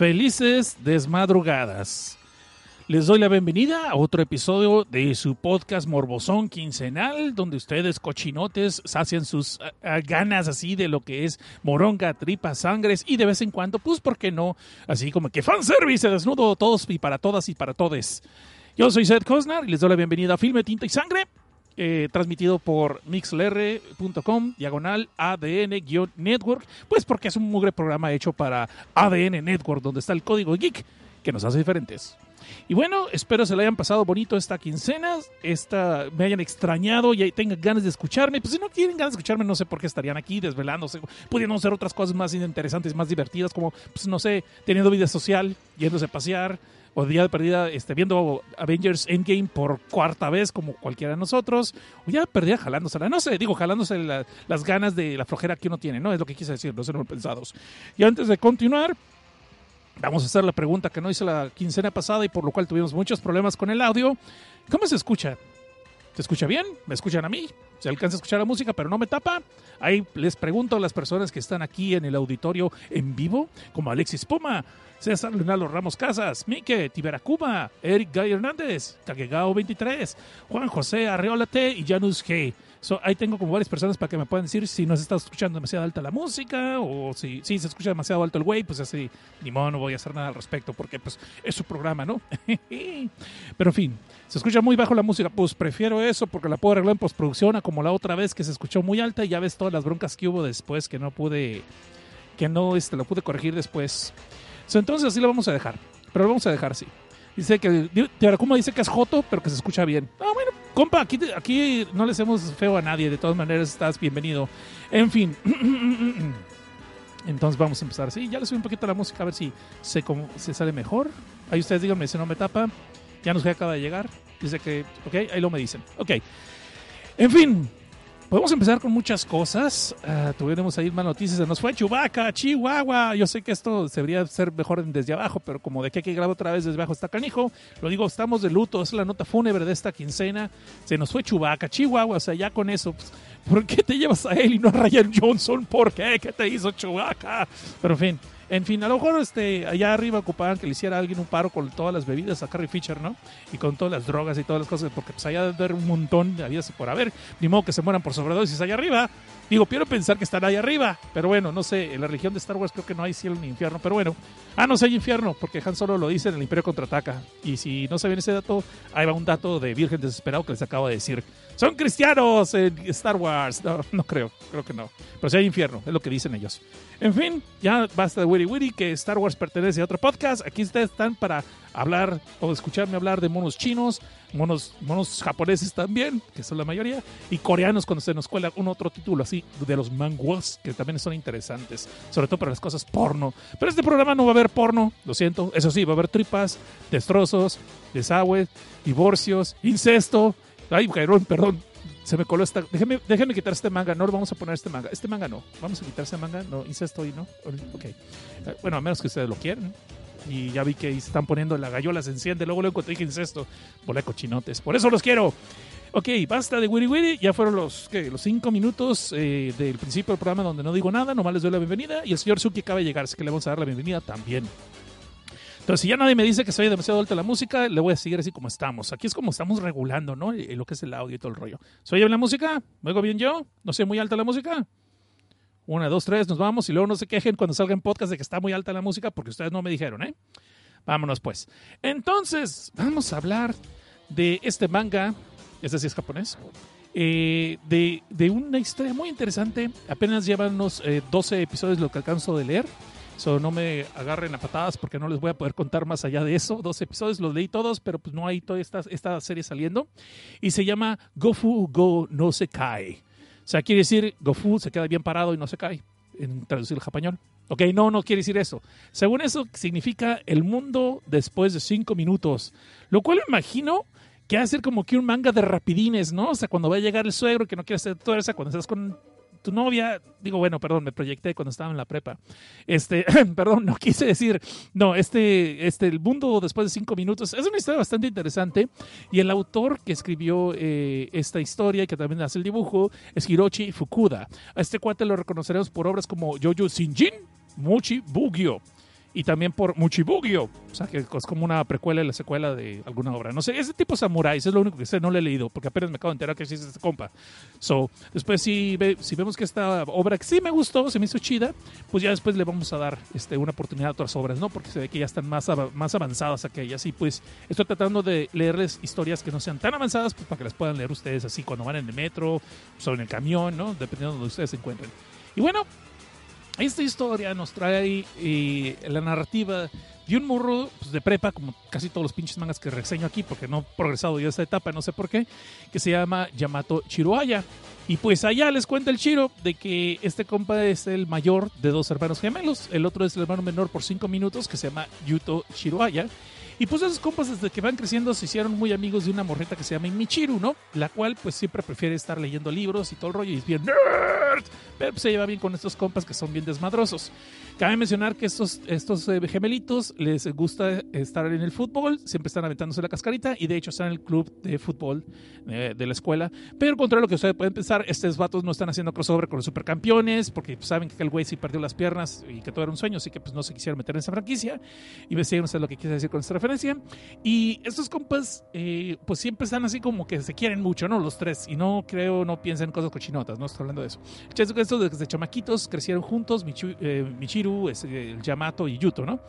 Felices desmadrugadas. Les doy la bienvenida a otro episodio de su podcast Morbosón Quincenal, donde ustedes cochinotes sacian sus ah, ah, ganas así de lo que es moronga, tripas, sangres y de vez en cuando, pues, ¿por qué no? Así como que fanservice, desnudo todos y para todas y para todes. Yo soy Seth Cosnar y les doy la bienvenida a Filme, Tinta y Sangre, eh, transmitido por mixlr.com, diagonal ADN-network, pues porque es un mugre programa hecho para ADN Network, donde está el código geek que nos hace diferentes. Y bueno, espero se le hayan pasado bonito esta quincena, esta, me hayan extrañado y tengan ganas de escucharme. Pues si no tienen ganas de escucharme, no sé por qué estarían aquí desvelándose, pudiendo hacer otras cosas más interesantes, más divertidas, como, pues no sé, teniendo vida social, yéndose a pasear, o día de perdida este, viendo Avengers Endgame por cuarta vez como cualquiera de nosotros, o ya perdida jalándosela, no sé, digo, jalándose las ganas de la flojera que uno tiene, ¿no? Es lo que quise decir, no ser pensados. Y antes de continuar, vamos a hacer la pregunta que no hice la quincena pasada y por lo cual tuvimos muchos problemas con el audio. ¿Cómo se escucha? ¿Se escucha bien? ¿Me escuchan a mí? Se alcanza a escuchar la música, pero no me tapa. Ahí les pregunto a las personas que están aquí en el auditorio en vivo, como Alexis Puma, César Leonardo Ramos Casas, Mike, Tiberacuba, Eric Gay Hernández, Kagegao 23, Juan José Arreolate y Janus G. ahí tengo como varias personas para que me puedan decir si nos está escuchando demasiado alta la música o si, si se escucha demasiado alto el güey, pues así, ni modo, no voy a hacer nada al respecto porque pues es su programa, ¿no? Pero en fin, se escucha muy bajo la música, pues prefiero eso porque la puedo arreglar en postproducción a como la otra vez que se escuchó muy alta y ya ves todas las broncas que hubo después que no pude, que no este, lo pude corregir después entonces así lo vamos a dejar. Pero lo vamos a dejar así. Dice que Tiaracuma dice que es Joto, pero que se escucha bien. Ah, bueno, compa, aquí, aquí no le hacemos feo a nadie. De todas maneras, estás bienvenido. En fin. Entonces vamos a empezar. Sí, ya le subí un poquito la música a ver si se, se sale mejor. Ahí ustedes díganme si no me tapa. Ya nos acaba de llegar. Dice que, ok, ahí lo me dicen. Ok. En fin, Podemos empezar con muchas cosas. Uh, tuvimos ahí más noticias. Se nos fue Chubaca, Chihuahua. Yo sé que esto debería ser mejor desde abajo, pero como de hay que grabar otra vez desde abajo está canijo. Lo digo, estamos de luto. Es la nota fúnebre de esta quincena. Se nos fue Chubaca, Chihuahua. O sea, ya con eso, pues, ¿por qué te llevas a él y no a Ryan Johnson? ¿Por qué? ¿Qué te hizo Chubaca? Pero en fin. En fin, a lo mejor este, allá arriba ocupaban que le hiciera alguien un paro con todas las bebidas a Carrie Fisher, ¿no? Y con todas las drogas y todas las cosas, porque pues allá debe haber un montón de habidas por haber. Ni modo que se mueran por sobredosis allá arriba. Digo, quiero pensar que están ahí arriba, pero bueno, no sé, en la religión de Star Wars creo que no hay cielo ni infierno, pero bueno. Ah, no sé, hay infierno, porque Han Solo lo dice en el Imperio Contraataca. Y si no sabían ese dato, ahí va un dato de Virgen Desesperado que les acabo de decir. Son cristianos en Star Wars. No, no creo, creo que no. Pero si hay infierno, es lo que dicen ellos. En fin, ya basta de Witty Witty, que Star Wars pertenece a otro podcast. Aquí ustedes están para hablar o escucharme hablar de monos chinos, monos, monos japoneses también, que son la mayoría, y coreanos cuando se nos cuela un otro título así, de los manguas, que también son interesantes, sobre todo para las cosas porno. Pero este programa no va a haber porno, lo siento, eso sí, va a haber tripas, destrozos, desagües, divorcios, incesto. Ay, Jairón, perdón, se me coló esta. Déjeme, déjeme quitar este manga. No lo vamos a poner este manga. Este manga no. Vamos a quitar este manga. No, incesto y no. Ok. Eh, bueno, a menos que ustedes lo quieran. Y ya vi que están poniendo la gallola se enciende. Luego lo encontré dije incesto. Bola cochinotes. Por eso los quiero. Ok, basta de Wiri Wiri. Ya fueron los, ¿qué? los cinco minutos eh, del principio del programa donde no digo nada. Nomás les doy la bienvenida. Y el señor Suki acaba de llegar, así que le vamos a dar la bienvenida también. Entonces, si ya nadie me dice que soy demasiado alta la música, le voy a seguir así como estamos. Aquí es como estamos regulando, ¿no? Lo que es el audio y todo el rollo. ¿Soy bien la música? ¿Me oigo bien yo? ¿No sé muy alta la música? Una, dos, tres, nos vamos y luego no se quejen cuando salga en podcast de que está muy alta la música porque ustedes no me dijeron, ¿eh? Vámonos pues. Entonces, vamos a hablar de este manga, este sí es japonés, eh, de, de, una historia muy interesante. Apenas llevan unos 12 eh, episodios lo que alcanzo de leer. So, no me agarren a patadas porque no les voy a poder contar más allá de eso. Dos episodios, los leí todos, pero pues no hay toda esta, esta serie saliendo. Y se llama Gofu Go No Se Cae. O sea, quiere decir Gofu se queda bien parado y no se cae. en traducir el español. Ok, no, no quiere decir eso. Según eso, significa el mundo después de cinco minutos. Lo cual imagino que va a ser como que un manga de rapidines, ¿no? O sea, cuando va a llegar el suegro que no quiere hacer tuerza, cuando estás con tu novia, digo, bueno, perdón, me proyecté cuando estaba en la prepa. Este, perdón, no quise decir, no, este, este, el mundo después de cinco minutos, es una historia bastante interesante y el autor que escribió eh, esta historia que también hace el dibujo es Hiroshi Fukuda. A este cuate lo reconoceremos por obras como Jojo Shinjin, Muchi Bugyo y también por Muchibugyo, o sea, que es como una precuela y la secuela de alguna obra. No sé, ese tipo Samurai, es lo único que sé, no lo he leído, porque apenas me acabo de enterar que existe este compa. So, después si, si vemos que esta obra que sí me gustó, se me hizo chida, pues ya después le vamos a dar este, una oportunidad a otras obras, ¿no? Porque se ve que ya están más, más avanzadas aquellas. Y pues estoy tratando de leerles historias que no sean tan avanzadas, pues para que las puedan leer ustedes así cuando van en el metro, o en el camión, ¿no? Dependiendo de donde ustedes se encuentren. Y bueno, esta historia nos trae la narrativa de un morro pues, de prepa, como casi todos los pinches mangas que reseño aquí, porque no he progresado yo esta etapa, no sé por qué, que se llama Yamato Chiroaya. Y pues allá les cuenta el Chiro de que este compa es el mayor de dos hermanos gemelos, el otro es el hermano menor por cinco minutos, que se llama Yuto Chiroaya. Y pues esos compas desde que van creciendo se hicieron muy amigos de una morreta que se llama Michiru, ¿no? La cual pues siempre prefiere estar leyendo libros y todo el rollo y es bien nerd, pero pues, se lleva bien con estos compas que son bien desmadrosos. Cabe mencionar que estos, estos eh, gemelitos les gusta estar en el fútbol, siempre están aventándose la cascarita y de hecho están en el club de fútbol eh, de la escuela. Pero contra lo que ustedes pueden pensar, estos vatos no están haciendo crossover con los supercampeones porque pues, saben que el güey sí perdió las piernas y que todo era un sueño, así que pues no se quisieron meter en esa franquicia. Y me siguen ustedes lo que quise decir con esta referencia y estos compas, eh, pues siempre están así como que se quieren mucho, ¿no? Los tres. Y no creo, no piensen en cosas cochinotas, no estoy hablando de eso. Estos desde chamaquitos crecieron juntos, eh, Michiru, el Yamato y Yuto, ¿no?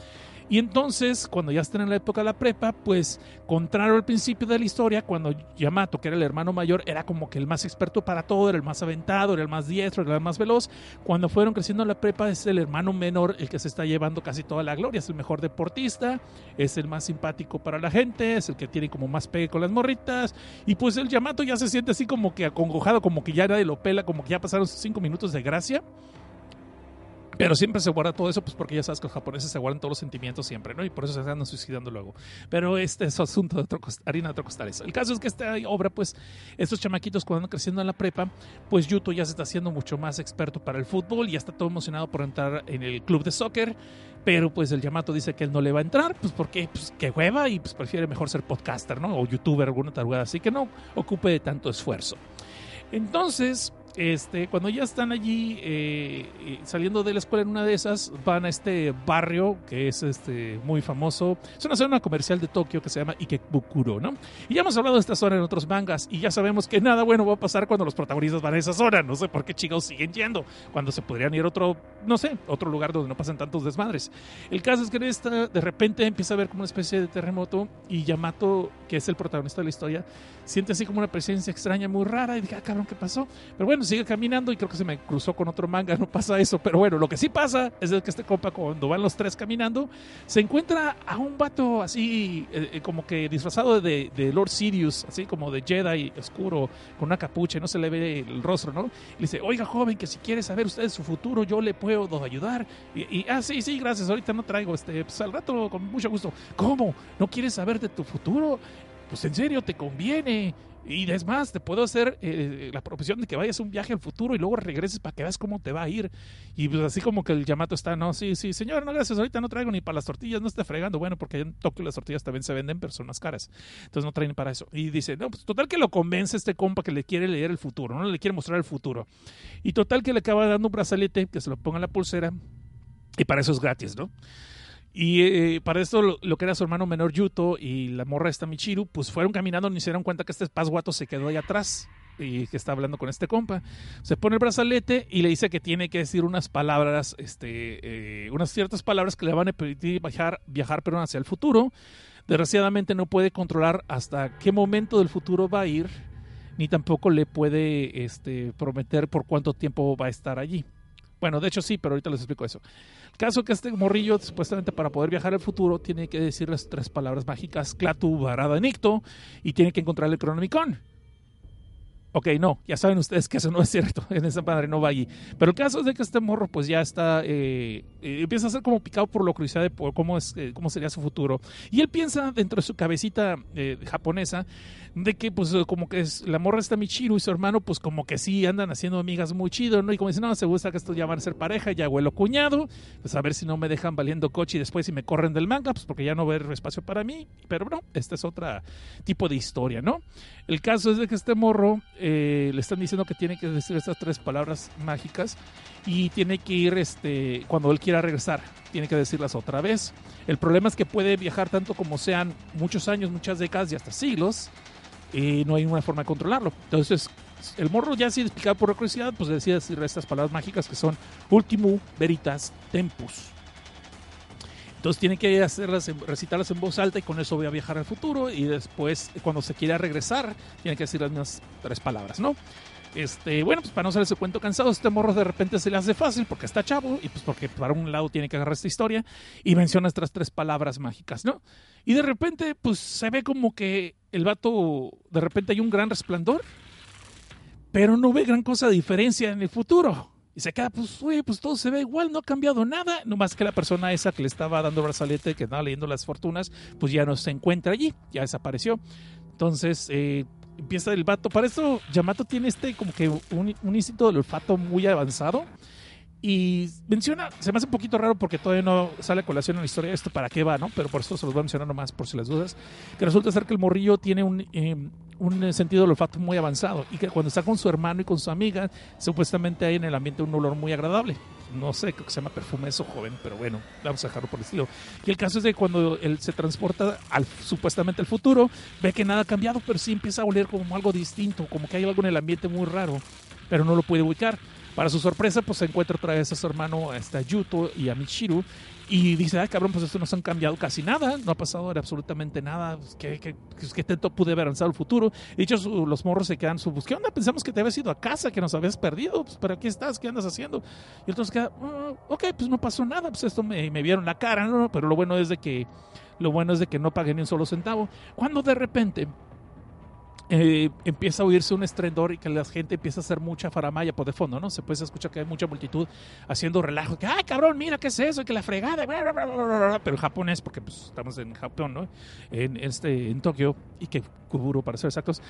Y entonces, cuando ya están en la época de la prepa, pues, contrario al principio de la historia, cuando Yamato, que era el hermano mayor, era como que el más experto para todo, era el más aventado, era el más diestro, era el más veloz, cuando fueron creciendo en la prepa, es el hermano menor el que se está llevando casi toda la gloria, es el mejor deportista, es el más simpático para la gente, es el que tiene como más pegue con las morritas, y pues el Yamato ya se siente así como que acongojado, como que ya nadie lo pela, como que ya pasaron sus cinco minutos de gracia. Pero siempre se guarda todo eso, pues porque ya sabes que los japoneses se guardan todos los sentimientos siempre, ¿no? Y por eso se andan suicidando luego. Pero este es asunto de otro harina de otro costal. El caso es que esta obra, pues, estos chamaquitos cuando andan creciendo en la prepa, pues Yuto ya se está haciendo mucho más experto para el fútbol ya está todo emocionado por entrar en el club de soccer. Pero pues el Yamato dice que él no le va a entrar, pues porque pues que hueva y pues prefiere mejor ser podcaster, ¿no? O youtuber, alguna tarugada así que no ocupe de tanto esfuerzo. Entonces, este, cuando ya están allí eh, eh, saliendo de la escuela en una de esas, van a este barrio que es este, muy famoso. Es una zona comercial de Tokio que se llama Ikebukuro, ¿no? Y ya hemos hablado de esta zona en otros mangas y ya sabemos que nada bueno va a pasar cuando los protagonistas van a esa zona. No sé por qué chicos siguen yendo, cuando se podrían ir a otro, no sé, otro lugar donde no pasan tantos desmadres. El caso es que en esta, de repente empieza a ver como una especie de terremoto y Yamato, que es el protagonista de la historia, siente así como una presencia extraña muy rara y dice, ah, cabrón, ¿qué pasó? Pero bueno, sigue caminando y creo que se me cruzó con otro manga, no pasa eso. Pero bueno, lo que sí pasa es que este compa, cuando van los tres caminando, se encuentra a un vato así, eh, eh, como que disfrazado de, Lord Sirius, así como de Jedi oscuro, con una capucha, no se le ve el rostro, ¿no? Y dice, oiga, joven, que si quiere saber usted su futuro, yo le puedo ayudar. Y, ah, sí, sí, gracias, ahorita no traigo, este, pues al rato con mucho gusto. ¿Cómo? ¿No quieres saber de tu futuro? Pues en serio, te conviene. Y es más, te puedo hacer eh, la profesión de que vayas a un viaje al futuro y luego regreses para que veas cómo te va a ir. Y pues así como que el Yamato está, no, sí, sí, señor, no gracias, ahorita no traigo ni para las tortillas, no esté fregando. Bueno, porque en Tokio las tortillas también se venden, pero son más caras. Entonces no traen para eso. Y dice, no, pues total que lo convence este compa que le quiere leer el futuro, no le quiere mostrar el futuro. Y total que le acaba dando un brazalete que se lo ponga en la pulsera y para eso es gratis, ¿no? Y eh, para esto, lo, que era su hermano menor Yuto y la morra esta Michiru, pues fueron caminando y se dieron cuenta que este pasguato se quedó ahí atrás y que está hablando con este compa. Se pone el brazalete y le dice que tiene que decir unas palabras, este, eh, unas ciertas palabras que le van a permitir viajar, viajar pero hacia el futuro. Desgraciadamente no puede controlar hasta qué momento del futuro va a ir, ni tampoco le puede este, prometer por cuánto tiempo va a estar allí. Bueno, de hecho sí, pero ahorita les explico eso. Caso que este morrillo, supuestamente para poder viajar al futuro, tiene que decir las tres palabras mágicas, Clatu, Varada, Nicto, y tiene que encontrar el Cronomicon. Ok, no, ya saben ustedes que eso no es cierto, en esa madre no va allí. Pero el caso es de que este morro pues ya está, eh, eh, empieza a ser como picado por la curiosidad de cómo, es, eh, cómo sería su futuro. Y él piensa dentro de su cabecita japonesa de que pues como que es, la morra está Michiru y su hermano pues como que sí andan haciendo amigas muy chido, ¿no? Y como dicen, no, se gusta que estos ya van a ser pareja, ya abuelo cuñado, pues a ver si no me dejan valiendo coche y después si me corren del manga, pues porque ya no va a haber espacio para mí. Pero no, este es otro tipo de historia, ¿no? El caso es de que este morro eh, le están diciendo que tiene que decir estas tres palabras mágicas y tiene que ir este, cuando él quiera regresar, tiene que decirlas otra vez. El problema es que puede viajar tanto como sean muchos años, muchas décadas y hasta siglos y no hay una forma de controlarlo. Entonces, el morro ya si explicado por curiosidad, pues decía estas palabras mágicas que son ultimo veritas tempus. Entonces tiene que hacerlas, recitarlas en voz alta y con eso voy a viajar al futuro y después cuando se quiera regresar tiene que decir las mismas tres palabras, ¿no? Este, bueno, pues para no hacer ese cuento cansado, este morro de repente se le hace fácil porque está chavo y pues porque para un lado tiene que agarrar esta historia y menciona estas tres palabras mágicas, ¿no? Y de repente, pues se ve como que el vato, de repente hay un gran resplandor, pero no ve gran cosa de diferencia en el futuro. Y se queda, pues, güey, pues todo se ve igual, no ha cambiado nada. No más que la persona esa que le estaba dando brazalete, que estaba leyendo las fortunas, pues ya no se encuentra allí, ya desapareció. Entonces, eh, empieza el vato. Para eso, Yamato tiene este como que un, un instinto del olfato muy avanzado. Y menciona, se me hace un poquito raro porque todavía no sale a colación en la historia esto para qué va, ¿no? Pero por eso se los voy a mencionar nomás por si las dudas. Que resulta ser que el morrillo tiene un, eh, un sentido del olfato muy avanzado y que cuando está con su hermano y con su amiga, supuestamente hay en el ambiente un olor muy agradable. No sé, creo que se llama perfume eso joven, pero bueno, vamos a dejarlo por el estilo. Y el caso es de cuando él se transporta al, supuestamente al futuro, ve que nada ha cambiado, pero sí empieza a oler como algo distinto, como que hay algo en el ambiente muy raro, pero no lo puede ubicar. Para su sorpresa, pues se encuentra otra vez a su hermano, a Yuto y a Michiru. Y dice, ay cabrón, pues esto no se han cambiado casi nada, no ha pasado absolutamente nada, pues, ¿qué, qué, pues, qué tanto pude haber el futuro? Y dicho, los morros se quedan, su, pues, ¿qué onda? Pensamos que te habías ido a casa, que nos habías perdido, pues pero aquí estás, ¿qué andas haciendo? Y entonces queda, ah, ok, pues no pasó nada, pues esto me, me vieron la cara, ¿no? Pero lo bueno es de que, lo bueno es de que no pagué ni un solo centavo. Cuando de repente eh, empieza a oírse un estrendor y que la gente empieza a hacer mucha faramaya por de fondo, ¿no? Se puede escuchar que hay mucha multitud haciendo relajo, que, ay, cabrón, mira, ¿qué es eso? que la fregada, pero en japonés, porque pues, estamos en Japón, ¿no? En, este, en Tokio, y que Kuburo, para ser exactos.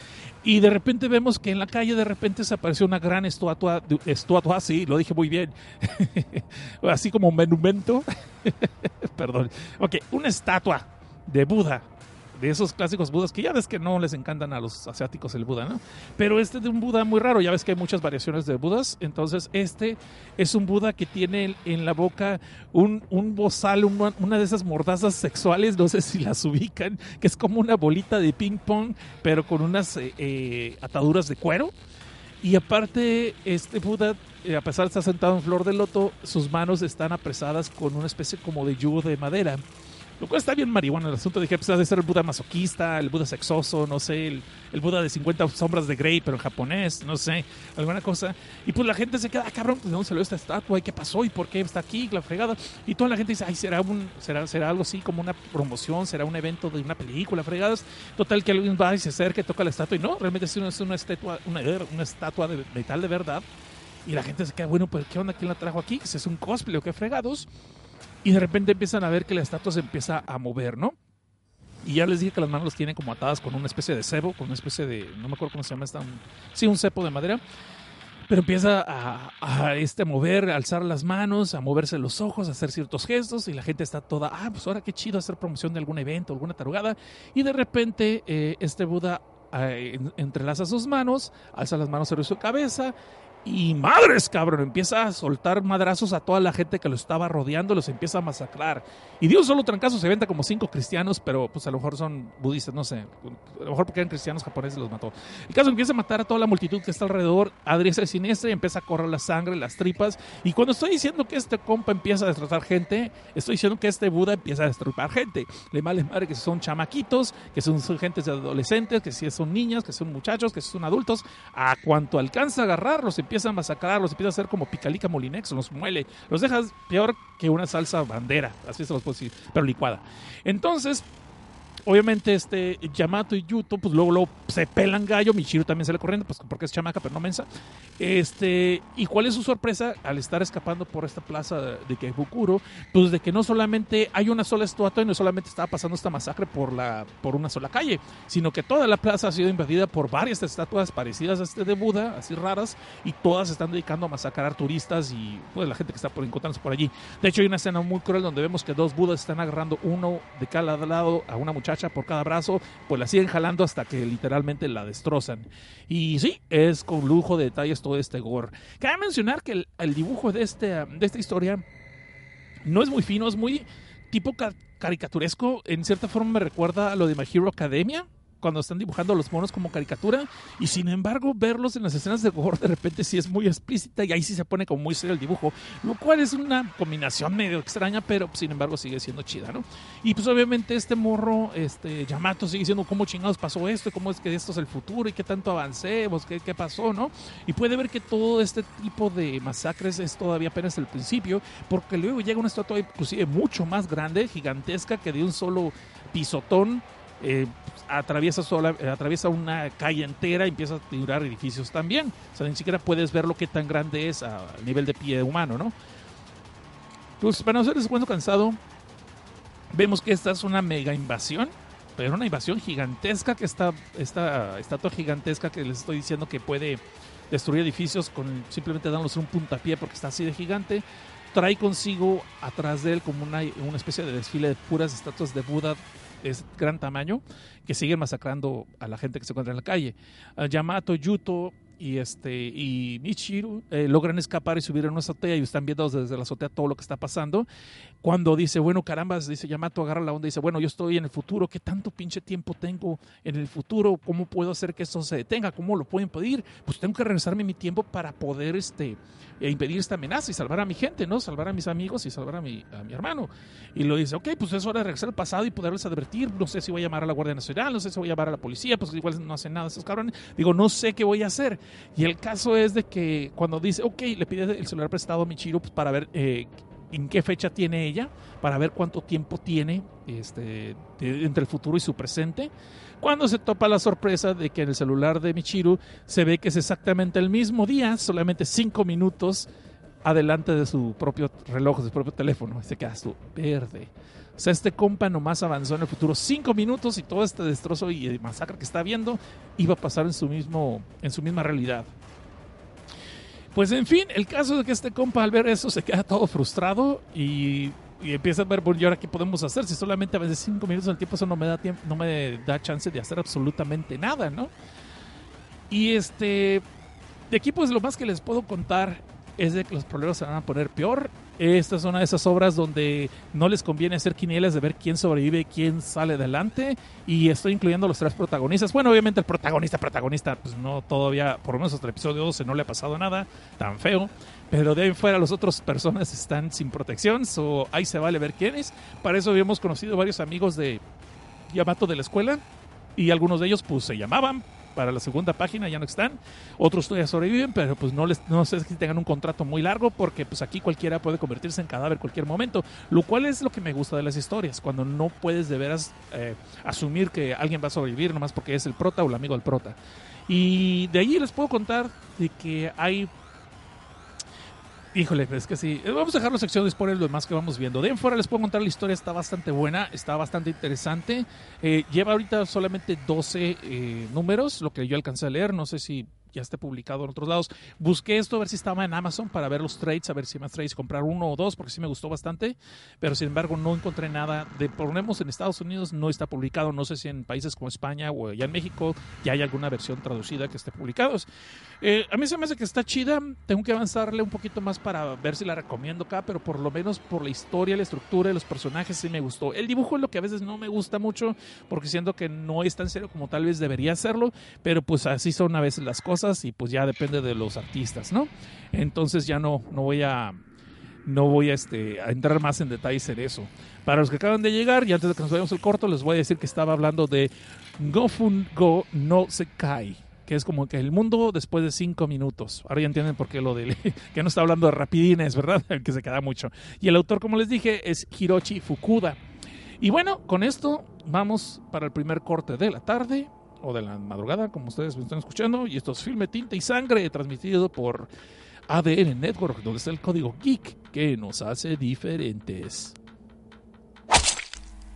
Y de repente vemos que en la calle de repente se apareció una gran estatua, estatua, sí, lo dije muy bien, así como un monumento, perdón, ok, una estatua de Buda de esos clásicos budas que ya ves que no les encantan a los asiáticos el Buda, ¿no? Pero este de un Buda muy raro, ya ves que hay muchas variaciones de Budas, entonces este es un Buda que tiene en la boca un, un bozal, una, de esas mordazas sexuales, no sé si las ubican, que es como una bolita de ping pong, pero con unas eh, eh, ataduras de cuero. Y aparte, este Buda, eh, a pesar de estar sentado en flor de loto, sus manos están apresadas con una especie como de yugo de madera. Lo cual está bien marihuana el asunto. Dije, pues ha de ser el Buda masoquista, el Buda sexoso, no sé, el, el, Buda de 50 sombras de Grey, pero en japonés, no sé, alguna cosa. Y pues la gente se queda, ah, cabrón, pues, ¿de dónde salió esta estatua? ¿Y qué pasó? ¿Y por qué está aquí? La fregada. Y toda la gente dice, ay, será, un, será, será algo así como una promoción, será un evento de una película, fregadas. Total, que alguien va y se acerca y toca la estatua. Y no, realmente es una, estatua, una, una estatua de metal de verdad. Y la gente se queda, bueno, pues ¿qué onda? ¿Quién la trajo aquí? ¿Es un cosplay o qué fregados? Y de repente empiezan a ver que la estatua se empieza a mover, ¿no? Y ya les dije que las manos las tienen como atadas con una especie de cebo, con una especie de, no me acuerdo cómo se llama esta, sí, un cepo de madera. Pero empieza a, a, este, mover, a alzar las manos, a moverse los ojos, a hacer ciertos gestos y la gente está toda, ah, pues ahora qué chido hacer promoción de algún evento, alguna tarugada. Y de repente eh, este Buda eh, entrelaza sus manos, alza las manos sobre su cabeza y madres, cabrón, empieza a soltar madrazos a toda la gente que lo estaba rodeando, los empieza a masacrar. Y Dios solo trancazo se venta como cinco cristianos, pero pues a lo mejor son budistas, no sé. A lo mejor porque eran cristianos japoneses los mató. El caso empieza a matar a toda la multitud que está alrededor, a diestra y y empieza a correr la sangre, las tripas. Y cuando estoy diciendo que este compa empieza a destrozar gente, estoy diciendo que este Buda empieza a destrozar gente. Le male madre que son chamaquitos, que son, son gentes de adolescentes, que si son niñas, que son muchachos, que son adultos. A cuanto alcanza a agarrarlos, empieza a masacrar, los empieza a hacer como picalica molinex, los muele, los dejas peor que una salsa bandera, así se los puedo decir, pero licuada. Entonces, obviamente este Yamato y Yuto, pues luego, luego se pelan gallo, Michiru también sale corriendo, pues porque es chamaca, pero no mensa. Este, ¿y cuál es su sorpresa al estar escapando por esta plaza de, Keibukuro? Pues de que no solamente hay una sola estatua y no solamente estaba pasando esta masacre por la por una sola calle, sino que toda la plaza ha sido invadida por varias estatuas parecidas a este de Buda, así raras, y todas están dedicando a masacrar turistas y pues la gente que está por encontrarse por allí. De hecho, hay una escena muy cruel donde vemos que dos Budas están agarrando uno de cada lado a una muchacha por cada brazo, pues la siguen jalando hasta que literalmente la destrozan. Y sí, es con lujo de detalles todo este gore. Cabe mencionar que el, dibujo de, este, de esta historia no es muy fino, es muy tipo ca caricaturesco. En cierta forma me recuerda a lo de My Hero Academia cuando están dibujando a los monos como caricatura y sin embargo verlos en las escenas de gore de repente sí es muy explícita y ahí sí se pone como muy serio el dibujo, lo cual es una combinación medio extraña, pero sin embargo sigue siendo chida, ¿no? Y pues obviamente este morro, este Yamato sigue diciendo cómo chingados pasó esto, cómo es que esto es el futuro y qué tanto avancemos, qué, qué pasó, ¿no? Y puede ver que todo este tipo de masacres es todavía apenas el principio, porque luego llega una estatua inclusive mucho más grande, gigantesca, que de un solo pisotón eh, atraviesa, sola, atraviesa una calle entera y empieza a tirar edificios también. O sea, ni siquiera puedes ver lo que tan grande es a nivel de pie humano, ¿no? Pues para no ser descuento cansado, vemos que esta es una mega invasión, pero una invasión gigantesca que está, esta estatua gigantesca que les estoy diciendo que puede destruir edificios con simplemente dándoles un puntapié porque está así de gigante trae consigo atrás de él como una, una especie de desfile de puras estatuas de Buda es gran tamaño que siguen masacrando a la gente que se encuentra en la calle. Uh, Yamato, Yuto y este y Michiru eh, logran escapar y subir en una azotea y están viendo desde la azotea todo lo que está pasando. Cuando dice, bueno, caramba, dice Yamato, agarra la onda y dice, bueno, yo estoy en el futuro, ¿qué tanto pinche tiempo tengo en el futuro? ¿Cómo puedo hacer que esto se detenga? ¿Cómo lo puedo impedir? Pues tengo que regresarme mi tiempo para poder este, impedir esta amenaza y salvar a mi gente, ¿no? Salvar a mis amigos y salvar a mi, a mi hermano. Y lo dice, ok, pues es hora de regresar al pasado y poderles advertir. No sé si voy a llamar a la Guardia Nacional, no sé si voy a llamar a la policía, pues igual no hacen nada esos cabrones. Digo, no sé qué voy a hacer. Y el caso es de que cuando dice, ok, le pide el celular prestado a Michiro pues, para ver eh, en qué fecha tiene ella, para ver cuánto tiempo tiene este, entre el futuro y su presente. Cuando se topa la sorpresa de que en el celular de Michiru se ve que es exactamente el mismo día, solamente cinco minutos adelante de su propio reloj, de su propio teléfono. Queda su verde. O sea, este compa nomás avanzó en el futuro cinco minutos y todo este destrozo y masacre que está viendo iba a pasar en su, mismo, en su misma realidad. Pues en fin, el caso de que este compa al ver eso se queda todo frustrado y, y empieza a ver, bueno, ¿y ahora qué podemos hacer? Si solamente a veces cinco minutos el tiempo, eso no me da tiempo, no me da chance de hacer absolutamente nada, ¿no? Y este, de aquí pues lo más que les puedo contar es de que los problemas se van a poner peor. Esta es una de esas obras donde no les conviene hacer quinielas de ver quién sobrevive, quién sale adelante. Y estoy incluyendo a los tres protagonistas. Bueno, obviamente el protagonista, protagonista, pues no todavía, por lo menos hasta el episodio 12 no le ha pasado nada tan feo. Pero de ahí fuera las otras personas están sin protección. So ahí se vale ver quiénes. Para eso habíamos conocido varios amigos de Yamato de la escuela. Y algunos de ellos pues se llamaban para la segunda página ya no están. Otros todavía sobreviven, pero pues no les sé si tengan un contrato muy largo porque pues aquí cualquiera puede convertirse en cadáver cualquier momento, lo cual es lo que me gusta de las historias, cuando no puedes de veras eh, asumir que alguien va a sobrevivir nomás porque es el prota o el amigo del prota. Y de ahí les puedo contar de que hay Híjole, es que sí. Vamos a dejar la sección de lo demás que vamos viendo. De en fuera les puedo contar la historia, está bastante buena, está bastante interesante. Eh, lleva ahorita solamente 12 eh, números, lo que yo alcancé a leer. No sé si ya esté publicado en otros lados. Busqué esto a ver si estaba en Amazon para ver los trades, a ver si más trades, comprar uno o dos, porque sí me gustó bastante. Pero sin embargo, no encontré nada. De ponemos en Estados Unidos, no está publicado. No sé si en países como España o allá en México ya hay alguna versión traducida que esté publicada. Eh, a mí se me hace que está chida. Tengo que avanzarle un poquito más para ver si la recomiendo acá, pero por lo menos por la historia, la estructura y los personajes sí me gustó. El dibujo es lo que a veces no me gusta mucho, porque siento que no es tan serio como tal vez debería serlo, pero pues así son a veces las cosas y pues ya depende de los artistas, ¿no? Entonces ya no, no voy a no voy a, este, a entrar más en detalles en eso. Para los que acaban de llegar, y antes de que nos vayamos el corto, les voy a decir que estaba hablando de Gofun Go no Sekai, que es como que el mundo después de cinco minutos. Ahora ya entienden por qué lo de que no está hablando de rapidines, ¿verdad? que se queda mucho. Y el autor, como les dije, es Hiroshi Fukuda. Y bueno, con esto vamos para el primer corte de la tarde o de la madrugada, como ustedes me están escuchando. Y esto es Filme, Tinta y Sangre, transmitido por ADN Network, donde está el código geek que nos hace diferentes.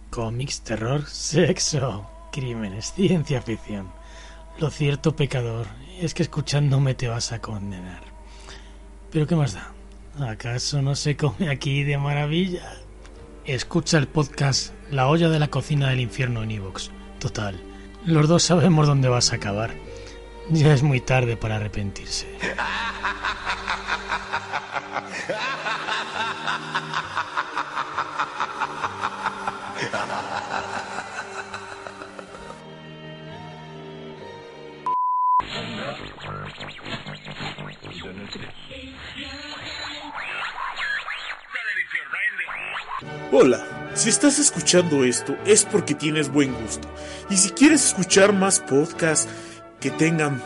Cómics, terror, sexo, crímenes, ciencia ficción. Lo cierto, pecador, es que escuchándome te vas a condenar. Pero ¿qué más da? ¿Acaso no se come aquí de maravilla? Escucha el podcast La olla de la cocina del infierno en Evox. Total, los dos sabemos dónde vas a acabar. Ya es muy tarde para arrepentirse. Hola, si estás escuchando esto es porque tienes buen gusto. Y si quieres escuchar más podcasts que tengan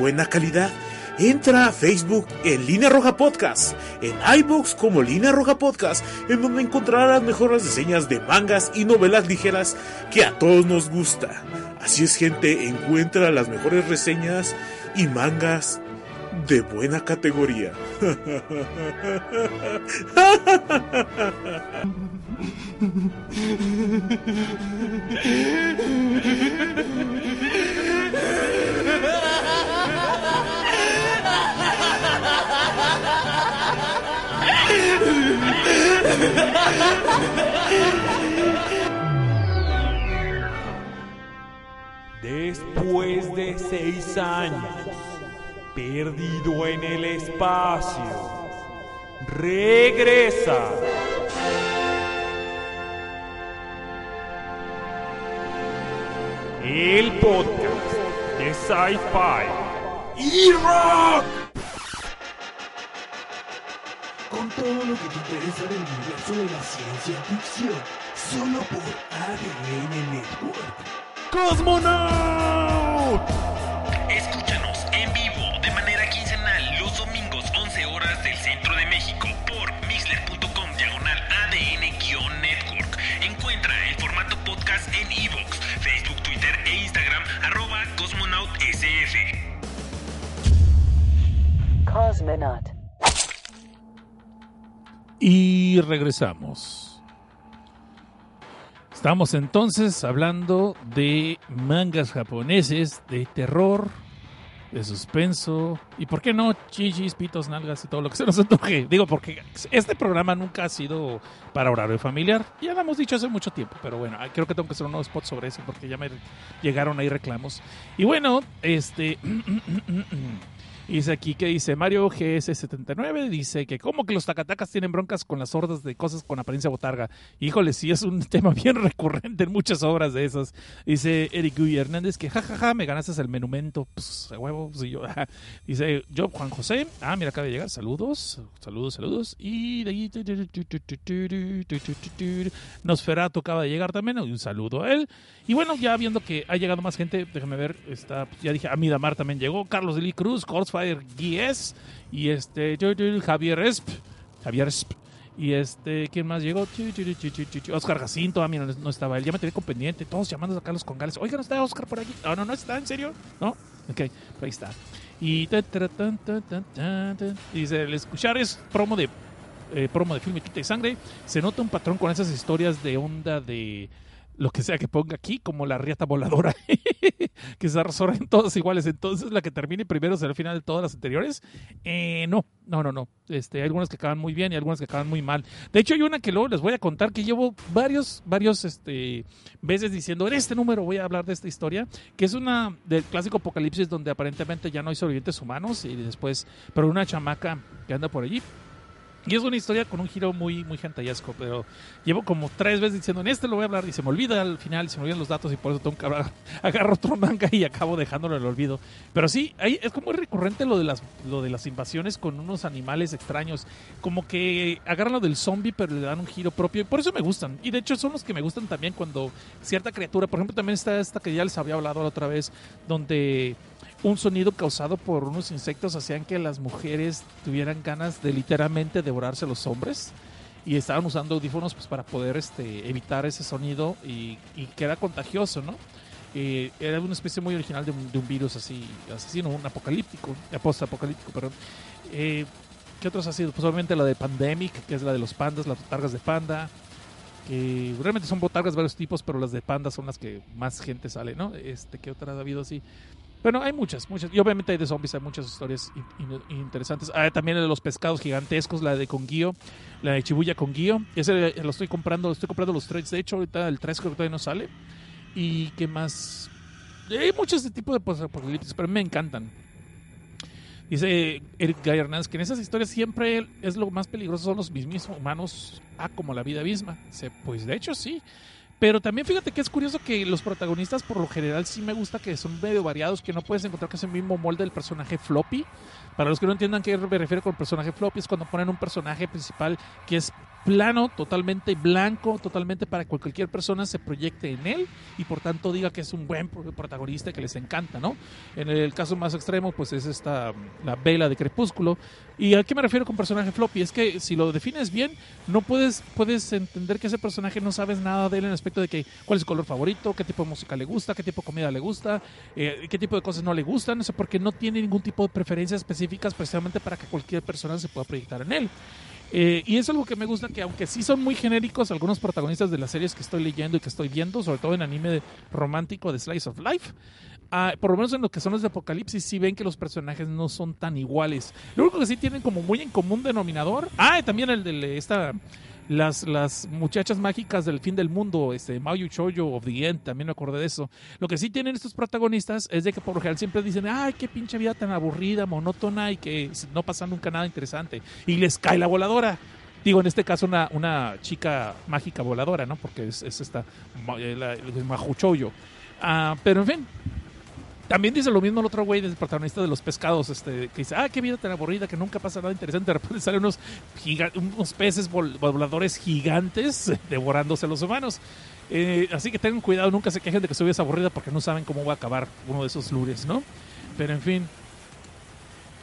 buena calidad, entra a Facebook en Línea Roja Podcast, en iBox como Línea Roja Podcast, en donde encontrarás mejores reseñas de mangas y novelas ligeras que a todos nos gusta. Así es gente, encuentra las mejores reseñas y mangas de buena categoría. Después de seis años, perdido en el espacio, regresa. El podcast de Sci-Fi y Rock. Con todo lo que te interesa del universo de la ciencia ficción, solo por ADN Network. ¡Cosmonaut! Escúchanos Cosmonaut. Y regresamos. Estamos entonces hablando de mangas japoneses, de terror, de suspenso y, ¿por qué no? Chichis, pitos, nalgas y todo lo que se nos antoje. Digo, porque este programa nunca ha sido para horario familiar. Ya lo hemos dicho hace mucho tiempo, pero bueno, creo que tengo que hacer un nuevo spot sobre eso porque ya me llegaron ahí reclamos. Y bueno, este. Dice aquí que dice Mario GS79, dice que como que los tacatacas tienen broncas con las hordas de cosas con apariencia botarga. Híjole, sí es un tema bien recurrente en muchas obras de esas. Dice Eric Guy Hernández que jajaja, ja, ja, me ganaste el menumento. Pues a huevo, pues, y yo. Dice yo, Juan José. Ah, mira, acaba de llegar. Saludos, saludos, saludos. Y de ahí. Nosferatu acaba de llegar también. Un saludo a él. Y bueno, ya viendo que ha llegado más gente, déjame ver. Está, ya dije, Amida Mar también llegó. Carlos Lee Cruz, Y este, Javier Esp. Javier Esp. Y este, ¿quién más llegó? Oscar Jacinto, ah, mira, no, estaba él. Ya me tenía con pendiente. Todos llamando a Carlos Congales. Oiga, ¿no está Oscar por aquí? No, no, no está, ¿en serio? ¿No? Ok, ahí está. Y dice, el escuchar es promo de eh, promo de Quita y Sangre. Se nota un patrón con esas historias de onda de lo que sea que ponga aquí, como la riata voladora, que se resuelven todas iguales. Entonces, la que termine primero será el final de todas las anteriores. Eh, no, no, no, no. Este, hay algunas que acaban muy bien y algunas que acaban muy mal. De hecho, hay una que luego les voy a contar que llevo varios, varios este, veces diciendo, en este número voy a hablar de esta historia, que es una del clásico apocalipsis donde aparentemente ya no hay sobrevivientes humanos y después, pero una chamaca que anda por allí. Y es una historia con un giro muy, muy gentayesco, pero llevo como tres veces diciendo, en este lo voy a hablar y se me olvida al final, se me olvidan los datos y por eso tengo que hablar, agarro otro manga y acabo dejándolo en el olvido. Pero sí, ahí es como recurrente lo de las, lo de las invasiones con unos animales extraños, como que agarran lo del zombie pero le dan un giro propio y por eso me gustan. Y de hecho son los que me gustan también cuando cierta criatura, por ejemplo también está esta que ya les había hablado la otra vez, donde un sonido causado por unos insectos hacían que las mujeres tuvieran ganas de literalmente devorarse a los hombres. y estaban usando audífonos pues, para poder este, evitar ese sonido y, y que era contagioso, ¿no? Era una especie muy original de un, de un virus así, asesino, un apocalíptico, eh, post-apocalíptico, perdón. Eh, ¿Qué otros ha sido? Pues obviamente la de Pandemic, que es la de los pandas, las botargas de panda, que realmente son botargas de varios tipos, pero las de panda son las que más gente sale, ¿no? Este, ¿Qué otras ha habido así? Bueno, hay muchas, muchas. Y obviamente hay de zombies, hay muchas historias in- in- interesantes. Ah, también de los pescados gigantescos, la de Conguío, la de Chibuya Conguío. Ese lo estoy comprando, estoy comprando los trades. De hecho, ahorita el 3 creo que todavía no sale. Y qué más. Hay muchos de tipo de apocalipsis, pero me encantan. Dice Eric Guy Hernández que en esas historias siempre es lo más peligroso son los mismos humanos, ah, como la vida misma. Dice, pues de hecho sí. Pero también fíjate que es curioso que los protagonistas por lo general sí me gusta que son medio variados, que no puedes encontrar que es el mismo molde del personaje floppy. Para los que no entiendan qué me refiero con personaje floppy, es cuando ponen un personaje principal que es plano, totalmente blanco, totalmente para que cualquier persona se proyecte en él y por tanto diga que es un buen pro- protagonista que les encanta, ¿no? En el caso más extremo, pues es esta, la vela de Crepúsculo. ¿Y a qué me refiero con personaje floppy? Es que si lo defines bien, no puedes, puedes entender que ese personaje no sabes nada de él en el aspecto de que cuál es su color favorito, qué tipo de música le gusta, qué tipo de comida le gusta, eh, qué tipo de cosas no le gustan, eso porque no tiene ningún tipo de preferencias específicas precisamente para que cualquier persona se pueda proyectar en él. Eh, y es algo que me gusta que aunque sí son muy genéricos algunos protagonistas de las series que estoy leyendo y que estoy viendo, sobre todo en anime romántico de Slice of Life, ah, por lo menos en lo que son los de Apocalipsis, sí ven que los personajes no son tan iguales. Lo único que sí tienen como muy en común denominador, ah, también el de esta las, las muchachas mágicas del fin del mundo, este Mayu Choyo of the End, también me acordé de eso. Lo que sí tienen estos protagonistas es de que por lo general siempre dicen, ay, qué pinche vida tan aburrida, monótona y que no pasa nunca nada interesante. Y les cae la voladora. Digo, en este caso una, una chica mágica voladora, ¿no? Porque es, es esta eh, el Mahu Choyo. Ah, pero en fin, también dice lo mismo el otro güey del protagonista de los pescados, este, que dice, ah, qué vida tan aburrida, que nunca pasa nada interesante. De repente salen unos, unos peces vol- voladores gigantes devorándose a los humanos. Eh, así que tengan cuidado, nunca se quejen de que su vida es aburrida porque no saben cómo va a acabar uno de esos lures, ¿no? Pero en fin.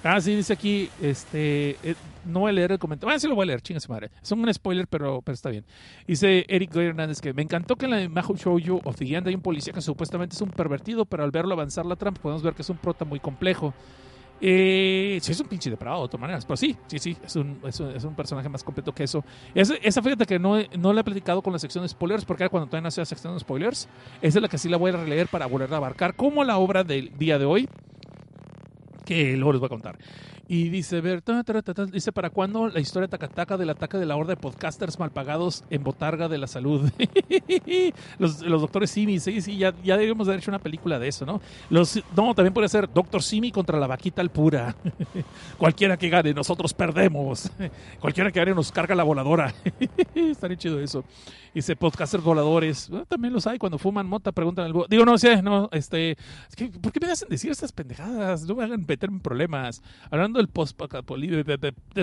Ah, sí, dice aquí, este, eh, no voy a leer el comentario. Ah, sí lo voy a leer, chinga su madre. Es un spoiler, pero, pero está bien. Dice Eric Goy Hernández que me encantó que en la Mahou Shoujo of the End hay un policía que supuestamente es un pervertido, pero al verlo avanzar la trampa podemos ver que es un prota muy complejo. Eh, sí, es un pinche depravado de todas maneras, pero sí, sí, sí, es un, es un, es personaje más completo que eso. Esa, esa fíjate que no, no la he platicado con la sección de spoilers, porque cuando todavía no hacía sección de spoilers. Esa es la que sí la voy a releer para volver a abarcar, como la obra del día de hoy, que luego les voy a contar. Y dice, ver, dice, ¿para cuándo la historia tacataca del ataque de la horda de podcasters malpagados en Botarga de la Salud? los, doctores Simi, sí, sí, ya, ya deberíamos haber hecho una película de eso, ¿no? Los, no, también puede ser Doctor Simi contra la vaquita alpura. Cualquiera que gane, nosotros perdemos. Cualquiera que gane nos carga la voladora. Estaría chido eso. Dice, podcasters voladores. Bueno, también los hay cuando fuman mota, preguntan al... Digo, no, sí, no, este... ¿Por qué me hacen decir estas pendejadas? No me hagan meterme en problemas. Hablando del post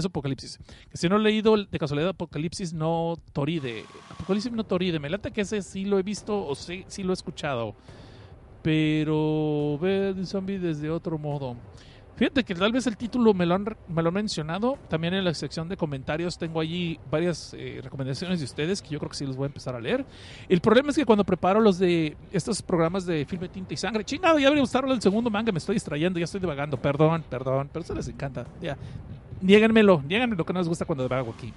apocalipsis. Que si no he leído el- de casualidad Apocalipsis no Toride. Apocalipsis no Toride. Me late que ese sí lo he visto o sí, sí lo he escuchado. Pero ver un zombie desde otro modo. Fíjate que tal vez el título me lo han, me lo han mencionado. También en la sección de comentarios tengo allí varias eh, recomendaciones de ustedes que yo creo que sí los voy a empezar a leer. El problema es que cuando preparo los de estos programas de filme, tinta y sangre, chingado, ya debería gustarlo el segundo manga, me estoy distrayendo, ya estoy divagando. Perdón, perdón, pero eso les encanta. Ya. Niéganmelo, niéganme lo que no les gusta cuando divago aquí.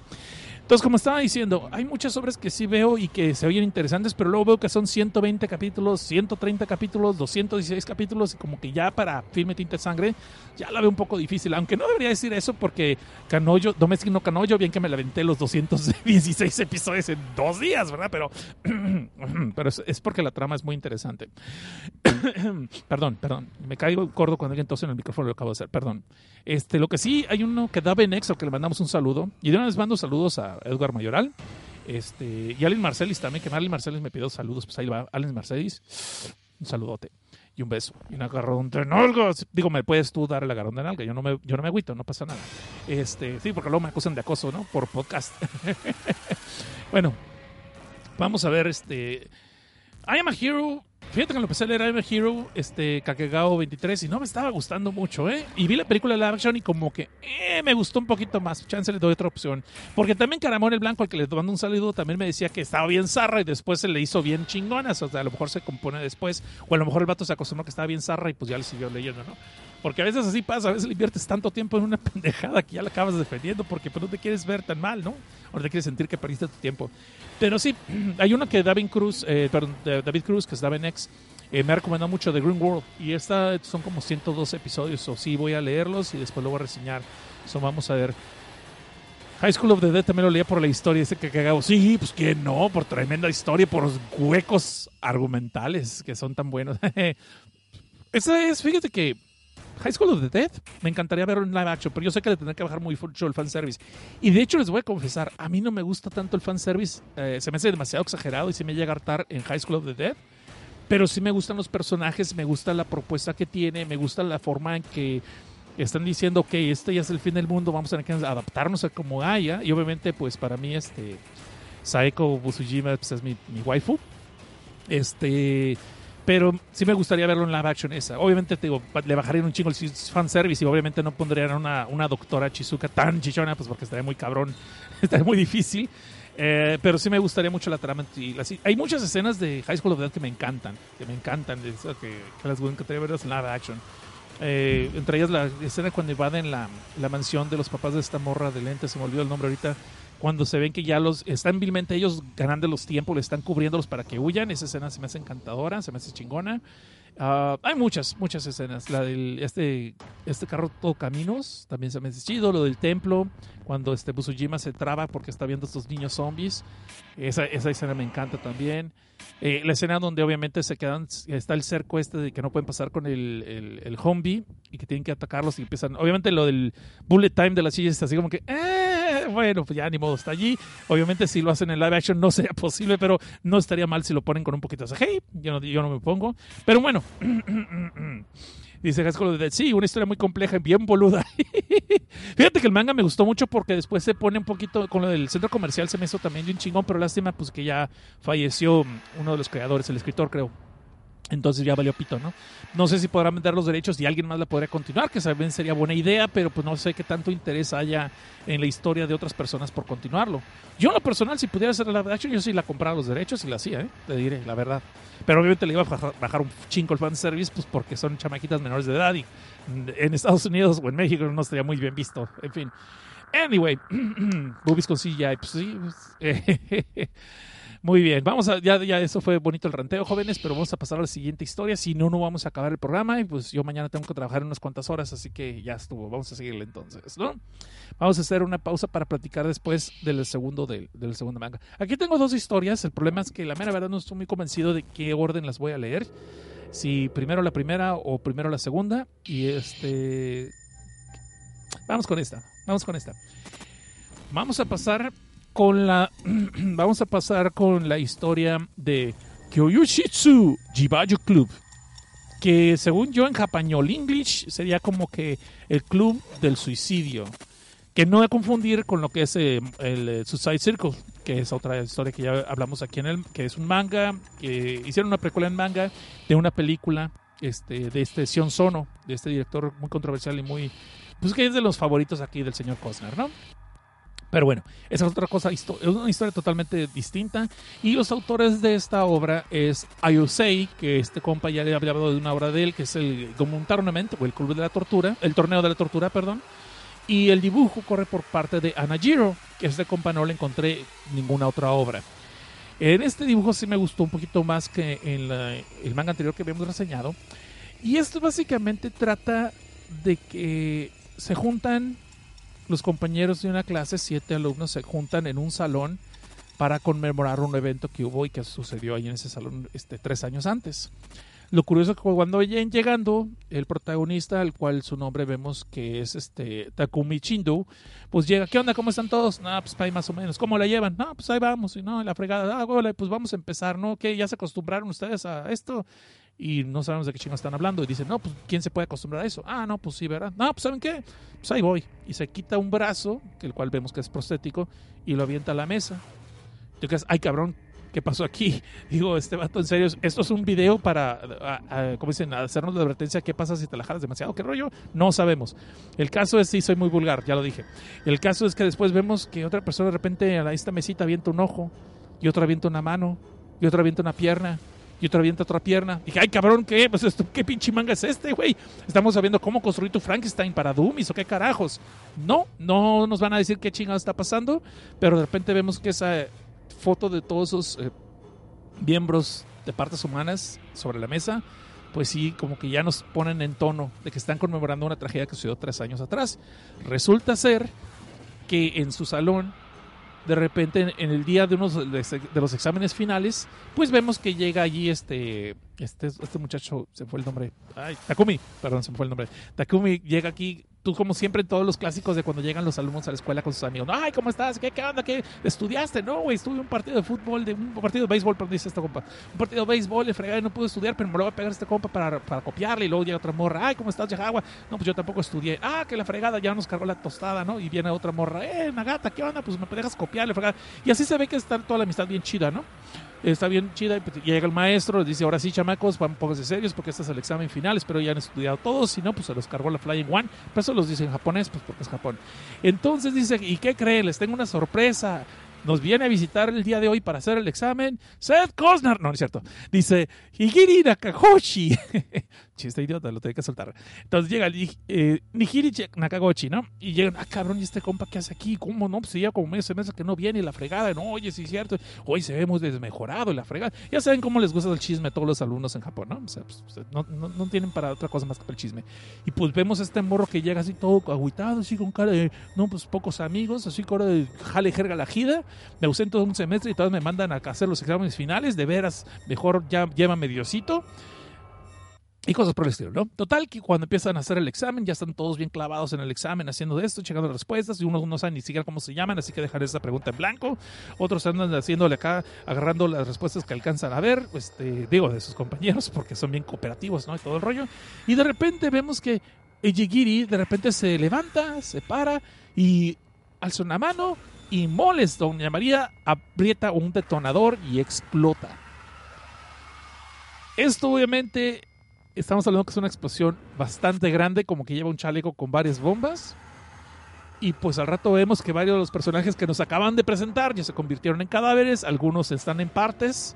Entonces, como estaba diciendo, hay muchas obras que sí veo y que se oyen interesantes, pero luego veo que son 120 capítulos, 130 capítulos, 216 capítulos, y como que ya para Filme Tinta Sangre, ya la veo un poco difícil. Aunque no debería decir eso porque Canoyo, Domestic no Canoyo, bien que me la aventé los 216 episodios en dos días, ¿verdad? Pero, pero es, porque la trama es muy interesante. perdón, perdón, me caigo gordo cuando alguien tose en el micrófono, lo acabo de hacer, perdón. Este, lo que sí, hay uno que da Benexo, que le mandamos un saludo, y de una vez mando saludos a Edgar Mayoral, este, y Alin Marcelis también, que Alin Marcelis me pidió saludos, pues ahí va, Alin Marcelis, un saludote. Y un beso. Y un agarrón de nalgas. Digo, me puedes tú dar el agarrón de nalga. Yo no me, yo no me agüito, no pasa nada. Este, sí, porque luego me acusan de acoso, ¿no? Por podcast. bueno, vamos a ver este. I Am a Hero fíjate que lo empecé a leer a Hero, este, Kakegao 23, y no me estaba gustando mucho, ¿eh? Y vi la película live action y como que eh, me gustó un poquito más. Chance le doy otra opción. Porque también Caramón el Blanco, al que le mando un saludo, también me decía que estaba bien zarra y después se le hizo bien chingonas. O sea, a lo mejor se compone después. O a lo mejor el vato se acostumbró que estaba bien zarra y pues ya le siguió leyendo, ¿no? Porque a veces así pasa, a veces le inviertes tanto tiempo en una pendejada que ya la acabas defendiendo porque pues, no te quieres ver tan mal, ¿no? O no te quieres sentir que perdiste tu tiempo. Pero sí, hay uno que David Cruz, eh, de- David Cruz, que es David X, eh, me ha recomendado mucho de Green World. Y esta son como 102 episodios, o sí voy a leerlos y después lo voy a reseñar. So, vamos a ver. High School of the Dead también lo leía por la historia, ese que cagado. Sí, pues que no, por tremenda historia, por los huecos argumentales que son tan buenos. Esa es, fíjate que High School of the Dead me encantaría verlo en live action, pero yo sé que le tendré que bajar muy mucho el fanservice. Y de hecho les voy a confesar, a mí no me gusta tanto el fanservice, eh, se me hace demasiado exagerado y se me llega a hartar en High School of the Dead. Pero sí me gustan los personajes, me gusta la propuesta que tiene, me gusta la forma en que están diciendo, ok, este ya es el fin del mundo, vamos a tener que adaptarnos a como haya. Y obviamente, pues para mí, este Saeko Busujima pues, es mi, mi waifu. Este, pero sí me gustaría verlo en live action esa. Obviamente, te digo, le bajarían un chingo el fanservice y obviamente no pondrían una, una doctora Chizuka tan chichona, pues porque estaría muy cabrón, estaría muy difícil. Eh, pero sí me gustaría mucho la trama. Y la- sí, hay muchas escenas de High School of Dead que me encantan, que me encantan, que, que las encantaría verlas en live action. Eh, entre ellas la escena cuando invaden la, la mansión de los papás de esta morra de lentes, se me olvidó el nombre ahorita, cuando se ven que ya los están vilmente ellos ganando los tiempos, le están cubriéndolos para que huyan, esa escena se me hace encantadora, se me hace chingona. Ah, hay muchas, muchas escenas. La del este, este carro todo caminos también se me hace chido. Lo del templo, cuando este Busujima se traba porque está viendo estos niños zombies. Esa, esa escena me encanta también. Eh, la escena donde obviamente se quedan, está el cerco este de que no pueden pasar con el, el, el zombie y que tienen que atacarlos y empiezan. Obviamente lo del bullet time de las sillas es así como que, eh, bueno, pues ya ni modo, está allí. Obviamente si lo hacen en live action no sería posible, pero no estaría mal si lo ponen con un poquito de hey, yo no, yo no me pongo. Pero bueno. Dice the Dead. Sí, una historia muy compleja y bien boluda. Fíjate que el manga me gustó mucho porque después se pone un poquito con lo del centro comercial, se me hizo también bien chingón, pero lástima pues que ya falleció uno de los creadores, el escritor creo. Entonces ya valió pito, ¿no? No sé si podrán vender los derechos y alguien más la podría continuar, que también sería buena idea, pero pues no sé qué tanto interés haya en la historia de otras personas por continuarlo. Yo en lo personal, si pudiera hacer la action, yo sí la compraba los derechos y la hacía, ¿eh? Te diré, la verdad. Pero obviamente le iba a bajar- un chingo el fanservice, pues porque son chamaquitas menores de edad y en Estados Unidos o en México no estaría muy bien visto. En fin. Anyway, boobies con CGI, pues sí. pues, muy bien, vamos a, ya, ya eso fue bonito el ranteo, jóvenes, pero vamos a pasar a la siguiente historia, si no, no vamos a acabar el programa y pues yo mañana tengo que trabajar unas cuantas horas, así que ya estuvo, vamos a seguirle entonces, ¿no? Vamos a hacer una pausa para platicar después del segundo, del, del segundo manga. Aquí tengo dos historias, el problema es que la mera verdad no estoy muy convencido de qué orden las voy a leer, si primero la primera o primero la segunda, y este... Vamos con esta, vamos con esta. Vamos a pasar con la vamos a pasar con la historia de Kyoyoshitsu Jibayo Club que según yo en español English sería como que el club del suicidio que no de confundir con lo que es eh, el eh, Suicide Circle que es otra historia que ya hablamos aquí en el que es un manga que hicieron una precuela en manga de una película este de este Sion Sono de este director muy controversial y muy pues que es de los favoritos aquí del señor Cosner ¿no? Pero bueno, esa es otra cosa, es una historia totalmente distinta. Y los autores de esta obra es Ayosei, que este compa ya le había hablado de una obra de él, que es el como un tournament, o el club de la tortura, el torneo de la tortura, perdón. Y el dibujo corre por parte de Anajiro, que este compa no le encontré ninguna otra obra. En este dibujo sí me gustó un poquito más que en el manga anterior que habíamos reseñado. Y esto básicamente trata de que se juntan los compañeros de una clase, siete alumnos, se juntan en un salón para conmemorar un evento que hubo y que sucedió ahí en ese salón este, tres años antes. Lo curioso es que cuando llegando, el protagonista, al cual su nombre vemos que es este Takumi Chindo, pues llega, ¿qué onda? ¿Cómo están todos? No, pues ahí más o menos. ¿Cómo la llevan? No, pues ahí vamos. Y no, la fregada, ah, hola, pues vamos a empezar, ¿no? ¿Qué? ¿Ya se acostumbraron ustedes a esto? Y no sabemos de qué chingo están hablando. Y dicen, no, pues ¿quién se puede acostumbrar a eso? Ah, no, pues sí, ¿verdad? No, pues ¿saben qué? Pues ahí voy. Y se quita un brazo, que el cual vemos que es prostético, y lo avienta a la mesa. Entonces, ay cabrón, ¿qué pasó aquí? Digo, este en serio, esto es un video para, a- a- ¿cómo dicen? Hacernos la advertencia, ¿qué pasa si te la jalas demasiado? ¿Qué rollo? No sabemos. El caso es, sí, soy muy vulgar, ya lo dije. El caso es que después vemos que otra persona de repente a esta mesita avienta un ojo, y otra avienta una mano, y otra avienta una pierna, y otra avienta otra pierna. Dije, ay, cabrón, ¿qué? Pues ¿qué pinche manga es este, güey? Estamos sabiendo cómo construir tu Frankenstein para Doomies o qué carajos. No, no nos van a decir qué chingado está pasando, pero de repente vemos que esa foto de todos esos eh, miembros de partes humanas sobre la mesa, pues sí, como que ya nos ponen en tono de que están conmemorando una tragedia que sucedió tres años atrás. Resulta ser que en su salón, de repente en, en el día de unos de, de los exámenes finales, pues vemos que llega allí este, este, este muchacho, se fue el nombre, ay, Takumi, perdón, se me fue el nombre. Takumi llega aquí, tú como siempre en todos los clásicos de cuando llegan los alumnos a la escuela con sus amigos, ay, ¿cómo estás? ¿Qué, qué onda? ¿Qué estudiaste? No, güey, estuve un partido de fútbol, de un partido de béisbol, perdón, dice esta compa. Un partido de béisbol, le fregué, no pude estudiar, pero me lo voy a pegar a este compa para, para copiarle. Y luego llega otra morra, ay, ¿cómo estás, Yajagua? No, pues yo tampoco estudié. Ah, que la fregada ya nos cargó la tostada, ¿no? Y viene otra morra, eh, Nagata, ¿qué onda? Pues me dejas copiarle, fregada. Y así se ve que está toda la amistad bien chida, ¿no? Está bien chida y pues llega el maestro, les dice, ahora sí, chamacos, pónganse serios porque este es el examen final, espero ya han estudiado todos, si no, pues se los cargó la Flying One, pero eso los dice en japonés, pues porque es Japón. Entonces dice, ¿y qué creen? Les tengo una sorpresa. Nos viene a visitar el día de hoy para hacer el examen. Seth Cosner. No, no es cierto. Dice Higiri Nakagoshi. Chiste idiota, lo tengo que soltar. Entonces llega eh, Nihiri Nakagoshi, ¿no? Y llegan, ah, cabrón, ¿y este compa qué hace aquí? ¿Cómo no? Pues ya como medio semestre que no viene la fregada. No, oye, sí cierto. Hoy se vemos desmejorado la fregada. Ya saben cómo les gusta el chisme a todos los alumnos en Japón, ¿no? O sea, pues, no, no, no tienen para otra cosa más que el chisme. Y pues vemos a este morro que llega así todo agüitado, así con cara de, no, pues pocos amigos, así con cara de jale jerga la jida. Me ausento un semestre y todos me mandan a hacer los exámenes finales. De veras, mejor ya llévame Diosito. Y cosas por ¿no? Total, que cuando empiezan a hacer el examen, ya están todos bien clavados en el examen haciendo esto, checando respuestas, y unos no saben ni siquiera cómo se llaman, así que dejar esa pregunta en blanco. Otros andan haciéndole acá, agarrando las respuestas que alcanzan a ver, este, digo, de sus compañeros, porque son bien cooperativos, ¿no? Y todo el rollo. Y de repente vemos que Ejigiri de repente se levanta, se para y alza una mano y moles, doña María aprieta un detonador y explota. Esto obviamente estamos hablando que es una explosión bastante grande, como que lleva un chaleco con varias bombas. Y pues al rato vemos que varios de los personajes que nos acaban de presentar ya se convirtieron en cadáveres, algunos están en partes,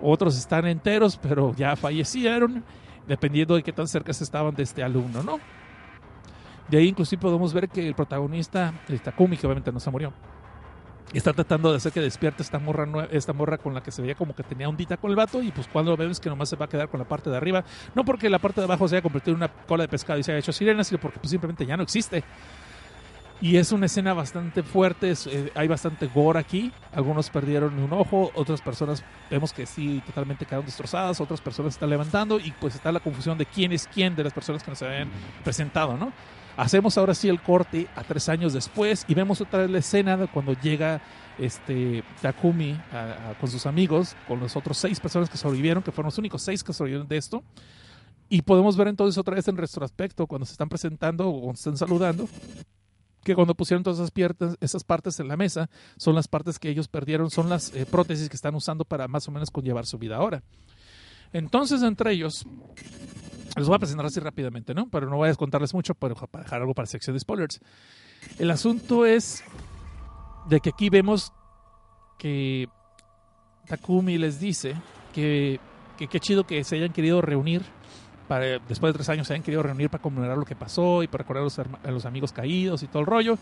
otros están enteros, pero ya fallecieron, dependiendo de qué tan cerca se estaban de este alumno, ¿no? De ahí inclusive podemos ver que el protagonista, el Takumi, que obviamente no se murió, está tratando de hacer que despierte esta morra, esta morra con la que se veía como que tenía ondita con el vato y pues cuando lo vemos que nomás se va a quedar con la parte de arriba, no porque la parte de abajo se haya convertido en una cola de pescado y se haya hecho sirena, sino porque pues, simplemente ya no existe. Y es una escena bastante fuerte, eh, hay bastante gore aquí, algunos perdieron un ojo, otras personas vemos que sí, totalmente quedaron destrozadas, otras personas están levantando y pues está la confusión de quién es quién de las personas que nos habían presentado, ¿no? Hacemos ahora sí el corte a tres años después y vemos otra vez la escena de cuando llega este Takumi a- a- con sus amigos, con los otros seis personas que sobrevivieron, que fueron los únicos seis que sobrevivieron de esto. Y podemos ver entonces otra vez en retrospecto, cuando se están presentando o se están saludando, que cuando pusieron todas esas, piernas, esas partes en la mesa, son las partes que ellos perdieron, son las eh, prótesis que están usando para más o menos conllevar su vida ahora. Entonces, entre ellos, les voy a presentar así rápidamente, ¿no? Pero no voy a contarles mucho para dejar algo para la sección de spoilers. El asunto es de que aquí vemos que Takumi les dice que que qué chido que se hayan querido reunir después de tres años se hayan querido reunir para conmemorar lo que pasó y para recordar a los, a los amigos caídos y todo el rollo,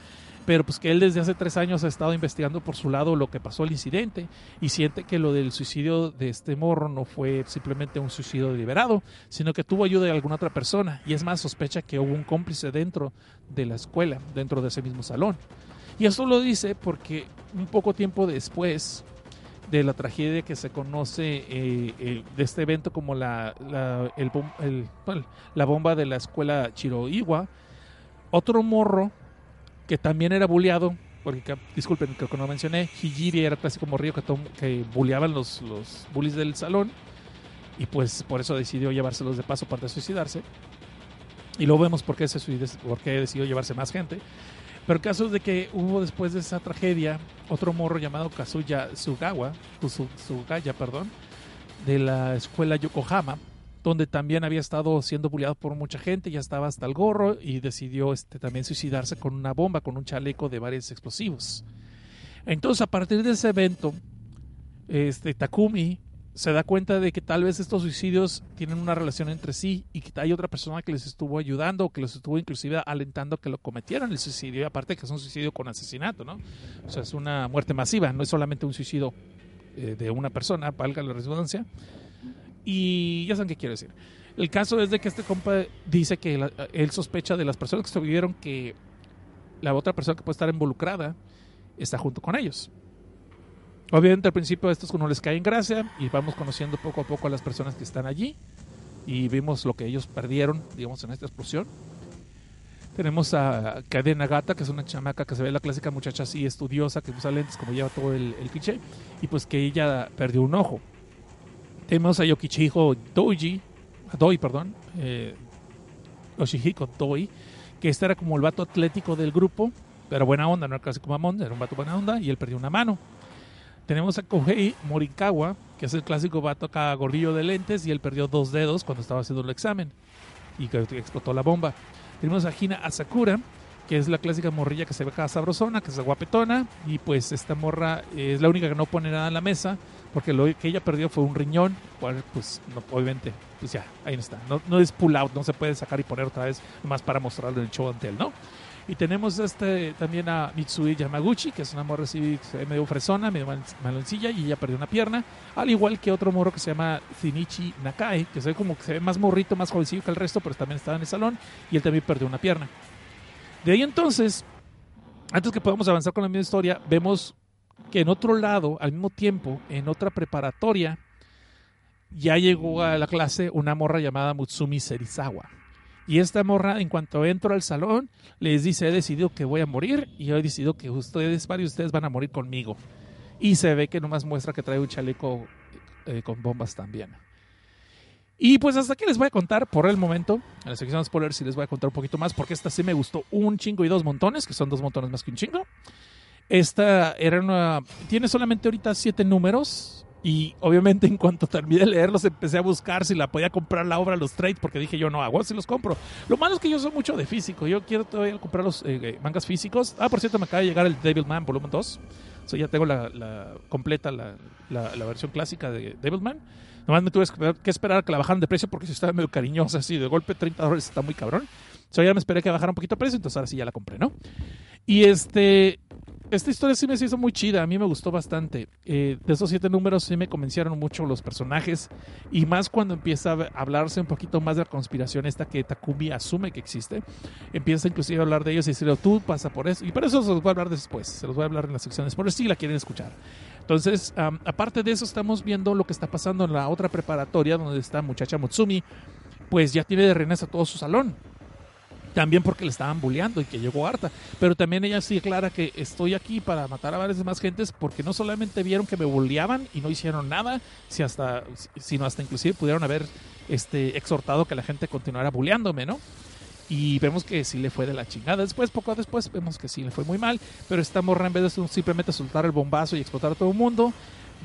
pero pues que él desde hace tres años ha estado investigando por su lado lo que pasó el incidente y siente que lo del suicidio de este morro no fue simplemente un suicidio deliberado, sino que tuvo ayuda de alguna otra persona y es más sospecha que hubo un cómplice dentro de la escuela, dentro de ese mismo salón. Y esto lo dice porque un poco tiempo después de la tragedia que se conoce eh, de este evento como la, la, el el- la bomba de la escuela Chiroiwa, otro morro que también era bulleado, porque disculpen, creo que no mencioné, Hijiri era clásico morrillo que, tom- que los, los bullies del salón y pues por eso decidió llevárselos de paso para suicidarse. Y luego vemos por qué, se por qué decidió llevarse más gente. Pero el caso es de que hubo después de esa tragedia otro morro llamado Kazuya Sugawa, Sugaya, perdón, de la escuela Yokohama, donde también había estado siendo bulleado por mucha gente, ya estaba hasta el gorro y decidió este, también suicidarse con una bomba, con un chaleco de varios explosivos. Entonces, a partir de ese evento, este, Takumi se da cuenta de que tal vez estos suicidios tienen una relación entre sí y que hay otra persona que les estuvo ayudando o que los estuvo inclusive alentando que lo cometieran el suicidio. Y aparte que es un suicidio con asesinato, ¿no? O sea, es una muerte masiva, no es solamente un suicidio eh, de una persona, valga la redundancia. Y ya saben qué quiero decir. El caso es de que este compa dice que la- él sospecha de las personas que sobrevivieron que la otra persona que puede estar involucrada está junto con ellos. Obviamente al principio a estos no les cae en gracia y vamos conociendo poco a poco a las personas que están allí y vimos lo que ellos perdieron, digamos, en esta explosión. Tenemos a Kade Nagata, que es una chamaca que se ve la clásica muchacha así estudiosa, que usa lentes como lleva todo el, el cliché, y pues que ella perdió un ojo. Tenemos a Yokichiho Doji, Doi, perdón, eh, Yoshihiko Doi, que este era como el vato atlético del grupo, pero buena onda, no era clásico mamón, era un vato buena onda, y él perdió una mano. Tenemos a Kohei Morikawa, que es el clásico vato acá gordillo de lentes, y él perdió dos dedos cuando estaba haciendo el examen y que explotó la bomba. Tenemos a Hina Asakura, que es la clásica morrilla que se ve acá sabrosona, que es guapetona, y pues esta morra es la única que no pone nada en la mesa, porque lo que ella perdió fue un riñón, cual pues no, obviamente, pues ya, ahí no está. No, no es pull out, no se puede sacar y poner otra vez, más para mostrarlo en el show ante él, ¿no? Y tenemos este también a Mitsui Yamaguchi, que es una morra así medio fresona, medio mal- maloncilla, y ella perdió una pierna. Al igual que otro morro que se llama Shinichi Nakai, que se ve como que se ve más morrito, más jovencillo que el resto, pero también estaba en el salón, y él también perdió una pierna. De ahí entonces, antes que podamos avanzar con la misma historia, vemos que en otro lado, al mismo tiempo, en otra preparatoria, ya llegó a la clase una morra llamada Mutsumi Serizawa. Y esta morra, en cuanto entro al salón, les dice, he decidido que voy a morir y he decidido que ustedes, varios de ustedes van a morir conmigo. Y se ve que nomás muestra que trae un chaleco eh, con bombas también. Y pues hasta aquí les voy a contar por el momento. En la sección de spoilers sí les voy a contar un poquito más porque esta sí me gustó un chingo y dos montones, que son dos montones más que un chingo. Esta era una... Tiene solamente ahorita siete números. Y obviamente en cuanto terminé de leerlos empecé a buscar si la podía comprar la obra, los trades, porque dije yo no hago, si los compro. Lo malo es que yo soy mucho de físico, yo quiero todavía comprar los eh, eh, mangas físicos. Ah, por cierto, me acaba de llegar el Devilman volumen 2. O sea, ya tengo la, completa, la, la- versión clásica de Devilman. Nomás me tuve que esperar- a que la bajaran de precio porque si estaba medio cariñosa, así de golpe 30 dólares está muy cabrón. O sea, ya me esperé que bajara un poquito de precio, entonces ahora sí ya la compré, ¿no? Y este, esta historia sí me hizo muy chida, a mí me gustó bastante. Eh, de esos siete números sí me convencieron mucho los personajes y más cuando empieza a hablarse un poquito más de la conspiración esta que Takumi asume que existe. Empieza inclusive a hablar de ellos y decirle, tú pasa por eso. Y por eso se los voy a hablar después, se los voy a hablar en la sección de spoilers si la quieren escuchar. Entonces, aparte de eso, estamos viendo lo que está pasando en la otra preparatoria donde está muchacha Mutsumi, pues ya tiene de reines a todo su salón también porque le estaban bulleando y que llegó harta. Pero también ella sí aclara que estoy aquí para matar a varias demás gentes porque no solamente vieron que me bulleaban y no hicieron nada, si hasta, sino hasta inclusive pudieron haber este, exhortado que la gente continuara bulleándome, ¿no? Y vemos que sí le fue de la chingada. Después, poco después, vemos que sí le fue muy mal. Pero esta morra, en vez de simplemente soltar el bombazo y explotar a todo el mundo,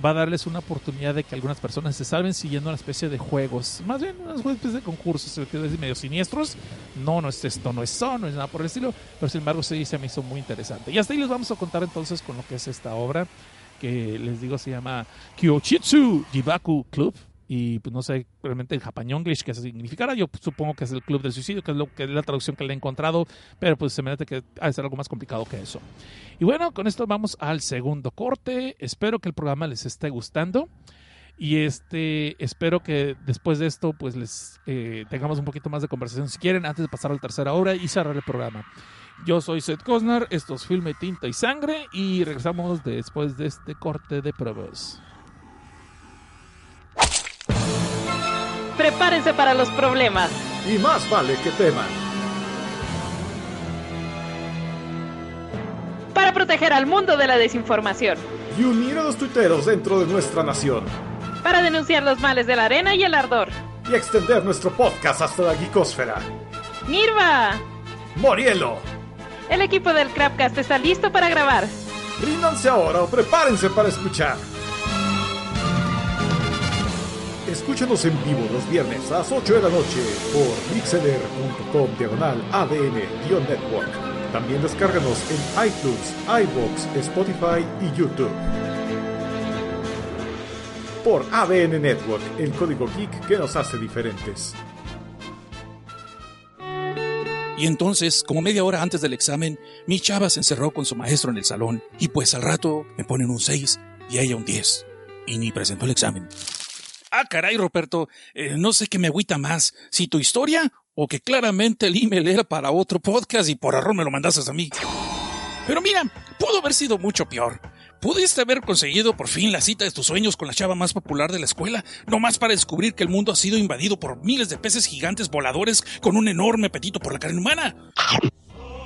va a darles una oportunidad de que algunas personas se salven siguiendo una especie de juegos, más bien una especie de concursos medio siniestros. No, no es esto, no es eso, no es nada por el estilo, pero sin embargo sí se me hizo muy interesante. Y hasta ahí les vamos a contar entonces con lo que es esta obra, que les digo se llama Kyochitsu Jibaku Club. Y pues no sé realmente en japañonglish qué significará. Yo supongo que es el club del suicidio, que es lo que es la traducción que le he encontrado, pero pues se me hace que ha de ser algo más complicado que eso. Y bueno, con esto vamos al segundo corte. Espero que el programa les esté gustando. Y este, espero que después de esto, pues les eh, tengamos un poquito más de conversación si quieren, antes de pasar a la tercera hora y cerrar el programa. Yo soy Seth Cosnar, esto es Filme, Tinta y Sangre, y regresamos después de este corte de pruebas. Prepárense para los problemas. Y más vale que teman. Para proteger al mundo de la desinformación. Y unir a los tuiteros dentro de nuestra nación. Para denunciar los males de la arena y el ardor. Y extender nuestro podcast hasta la geekosfera. ¡Nirva! ¡Morielo! El equipo del Crapcast está listo para grabar. Ríndanse ahora o prepárense para escuchar. Escúchanos en vivo los viernes a las 8 de la noche por mixeler.com diagonal ADN-network. También descárganos en iTunes, iBox, Spotify y YouTube. Por ADN Network, el código geek que nos hace diferentes. Y entonces, como media hora antes del examen, mi chava se encerró con su maestro en el salón y pues al rato me ponen un 6 y ella un 10. Y ni presentó el examen. Ah, caray, Roberto, eh, no sé qué me agüita más, si tu historia o que claramente el email era para otro podcast y por error me lo mandaste a mí. Pero mira, pudo haber sido mucho peor. Pudiste haber conseguido por fin la cita de tus sueños con la chava más popular de la escuela, no más para descubrir que el mundo ha sido invadido por miles de peces gigantes voladores con un enorme apetito por la carne humana.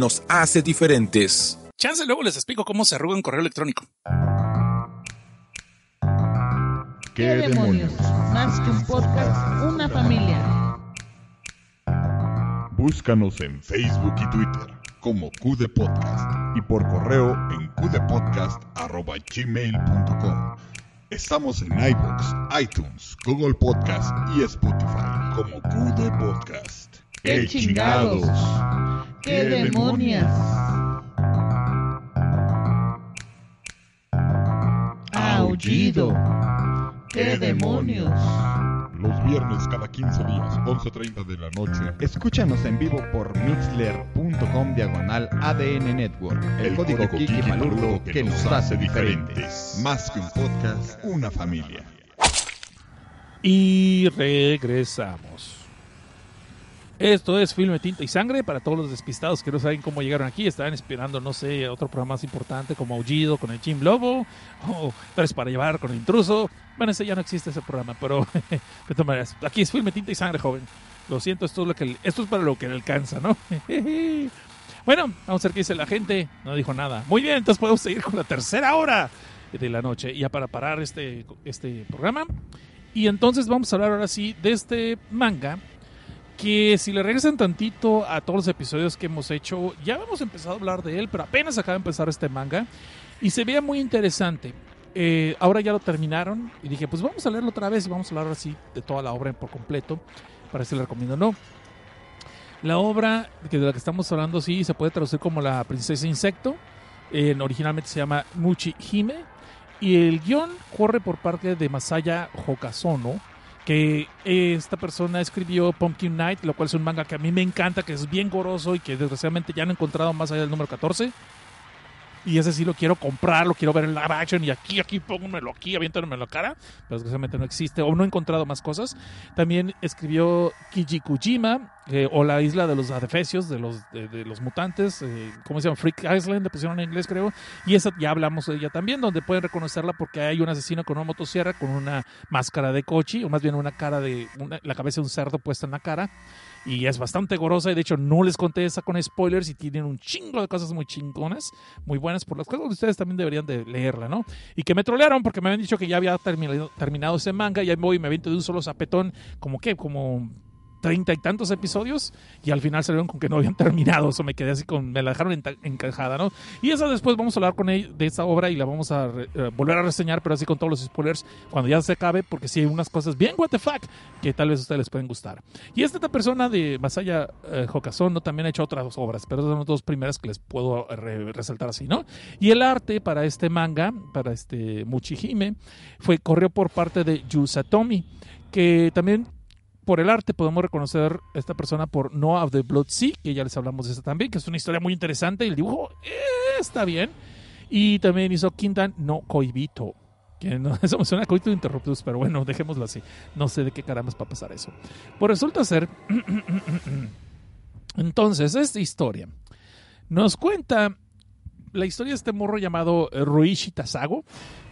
nos hace diferentes. Chance luego les explico cómo se arruga un correo electrónico. ¿Qué demonios? Más que un podcast, una familia. Búscanos en Facebook y Twitter como QD Podcast y por correo en qdpodcast.gmail.com. Estamos en iBox, iTunes, Google Podcast y Spotify como QD Podcast. ¡Qué chingados! ¡Qué demonios! Aullido. ¡Qué demonios! Los viernes cada 15 días, 11.30 de la noche. Escúchanos en vivo por mixler.com diagonal ADN Network. El, código, Kiki Malurdo que nos hace diferentes. Más que un podcast, una familia. Y regresamos. Esto es Filme, Tinta y Sangre para todos los despistados que no saben cómo llegaron aquí. Estaban esperando, no sé, otro programa más importante como Aullido con el Jim Lobo o Tres para llevar con el intruso. Bueno, ese ya no existe ese programa, pero de todas maneras, aquí es Filme, Tinta y Sangre, joven. Lo siento, esto es, lo que, esto es para lo que le alcanza, ¿no? bueno, vamos a ver qué dice la gente. No dijo nada. Muy bien, entonces podemos seguir con la tercera hora de la noche, ya para parar este, este programa. Y entonces vamos a hablar ahora sí de este manga que si le regresan tantito a todos los episodios que hemos hecho, ya hemos empezado a hablar de él, pero apenas acaba de empezar este manga y se veía muy interesante. Eh, ahora ya lo terminaron y dije, pues vamos a leerlo otra vez y vamos a hablar así de toda la obra por completo, para si le recomiendo o no. La obra de la que estamos hablando sí se puede traducir como La Princesa Insecto, eh, originalmente se llama Muchi Hime, y el guion corre por parte de Masaya Hokazono, que esta persona escribió Pumpkin Night, lo cual es un manga que a mí me encanta, que es bien goroso y que desgraciadamente ya no he encontrado más allá del número 14. Y ese sí lo quiero comprar, lo quiero ver en live action y aquí, aquí, pónganmelo aquí, aviéntamelo en la cara. Pero desgraciadamente no existe o no he encontrado más cosas. También escribió Kijikujima eh, o la isla de los adefesios, de los, de, los mutantes, eh, ¿cómo se llama? Freak Island, le pusieron en inglés creo. Y esa ya hablamos de ella también, donde pueden reconocerla porque hay un asesino con una motosierra, con una máscara de cochi, o más bien una cara de, la cabeza de un cerdo puesta en la cara y es bastante gorosa y de hecho no les conté esa con spoilers y tienen un chingo de cosas muy chingonas, muy buenas por las cuales ustedes también deberían de leerla, ¿no? Y que me trolearon porque me habían dicho que ya había terminado, terminado ese manga y ahí voy y me aviento de un solo zapetón, como que, como treinta y tantos episodios y al final salieron con que no habían terminado. Eso me quedé así con, me la dejaron encajada, ¿no? Y esa después vamos a hablar con ella de esa obra y la vamos a eh, volver a reseñar, pero así con todos los spoilers cuando ya se acabe, porque sí hay unas cosas bien what the fuck que tal vez ustedes les pueden gustar. Y esta persona de Masaya eh, ¿no? también ha hecho otras obras, pero esas son las dos primeras que les puedo eh, re- resaltar así, ¿no? Y el arte para este manga, para este Muchihime, fue, corrió por parte de Yusatomi, que también por el arte podemos reconocer a esta persona por Noah of the Blood Sea, que ya les hablamos de eso también, que es una historia muy interesante y el dibujo está bien. Y también hizo Kintan no Koibito. Que no, eso me suena a Coito Interruptus, pero bueno, dejémoslo así. No sé de qué caramba va a pasar eso. Pues resulta ser. Entonces, esta historia nos cuenta la historia de este morro llamado eh, Ruichi Tasago,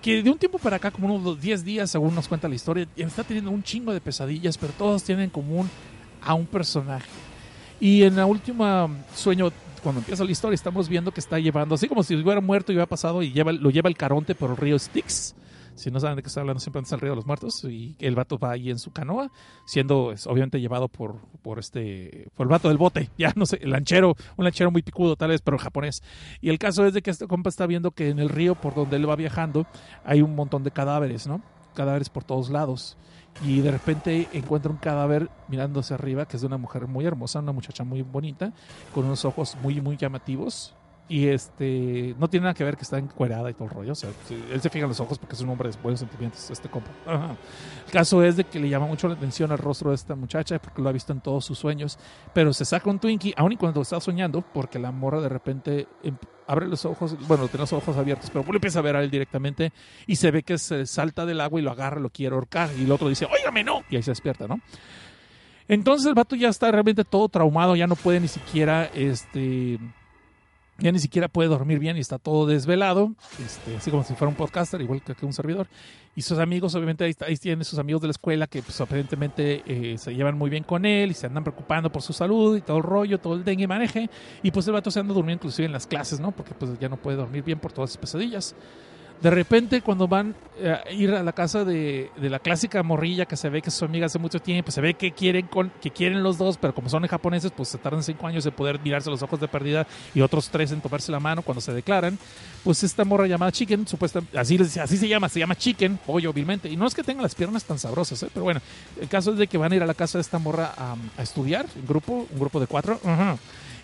que de un tiempo para acá, como unos 10 días, según nos cuenta la historia, está teniendo un chingo de pesadillas, pero todos tienen en común a un personaje. Y en la última sueño, cuando empieza la historia, estamos viendo que está llevando, así como si hubiera muerto y hubiera pasado, y lleva, lo lleva el caronte por el río Styx. Si no saben de qué está hablando, siempre es el río de los muertos. Y el vato va ahí en su canoa, siendo es, obviamente llevado por, por este por el vato del bote. Ya no sé, el lanchero, un lanchero muy picudo tal vez, pero japonés. Y el caso es de que este compa está viendo que en el río por donde él va viajando hay un montón de cadáveres, ¿no? Cadáveres por todos lados. Y de repente encuentra un cadáver mirando hacia arriba, que es de una mujer muy hermosa, una muchacha muy bonita, con unos ojos muy, muy llamativos. Y este no tiene nada que ver que está encuerada y todo el rollo. O sea, él se fija en los ojos porque es un hombre de buenos sentimientos, este compa. Ajá. El caso es de que le llama mucho la atención al rostro de esta muchacha porque lo ha visto en todos sus sueños. Pero se saca un Twinkie, aun y cuando está soñando, porque la morra de repente em- abre los ojos, bueno, tiene los ojos abiertos, pero le empieza a ver a él directamente y se ve que se salta del agua y lo agarra, lo quiere ahorcar. Y el otro dice, óigame, no. Y ahí se despierta, ¿no? Entonces el vato ya está realmente todo traumado, ya no puede ni siquiera, este, ya ni siquiera puede dormir bien y está todo desvelado, este, así como si fuera un podcaster, igual que, un servidor. Y sus amigos, obviamente, ahí, ahí tienen sus amigos de la escuela que pues, aparentemente eh, se llevan muy bien con él y se andan preocupando por su salud y todo el rollo, todo el dengue maneje. Y pues el vato se anda durmiendo inclusive en las clases, ¿no? Porque pues ya no puede dormir bien por todas esas pesadillas. De repente, cuando van eh, a ir a la casa de, de la clásica morrilla que se ve que es su amiga hace mucho tiempo, se ve que quieren, con, que quieren los dos, pero como son japoneses, pues se tardan cinco años en poder mirarse los ojos de perdida y otros tres en tomarse la mano cuando se declaran. Pues esta morra llamada Chicken, supuestamente, así, así se llama, se llama Chicken, pollo, vilmente. Y no es que tenga las piernas tan sabrosas, ¿eh? pero bueno, el caso es de que van a ir a la casa de esta morra a, estudiar, en grupo, un grupo de cuatro.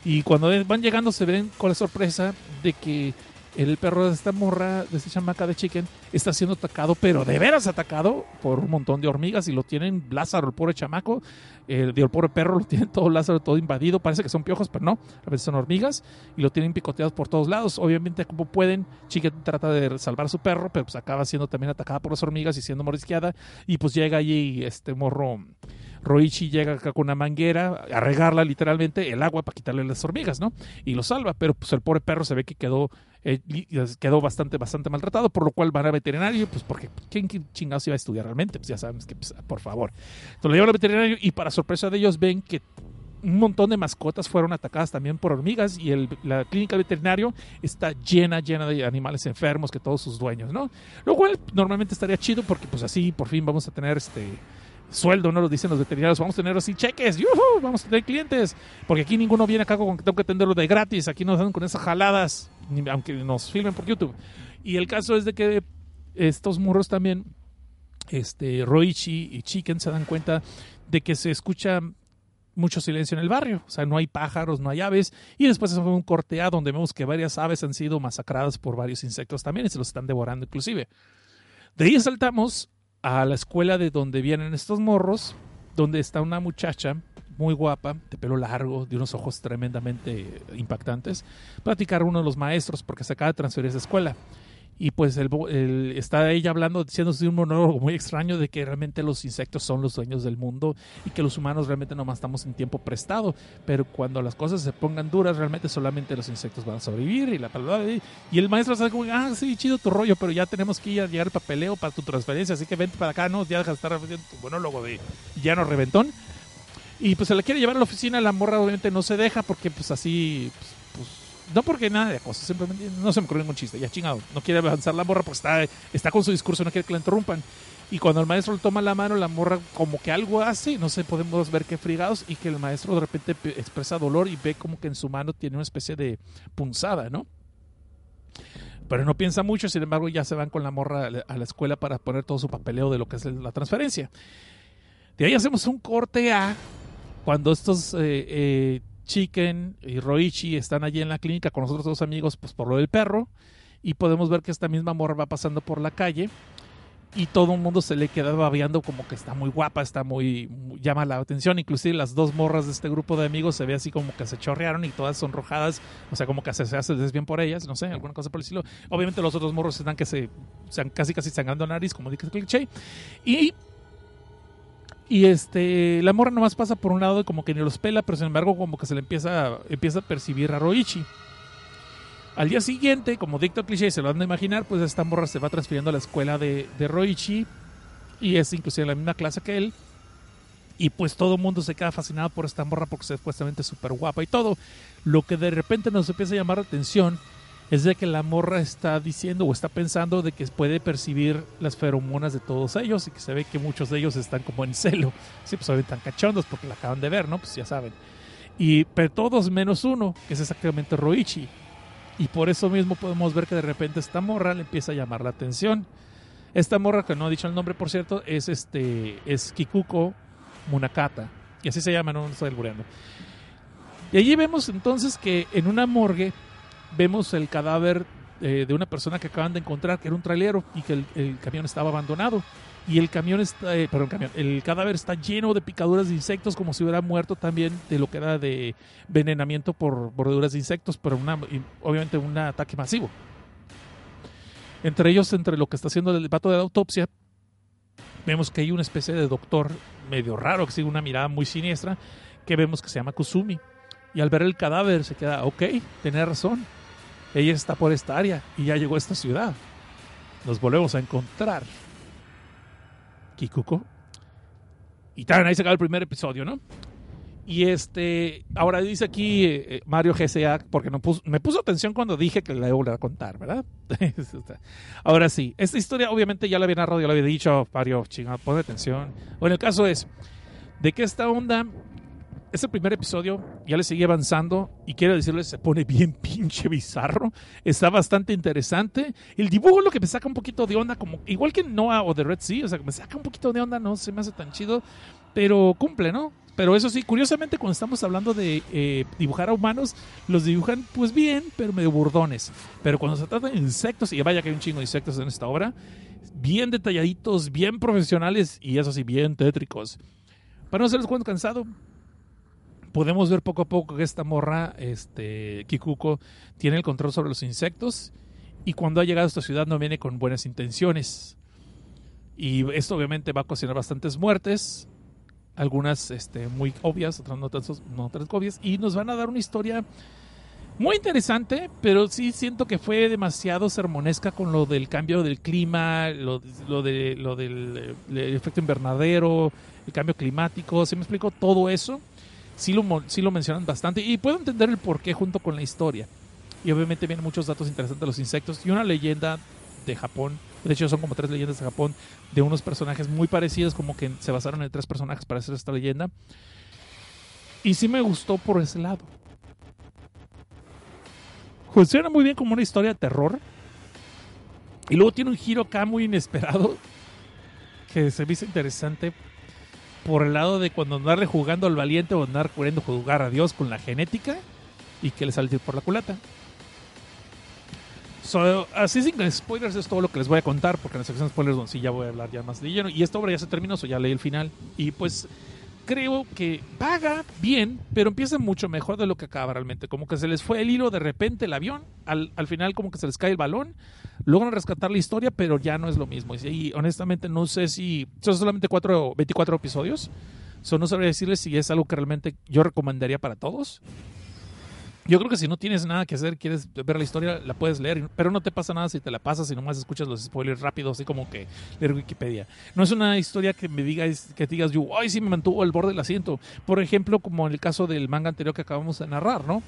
Y cuando van llegando se ven con la sorpresa de que el perro de esta morra, de esta chamaca de Chicken, está siendo atacado, pero de veras atacado por un montón de hormigas y lo tienen Lázaro, el pobre chamaco, el, el pobre perro lo tienen todo Lázaro, todo invadido, parece que son piojos, pero no, a veces son hormigas y lo tienen picoteados por todos lados. Obviamente, como pueden, Chicken trata de salvar a su perro, pero pues acaba siendo también atacada por las hormigas y siendo morisqueada y pues llega allí este morro... Roichi llega acá con una manguera a regarla literalmente el agua para quitarle las hormigas, ¿no? Y lo salva, pero pues el pobre perro se ve que quedó eh, quedó bastante bastante maltratado, por lo cual van al veterinario, pues porque ¿quién, quién chingados iba a estudiar realmente? Pues ya sabemos que, pues, por favor. Entonces lo llevan al veterinario y para sorpresa de ellos ven que un montón de mascotas fueron atacadas también por hormigas y la clínica veterinario está llena, llena de animales enfermos que todos sus dueños, ¿no? Lo cual normalmente estaría chido porque pues así por fin vamos a tener este sueldo, ¿no? Lo dicen los veterinarios, vamos a tener así cheques, ¡yujú! vamos a tener clientes, porque aquí ninguno viene acá con que tengo que atenderlo de gratis, aquí nos dan con esas jaladas, aunque nos filmen por YouTube. Y el caso es de que estos murros también, este, Roichi y Chicken se dan cuenta de que se escucha mucho silencio en el barrio, o sea, no hay pájaros, no hay aves, y después fue un corte donde vemos que varias aves han sido masacradas por varios insectos también y se los están devorando inclusive. De ahí saltamos a la escuela de donde vienen estos morros, donde está una muchacha muy guapa, de pelo largo, de unos ojos tremendamente impactantes, platicar uno de los maestros porque se acaba de transferir a esa escuela. Y pues el, el- está ella hablando, diciéndose un monólogo muy extraño de que realmente los insectos son los dueños del mundo y que los humanos realmente nomás estamos en tiempo prestado. Pero cuando las cosas se pongan duras, realmente solamente los insectos van a sobrevivir. Y la Y el maestro está como, ah, sí, chido tu rollo, pero ya tenemos que ir a llegar el papeleo para tu transferencia. Así que vente para acá, no, ya deja de estar haciendo tu monólogo de llano reventón. Y pues se la quiere llevar a la oficina, la morra obviamente no se deja porque pues así, pues, pues, no porque nada de cosas, simplemente no se me ocurrió ningún chiste, ya chingado, no quiere avanzar la morra porque está, está con su discurso, no quiere que la interrumpan. Y cuando el maestro le toma la mano, la morra como que algo hace, no sé, podemos ver qué frigados, y que el maestro de repente pe- expresa dolor y ve como que en su mano tiene una especie de punzada, ¿no? Pero no piensa mucho, sin embargo ya se van con la morra a la escuela para poner todo su papeleo de lo que es la transferencia. De ahí hacemos un corte a cuando estos eh, eh, Chicken y Roichi están allí en la clínica con nosotros dos amigos, pues por lo del perro, y podemos ver que esta misma morra va pasando por la calle y todo el mundo se le queda babeando como que está muy guapa, está muy, llama la atención, inclusive las dos morras de este grupo de amigos se ve así como que se chorrearon y todas sonrojadas, o sea, como que se, se hace desbien por ellas, no sé, alguna cosa por el estilo. Obviamente los otros morros están que se, se casi casi sangrando nariz, como dice el cliché, y y este, la morra nomás pasa por un lado y como que ni los pela, pero sin embargo como que se le empieza, empieza a percibir a Roichi. Al día siguiente, como dicta el cliché, se lo han de imaginar, pues esta morra se va transfiriendo a la escuela de, de Roichi y es inclusive la misma clase que él. Y pues todo el mundo se queda fascinado por esta morra porque supuestamente es súper guapa y todo. Lo que de repente nos empieza a llamar la atención es de que la morra está diciendo o está pensando de que puede percibir las feromonas de todos ellos y que se ve que muchos de ellos están como en celo. Sí, pues obviamente están cachondos porque la acaban de ver, ¿no? Pues ya saben. Y pero todos menos uno, que es exactamente Roichi. Y por eso mismo podemos ver que de repente esta morra le empieza a llamar la atención. Esta morra, que no he dicho el nombre por cierto, es este es Kikuko Munakata. Y así se llama, no, no estoy albureando. Y allí vemos entonces que en una morgue vemos el cadáver eh, de una persona que acaban de encontrar, que era un trailero, y que el, camión estaba abandonado. Y el camión está, eh, perdón, camión, el cadáver está lleno de picaduras de insectos, como si hubiera muerto también de lo que era de envenenamiento por mordeduras de insectos, pero una, obviamente un ataque masivo. Entre ellos, entre lo que está haciendo el pato de la autopsia, vemos que hay una especie de doctor medio raro, que sigue una mirada muy siniestra, que vemos que se llama Kusumi. Y al ver el cadáver se queda, ok, tenía razón. Ella está por esta área y ya llegó a esta ciudad. Nos volvemos a encontrar. Kikuko. Y tan, ahí se acaba el primer episodio, ¿no? Y este, ahora dice aquí eh, Mario GSA, porque no me puso atención cuando dije que la iba a contar, ¿verdad? ahora sí, esta historia obviamente ya la había narrado, ya la había dicho, Mario, chingado, pon atención. Bueno, el caso es de que esta onda, ese primer episodio ya le sigue avanzando y quiero decirles, se pone bien pinche bizarro, está bastante interesante. El dibujo es lo que me saca un poquito de onda, como igual que Noah o The Red Sea, o sea, me saca un poquito de onda, no se me hace tan chido, pero cumple, ¿no? Pero eso sí, curiosamente cuando estamos hablando de eh, dibujar a humanos, los dibujan pues bien, pero medio burdones. Pero cuando se trata de insectos, y vaya que hay un chingo de insectos en esta obra, bien detalladitos, bien profesionales y eso sí, bien tétricos. Para no hacerles cuento cansado, podemos ver poco a poco que esta morra, este Kikuko, tiene el control sobre los insectos y cuando ha llegado a esta ciudad no viene con buenas intenciones. Y esto obviamente va a ocasionar bastantes muertes, algunas este, muy obvias, otras no tan, no tan obvias, y nos van a dar una historia muy interesante, pero sí siento que fue demasiado sermonesca con lo del cambio del clima, lo, de, lo del eh, efecto invernadero, el cambio climático, ¿se me explicó todo eso? Sí lo, sí lo mencionan bastante y puedo entender el porqué junto con la historia. Y obviamente vienen muchos datos interesantes de los insectos y una leyenda de Japón. De hecho, son como tres leyendas de Japón de unos personajes muy parecidos, como que se basaron en tres personajes para hacer esta leyenda. Y sí me gustó por ese lado. Funciona muy bien como una historia de terror. Y luego tiene un giro acá muy inesperado que se me hizo interesante por el lado de cuando andarle jugando al valiente o andar queriendo jugar a Dios con la genética y que le salte por la culata. So, así sin spoilers es todo lo que les voy a contar, porque en la sección de spoilers donde sí ya voy a hablar ya más de lleno. Y esta obra ya se terminó, so ya leí el final. Y pues creo que paga bien, pero empieza mucho mejor de lo que acaba realmente. Como que se les fue el hilo de repente el avión, al, al final como que se les cae el balón, logran rescatar la historia, pero ya no es lo mismo. Y, y honestamente no sé si... Son solamente cuatro, 24 episodios. So, no sabría decirles si es algo que realmente yo recomendaría para todos. Yo creo que si no tienes nada que hacer, quieres ver la historia, la puedes leer, pero no te pasa nada si te la pasas y nomás escuchas los spoilers rápidos, así como que leer Wikipedia. No es una historia que me digas, que digas yo, ay, sí me mantuvo al borde del asiento. Por ejemplo, como en el caso del manga anterior que acabamos de narrar, ¿no?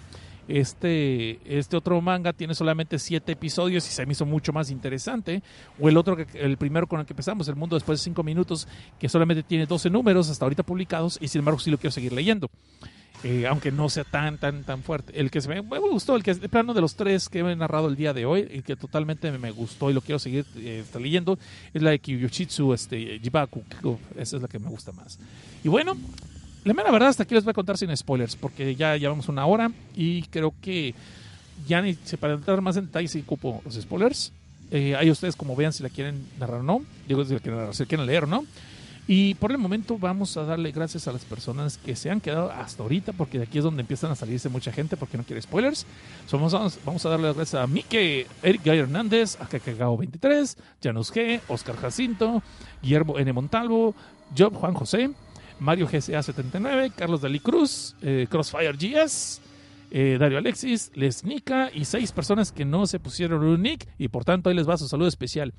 Este, este otro manga tiene solamente siete episodios y se me hizo mucho más interesante. O el otro, el primero con el que empezamos, El Mundo después de cinco minutos, que solamente tiene 12 números hasta ahorita publicados y sin embargo sí lo quiero seguir leyendo. Eh, aunque no sea tan, tan, tan fuerte. El que se me, gustó, el que es de plano de los tres que he narrado el día de hoy, el que totalmente me gustó y lo quiero seguir eh, está leyendo, es la de Kyuyoshitsu este, Jibaku. Esa es la que me gusta más. Y bueno, la mera verdad, hasta aquí les voy a contar sin spoilers, porque ya llevamos una hora y creo que ya ni se para entrar más en detalles y cupo los spoilers. Eh, ahí ustedes como vean si la quieren narrar o no. Digo, si quieren, si la quieren leer o no. Y por el momento vamos a darle gracias a las personas que se han quedado hasta ahorita, porque de aquí es donde empiezan a salirse mucha gente porque no quiere spoilers. Somos, vamos, a darle las gracias a Mike, Eric Gay Hernández, a Kakagao 23, Janus G, Oscar Jacinto, Guillermo N. Montalvo, Job Juan José, Mario GCA 79, Carlos Dalí Cruz, eh, Crossfire GS, eh, Dario Alexis, Les Nika y seis personas que no se pusieron un nick y por tanto ahí les va su saludo especial.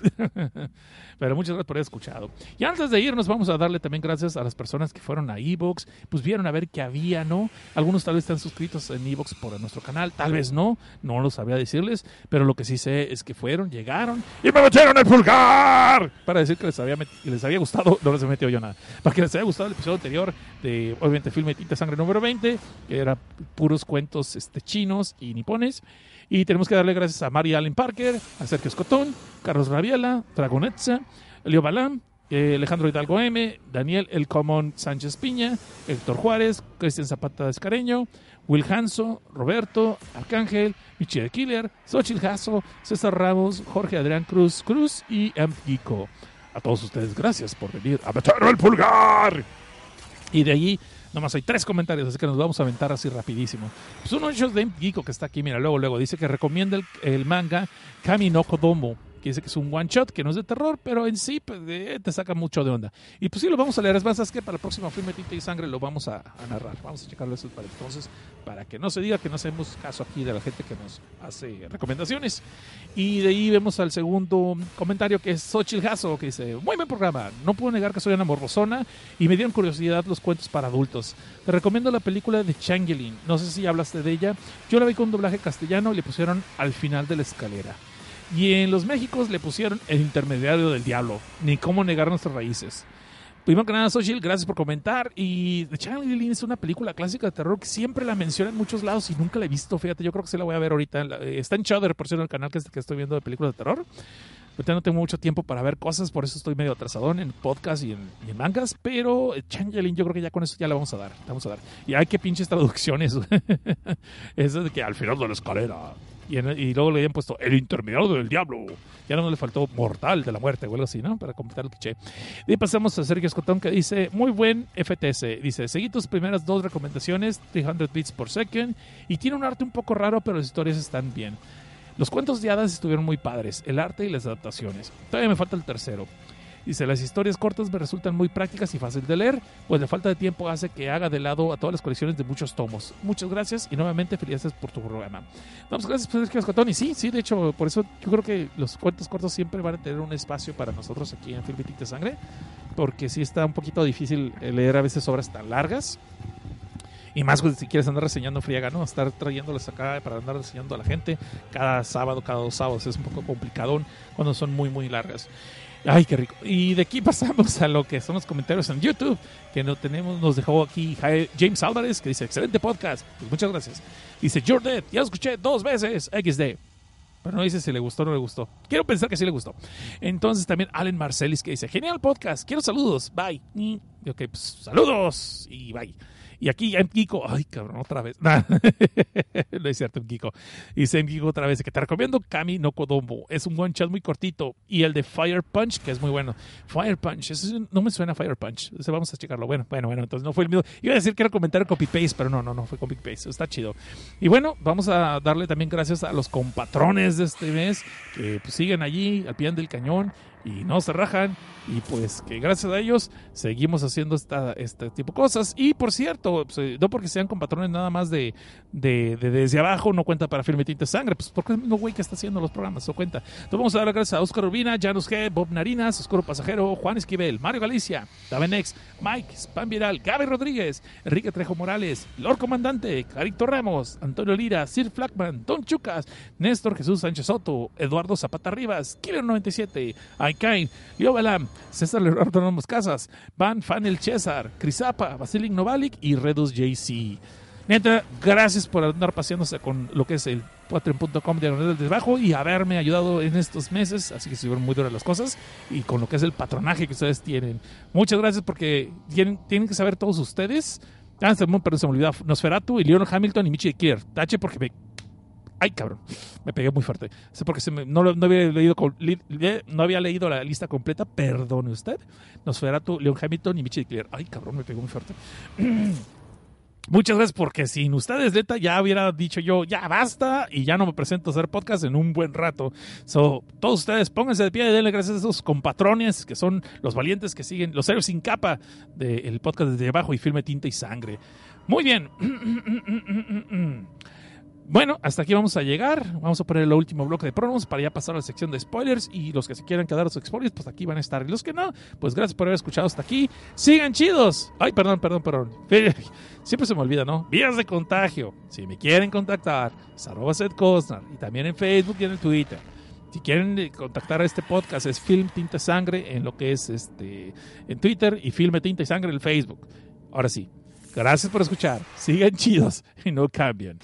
Pero muchas gracias por haber escuchado. Y antes de irnos, vamos a darle también gracias a las personas que fueron a Evox, pues vieron a ver qué había, ¿no? Algunos tal vez están suscritos en Evox por nuestro canal, tal vez no, no lo sabía decirles, pero lo que sí sé es que fueron, llegaron y me metieron el pulgar para decir que les había, les había gustado, no les he metido yo nada, para que les haya gustado el episodio anterior de, obviamente, Filme Tinta Sangre número 20, que era puros cuentos este, chinos y nipones. Y tenemos que darle gracias a Mary Allen Parker, a Sergio Escotón, Carlos Rabiela, Dragonetza, Leo Balam, eh, Alejandro Hidalgo M, Daniel El Comón Sánchez Piña, Héctor Juárez, Cristian Zapata Descareño, Will Hanso, Roberto, Arcángel, Michelle Killer, Xochitl Jasso, César Ramos, Jorge Adrián Cruz Cruz y M. Gico. A todos ustedes, gracias por venir a meter el pulgar. Y de allí Nomás hay tres comentarios, así que nos vamos a aventar así rapidísimo. Pues uno de ellos de Geeko que está aquí, mira, luego, luego, dice que recomienda el, el manga Kami no Kodomo que dice que es un one shot, que no es de terror, pero en sí pues, eh, te saca mucho de onda. Y pues sí, lo vamos a leer. Es más, es que para el próximo filme Tinta y Sangre lo vamos a, a, narrar. Vamos a checarlo eso para entonces, para que no se diga que no hacemos caso aquí de la gente que nos hace recomendaciones. Y de ahí vemos al segundo comentario que es Xochitl que dice, muy buen programa. No puedo negar que soy una morrosona y me dieron curiosidad los cuentos para adultos. Te recomiendo la película de Changeling. No sé si hablaste de ella. Yo la vi con un doblaje castellano y le pusieron al final de la escalera. Y en los Méxicos le pusieron el intermediario del diablo. Ni cómo negar nuestras raíces. Primero que nada, Social, gracias por comentar. Y The Changeling es una película clásica de terror que siempre la menciona en muchos lados y nunca la he visto. Fíjate, yo creo que sí la voy a ver ahorita. Está en Shudder, por cierto, el canal que, estoy viendo de películas de terror. Ahorita no tengo mucho tiempo para ver cosas, por eso estoy medio atrasadón en podcast y en, mangas. Pero Changeling, yo creo que ya con eso ya le vamos a dar. Vamos a dar. Y hay que pinches traducciones. Eso de que al final de la escalera. Y, luego le habían puesto el intermediario del diablo. Ya no le faltó mortal de la muerte o algo así, ¿no? Para completar el cliché. Y pasamos a Sergio Escotón que dice, muy buen FTS. Dice, seguí tus primeras dos recomendaciones, 300 bits por second. Y tiene un arte un poco raro, pero las historias están bien. Los cuentos de hadas estuvieron muy padres, el arte y las adaptaciones. Todavía me falta el tercero. Dice, las historias cortas me resultan muy prácticas y fácil de leer, pues la falta de tiempo hace que haga de lado a todas las colecciones de muchos tomos. Muchas gracias y nuevamente felicidades por tu programa. Vamos, gracias por Sergio Escotón. Y sí, sí, de hecho, por eso yo creo que los cuentos cortos siempre van a tener un espacio para nosotros aquí en Film de Sangre, porque sí está un poquito difícil leer a veces obras tan largas. Y más si quieres andar reseñando friega, ¿no? Estar trayéndolas acá para andar reseñando a la gente cada sábado, cada dos sábados. Es un poco complicadón cuando son muy, muy largas. Ay, qué rico. Y de aquí pasamos a lo que son los comentarios en YouTube, que no tenemos, nos dejó aquí James Álvarez, que dice, excelente podcast. Pues muchas gracias. Dice, Jordan, ya lo escuché dos veces, XD. Pero no dice si le gustó o no le gustó. Quiero pensar que sí le gustó. Entonces también Allen Marcelis que dice, genial podcast, quiero saludos, bye. Y, ok, pues saludos y bye. Y aquí en Kiko, ay cabrón, otra vez. no es cierto, Kiko. Dice en Kiko otra vez que te recomiendo Kami no Kodomo. Es un one shot muy cortito. Y el de Fire Punch, que es muy bueno. Fire Punch, eso no me suena Fire Punch. Vamos a checarlo. Bueno, bueno, bueno, entonces no fue el mismo. Iba a decir que era comentar copy paste, pero no, no, no fue copy paste. Está chido. Y bueno, vamos a darle también gracias a los compatrones de este mes que pues, siguen allí al pie del cañón. Y no se rajan. Y pues que gracias a ellos seguimos haciendo esta, este tipo de cosas. Y por cierto, pues, eh, no porque sean con patrones nada más de, de, de desde abajo, no cuenta para Firme Tinte Sangre, pues porque es el mismo güey que está haciendo los programas, eso cuenta. Entonces vamos a dar las gracias a Oscar Urbina, Janus G, Bob Narinas, Oscuro Pasajero, Juan Esquivel, Mario Galicia, Davenex, Mike, Spam Viral, Gaby Rodríguez, Enrique Trejo Morales, Lord Comandante, Carito Ramos, Antonio Lira, Sir Flackman, Don Chucas, Néstor Jesús Sánchez Soto, Eduardo Zapata Rivas, Killer 97, Aikain, Leo Balam, César Leonardo Ramos Casas, Van Fanel César, Crisapa, Basilic Novalik y Redus JC. Neta, gracias por andar paseándose con lo que es el patreon.com del debajo y haberme ayudado en estos meses. Así que estuvieron muy duras las cosas y con lo que es el patronaje que ustedes tienen. Muchas gracias porque tienen, que saber todos ustedes. Ah, perdón, se me olvidó. Nosferatu y Leon Hamilton y Michi Kier. Tache porque me Ay, cabrón. Me pegué muy fuerte. Sé porque no, no había leído leído la lista completa. Perdone usted. Nosferatu, Leon Hamilton y Michi Clear. Ay, cabrón, me pegó muy fuerte. Muchas gracias porque sin ustedes, neta, ya hubiera dicho yo, ya basta y ya no me presento a hacer podcast en un buen rato. So, todos ustedes pónganse de pie y denle gracias a esos compatrones que son los valientes que siguen, los héroes sin capa del podcast desde abajo y filme Tinta y Sangre. Muy bien. Bueno, hasta aquí vamos a llegar. Vamos a poner el último bloque de promos para ya pasar a la sección de spoilers. Y los que se quieran quedar a sus spoilers, pues aquí van a estar. Y los que no, pues gracias por haber escuchado hasta aquí. Sigan chidos. Ay, perdón, perdón, perdón. Siempre se me olvida, ¿no? Vías de contagio. Si me quieren contactar, es arroba Seth Cosnar. Y también en Facebook y en el Twitter. Si quieren eh, contactar a este podcast es Film Tinta Sangre en lo que es este en Twitter y Filme Tinta y Sangre en Facebook. Ahora sí, gracias por escuchar. Sigan chidos y no cambian.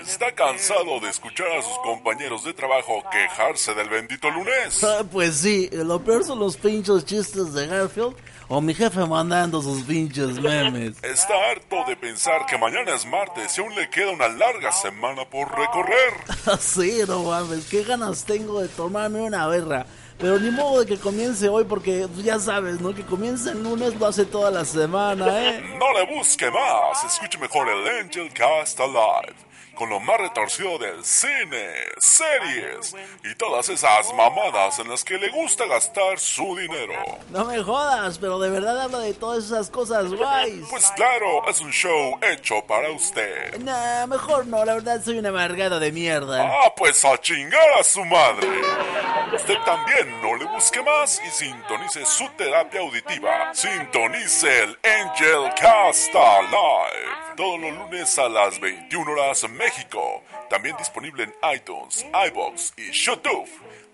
¿Está cansado de escuchar a sus compañeros de trabajo quejarse del bendito lunes? Ah, pues sí, lo peor son los pinchos chistes de Garfield o mi jefe mandando sus pinches memes. ¿Está harto de pensar que mañana es martes y aún le queda una larga semana por recorrer? sí, no mames, qué ganas tengo de tomarme una berra. Pero ni modo de que comience hoy porque ya sabes, ¿no? Que comience el lunes lo hace toda la semana, ¿eh? No le busque más, escuche mejor el Angel Cast Alive, con lo más retorcido del cine, series y todas esas mamadas en las que le gusta gastar su dinero. No me jodas, pero de verdad habla de todas esas cosas guays. Pues claro, es un show hecho para usted. Nah, mejor no, la verdad soy un amargado de mierda. Ah, pues a chingar a su madre. Usted también no le busque más y sintonice su terapia auditiva. Sintonice el Angel Cast Live. Todos los lunes a las 21 horas México. También disponible en iTunes, iBox y YouTube.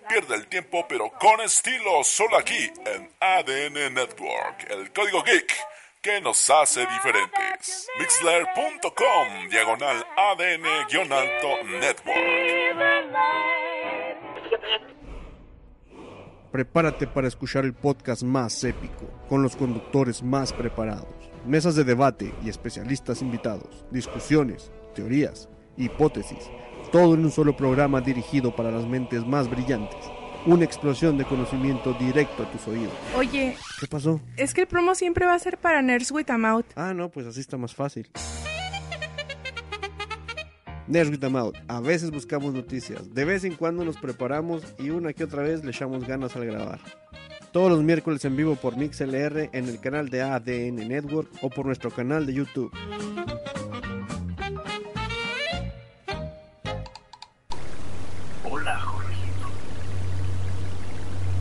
Pierde el tiempo pero con estilo solo aquí en ADN Network. El código geek que nos hace diferentes. Mixler.com diagonal ADN-alto Network. Prepárate para escuchar el podcast más épico, con los conductores más preparados, mesas de debate y especialistas invitados, discusiones, teorías, hipótesis, todo en un solo programa dirigido para las mentes más brillantes. Una explosión de conocimiento directo a tus oídos. Oye, ¿Qué pasó? es que el promo siempre va a ser para Nerds with a Mouth. Ah, no, pues así está más fácil. Nerds with a Mouth. A veces buscamos noticias, de vez en cuando nos preparamos y una que otra vez le echamos ganas al grabar. Todos los miércoles en vivo por MixLR en el canal de ADN Network o por nuestro canal de YouTube.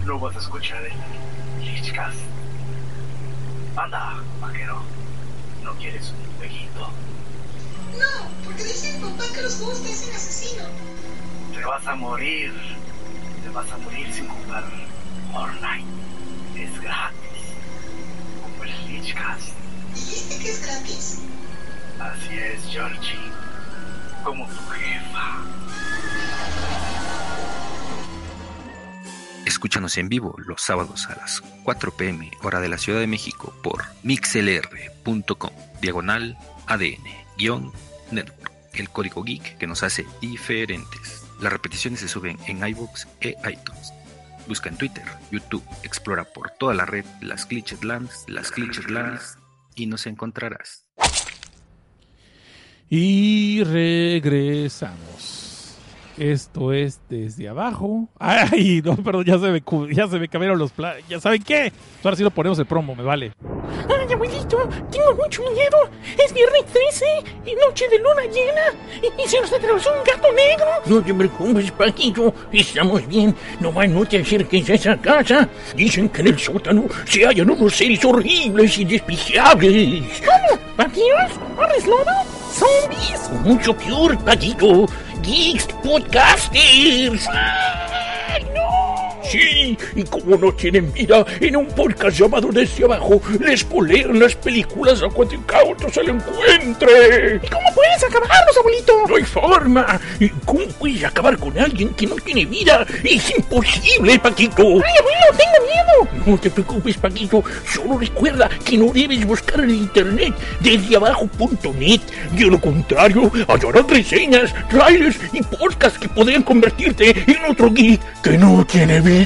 No vas a escuchar el Lichcast. Anda, vaquero. ¿No quieres un jueguito? No, porque dice papá que los juegos te hacen asesino. Te vas a morir. Te vas a morir sin jugar Fortnite. Es gratis. Como el Lichcast. ¿Dijiste que es gratis? Así es, Georgie. Como tu jefa. Escúchanos en vivo los sábados a las 4 pm hora de la Ciudad de México por mixlr.com diagonal ADN Network, el código geek que nos hace diferentes. Las repeticiones se suben en iBooks e iTunes. Busca en Twitter, YouTube, explora por toda la red las Glitched Lands, las Glitched Lands y nos encontrarás. Y regresamos. Esto es desde abajo. Ay, no, perdón, ya se me, ya se me cambiaron los planes. ¿Ya saben qué? Ahora sí lo ponemos el promo, me vale. Ay, abuelito, tengo mucho miedo. Es viernes 13 y noche de luna llena. Y, y se nos atravesó un gato negro. No te preocupes, Paquito. Estamos bien. Nomás no te acerques a esa casa. Dicen que en el sótano se hallan unos seres horribles y despreciables. ¿Cómo? ¿Vampiros? ¿Hombres lobo? ¿Zombies? Mucho peor, Paquito. Geeks Podcasters. ¡Ay, ah, no! Sí, y como no tienen vida, en un podcast llamado Desde Abajo, les polean las películas a cuanto incauto se lo encuentre. ¿Cómo puedes acabarlos, abuelito? No hay forma. ¿Y ¿Cómo puedes acabar con alguien que no tiene vida? Es imposible, Paquito. ¡Ay, abuelo, tengo miedo! No te preocupes, Paquito. Solo recuerda que no debes buscar en internet desde abajo.net. De lo contrario, hallarás reseñas, trailers y podcasts que podrían convertirte en otro geek que no tiene vida.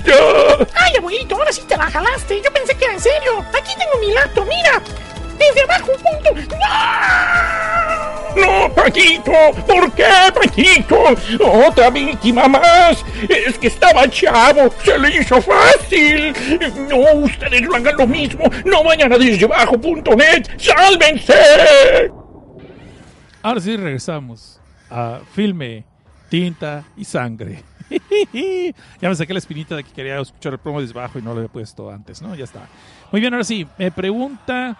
¡Ay, abuelito, ahora sí te la jalaste! Yo pensé que era en serio. Aquí tengo mi laptop, mira. Desde abajo, punto. ¡No, Paquito! ¿Por qué, Paquito? ¡Otra víctima más! Es que estaba chavo, se le hizo fácil. No, ustedes no hagan lo mismo. No vayan a desdebajo.net. ¡Sálvense! Ahora sí regresamos a filme, tinta y sangre. ya me saqué la espinita de que quería escuchar el promo desde abajo y no lo había puesto antes, ¿no? Ya está. Muy bien, ahora sí, me pregunta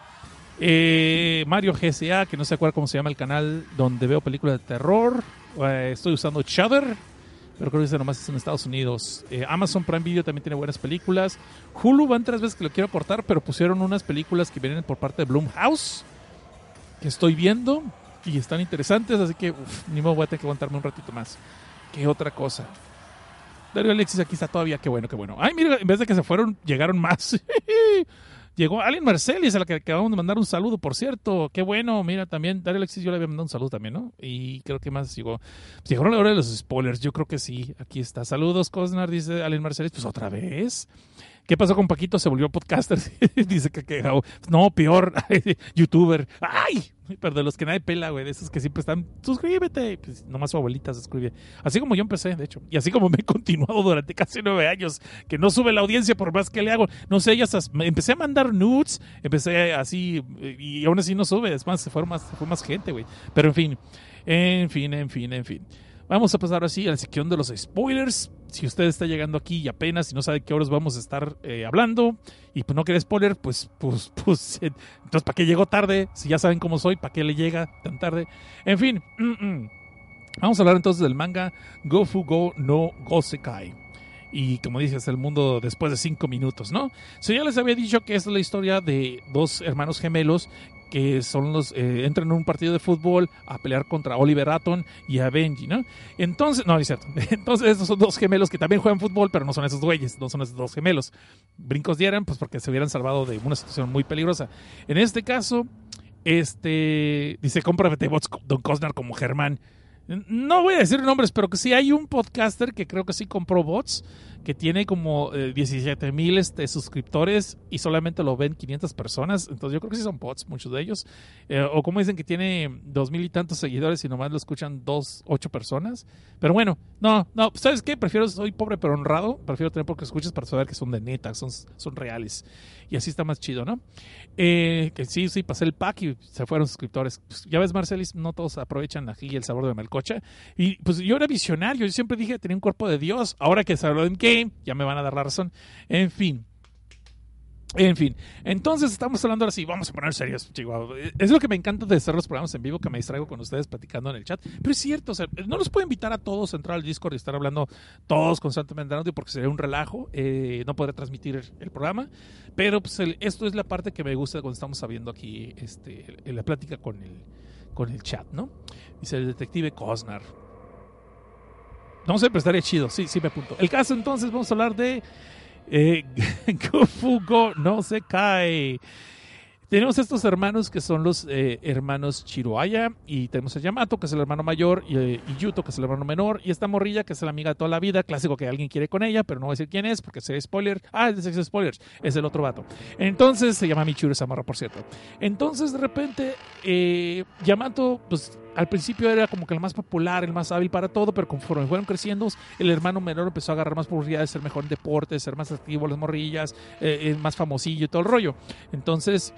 eh, Mario GSA, que no se acuerda cómo se llama el canal donde veo películas de terror. Eh, estoy usando Shudder, pero creo que ese nomás es en Estados Unidos. Eh, Amazon Prime Video también tiene buenas películas. Hulu van tres veces que lo quiero cortar, pero pusieron unas películas que vienen por parte de Blumhouse que estoy viendo y están interesantes, así que uf, ni modo voy a tener que aguantarme un ratito más. ¿Qué otra cosa? Dario Alexis aquí está todavía, qué bueno, qué bueno. Ay, mira, en vez de que se fueron, llegaron más. Llegó Alien Marcelis, a la que acabamos de mandar un saludo, por cierto. Qué bueno, mira, también Dario Alexis yo le había mandado un saludo también, ¿no? Y creo que más llegó. Pues llegaron la hora de los spoilers, yo creo que sí. Aquí está. Saludos, Cosnar, dice Alien Marcelis. Pues otra vez. ¿Qué pasó con Paquito? Se volvió podcaster. Dice que quejado. No, peor. Youtuber. ¡Ay! Pero de los que nadie pela, güey. De esos que siempre están. Suscríbete. Pues nomás su abuelita se suscribe. Así como yo empecé, de hecho. Y así como me he continuado durante casi nueve años. Que no sube la audiencia por más que le hago. No sé, ellas. Empecé a mandar nudes. Empecé así. Y aún así no sube. Es más, se fue más, fue más gente, güey. Pero en fin. En fin, en fin, en fin. Vamos a pasar así a la sección de los spoilers. Si usted está llegando aquí y apenas y no sabe qué horas vamos a estar eh, hablando y pues no quiere spoiler, pues, pues, pues, entonces ¿para qué llegó tarde? Si ya saben cómo soy, ¿para qué le llega tan tarde? En fin, mm, mm. vamos a hablar entonces del manga Gofu Go no Gosekai. Y como dije, es el mundo después de cinco minutos, ¿no? So, ya les había dicho que es la historia de dos hermanos gemelos que son los eh, entran en un partido de fútbol a pelear contra Oliver Atom y a Benji, ¿no? Entonces, no, no es cierto. Entonces, estos son dos gemelos que también juegan fútbol, pero no son esos güeyes, no son esos dos gemelos. Brincos dieran, pues porque se hubieran salvado de una situación muy peligrosa. En este caso, este dice, cómprate bots Don Cosnar como Germán. No voy a decir nombres, pero que sí hay un podcaster que creo que sí compró bots, que tiene como eh, 17 mil este, suscriptores y solamente lo ven 500 personas. Entonces yo creo que sí son bots, muchos de ellos. Eh, o como dicen que tiene dos mil y tantos seguidores y nomás lo escuchan dos, ocho personas. Pero bueno, no, no, ¿sabes qué? Prefiero, soy pobre pero honrado. Prefiero tener pocos escuchas para saber que son de neta, son reales. Y así está más chido, ¿no? Eh, que sí, sí, pasé el pack y se fueron suscriptores. Pues, ya ves, Marcelis, no todos aprovechan aquí el sabor de Melcocha. Y pues yo era visionario, yo siempre dije que tenía un cuerpo de Dios. Ahora que se habló en game, ya me van a dar la razón. En fin. En fin, entonces estamos hablando ahora sí, vamos a poner serios, Chihuahua. Es lo que me encanta de hacer los programas en vivo, que me distraigo con ustedes platicando en el chat. Pero es cierto, o sea, no los puedo invitar a todos a entrar al Discord y estar hablando todos constantemente en audio porque sería un relajo. Eh, no podré transmitir el programa. Pero pues esto es la parte que me gusta cuando estamos sabiendo aquí este, la plática con el, con el chat, ¿no? Dice el detective Cosnar. No sé, pero estaría chido. Sí, sí me apunto. El caso entonces, vamos a hablar de eh, Gofugo no se cae. Tenemos estos hermanos que son los eh, hermanos Chiroaya y tenemos a Yamato que es el hermano mayor y, eh, y, Yuto que es el hermano menor y esta morrilla que es la amiga de toda la vida, clásico que alguien quiere con ella, pero no voy a decir quién es porque sería spoiler. Ah, es spoilers, es el otro vato. Entonces se llama Michiru Samara, por cierto. Entonces de repente eh, Yamato pues al principio era como que el más popular, el más hábil para todo, pero conforme fueron creciendo, el hermano menor empezó a agarrar más popularidad, ser mejor en deportes, ser más activo las morrillas, eh, eh, más famosillo y todo el rollo. Entonces,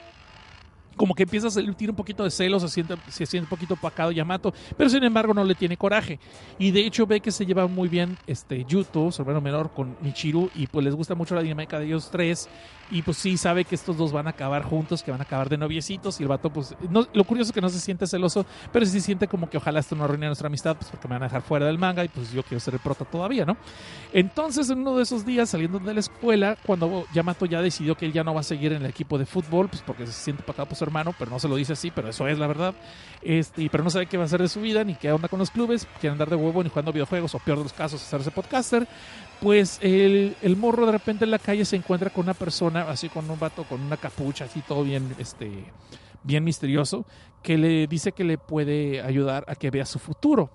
como que empieza a sentir un poquito de celos, se siente, se siente un poquito opacado Yamato, pero sin embargo no le tiene coraje. Y de hecho ve que se lleva muy bien este Yuto, su hermano menor, con Michiru, y pues les gusta mucho la dinámica de ellos tres. Y pues sí sabe que estos dos van a acabar juntos, que van a acabar de noviecitos. Y el vato, pues, no, lo curioso es que no se siente celoso, pero sí siente como que ojalá esto no arruine nuestra amistad, pues porque me van a dejar fuera del manga y pues yo quiero ser el prota todavía, ¿no? Entonces, en uno de esos días, saliendo de la escuela, cuando Yamato ya decidió que él ya no va a seguir en el equipo de fútbol, pues porque se siente acá por hermano, pero no se lo dice así, pero eso es la verdad. Este, pero no sabe qué va a hacer de su vida, ni qué onda con los clubes, quiere andar de huevo, ni jugando videojuegos, o peor de los casos, hacerse podcaster pues el, el, morro de repente en la calle se encuentra con una persona, así con un vato con una capucha, así todo bien, este, bien misterioso, que le dice que le puede ayudar a que vea su futuro.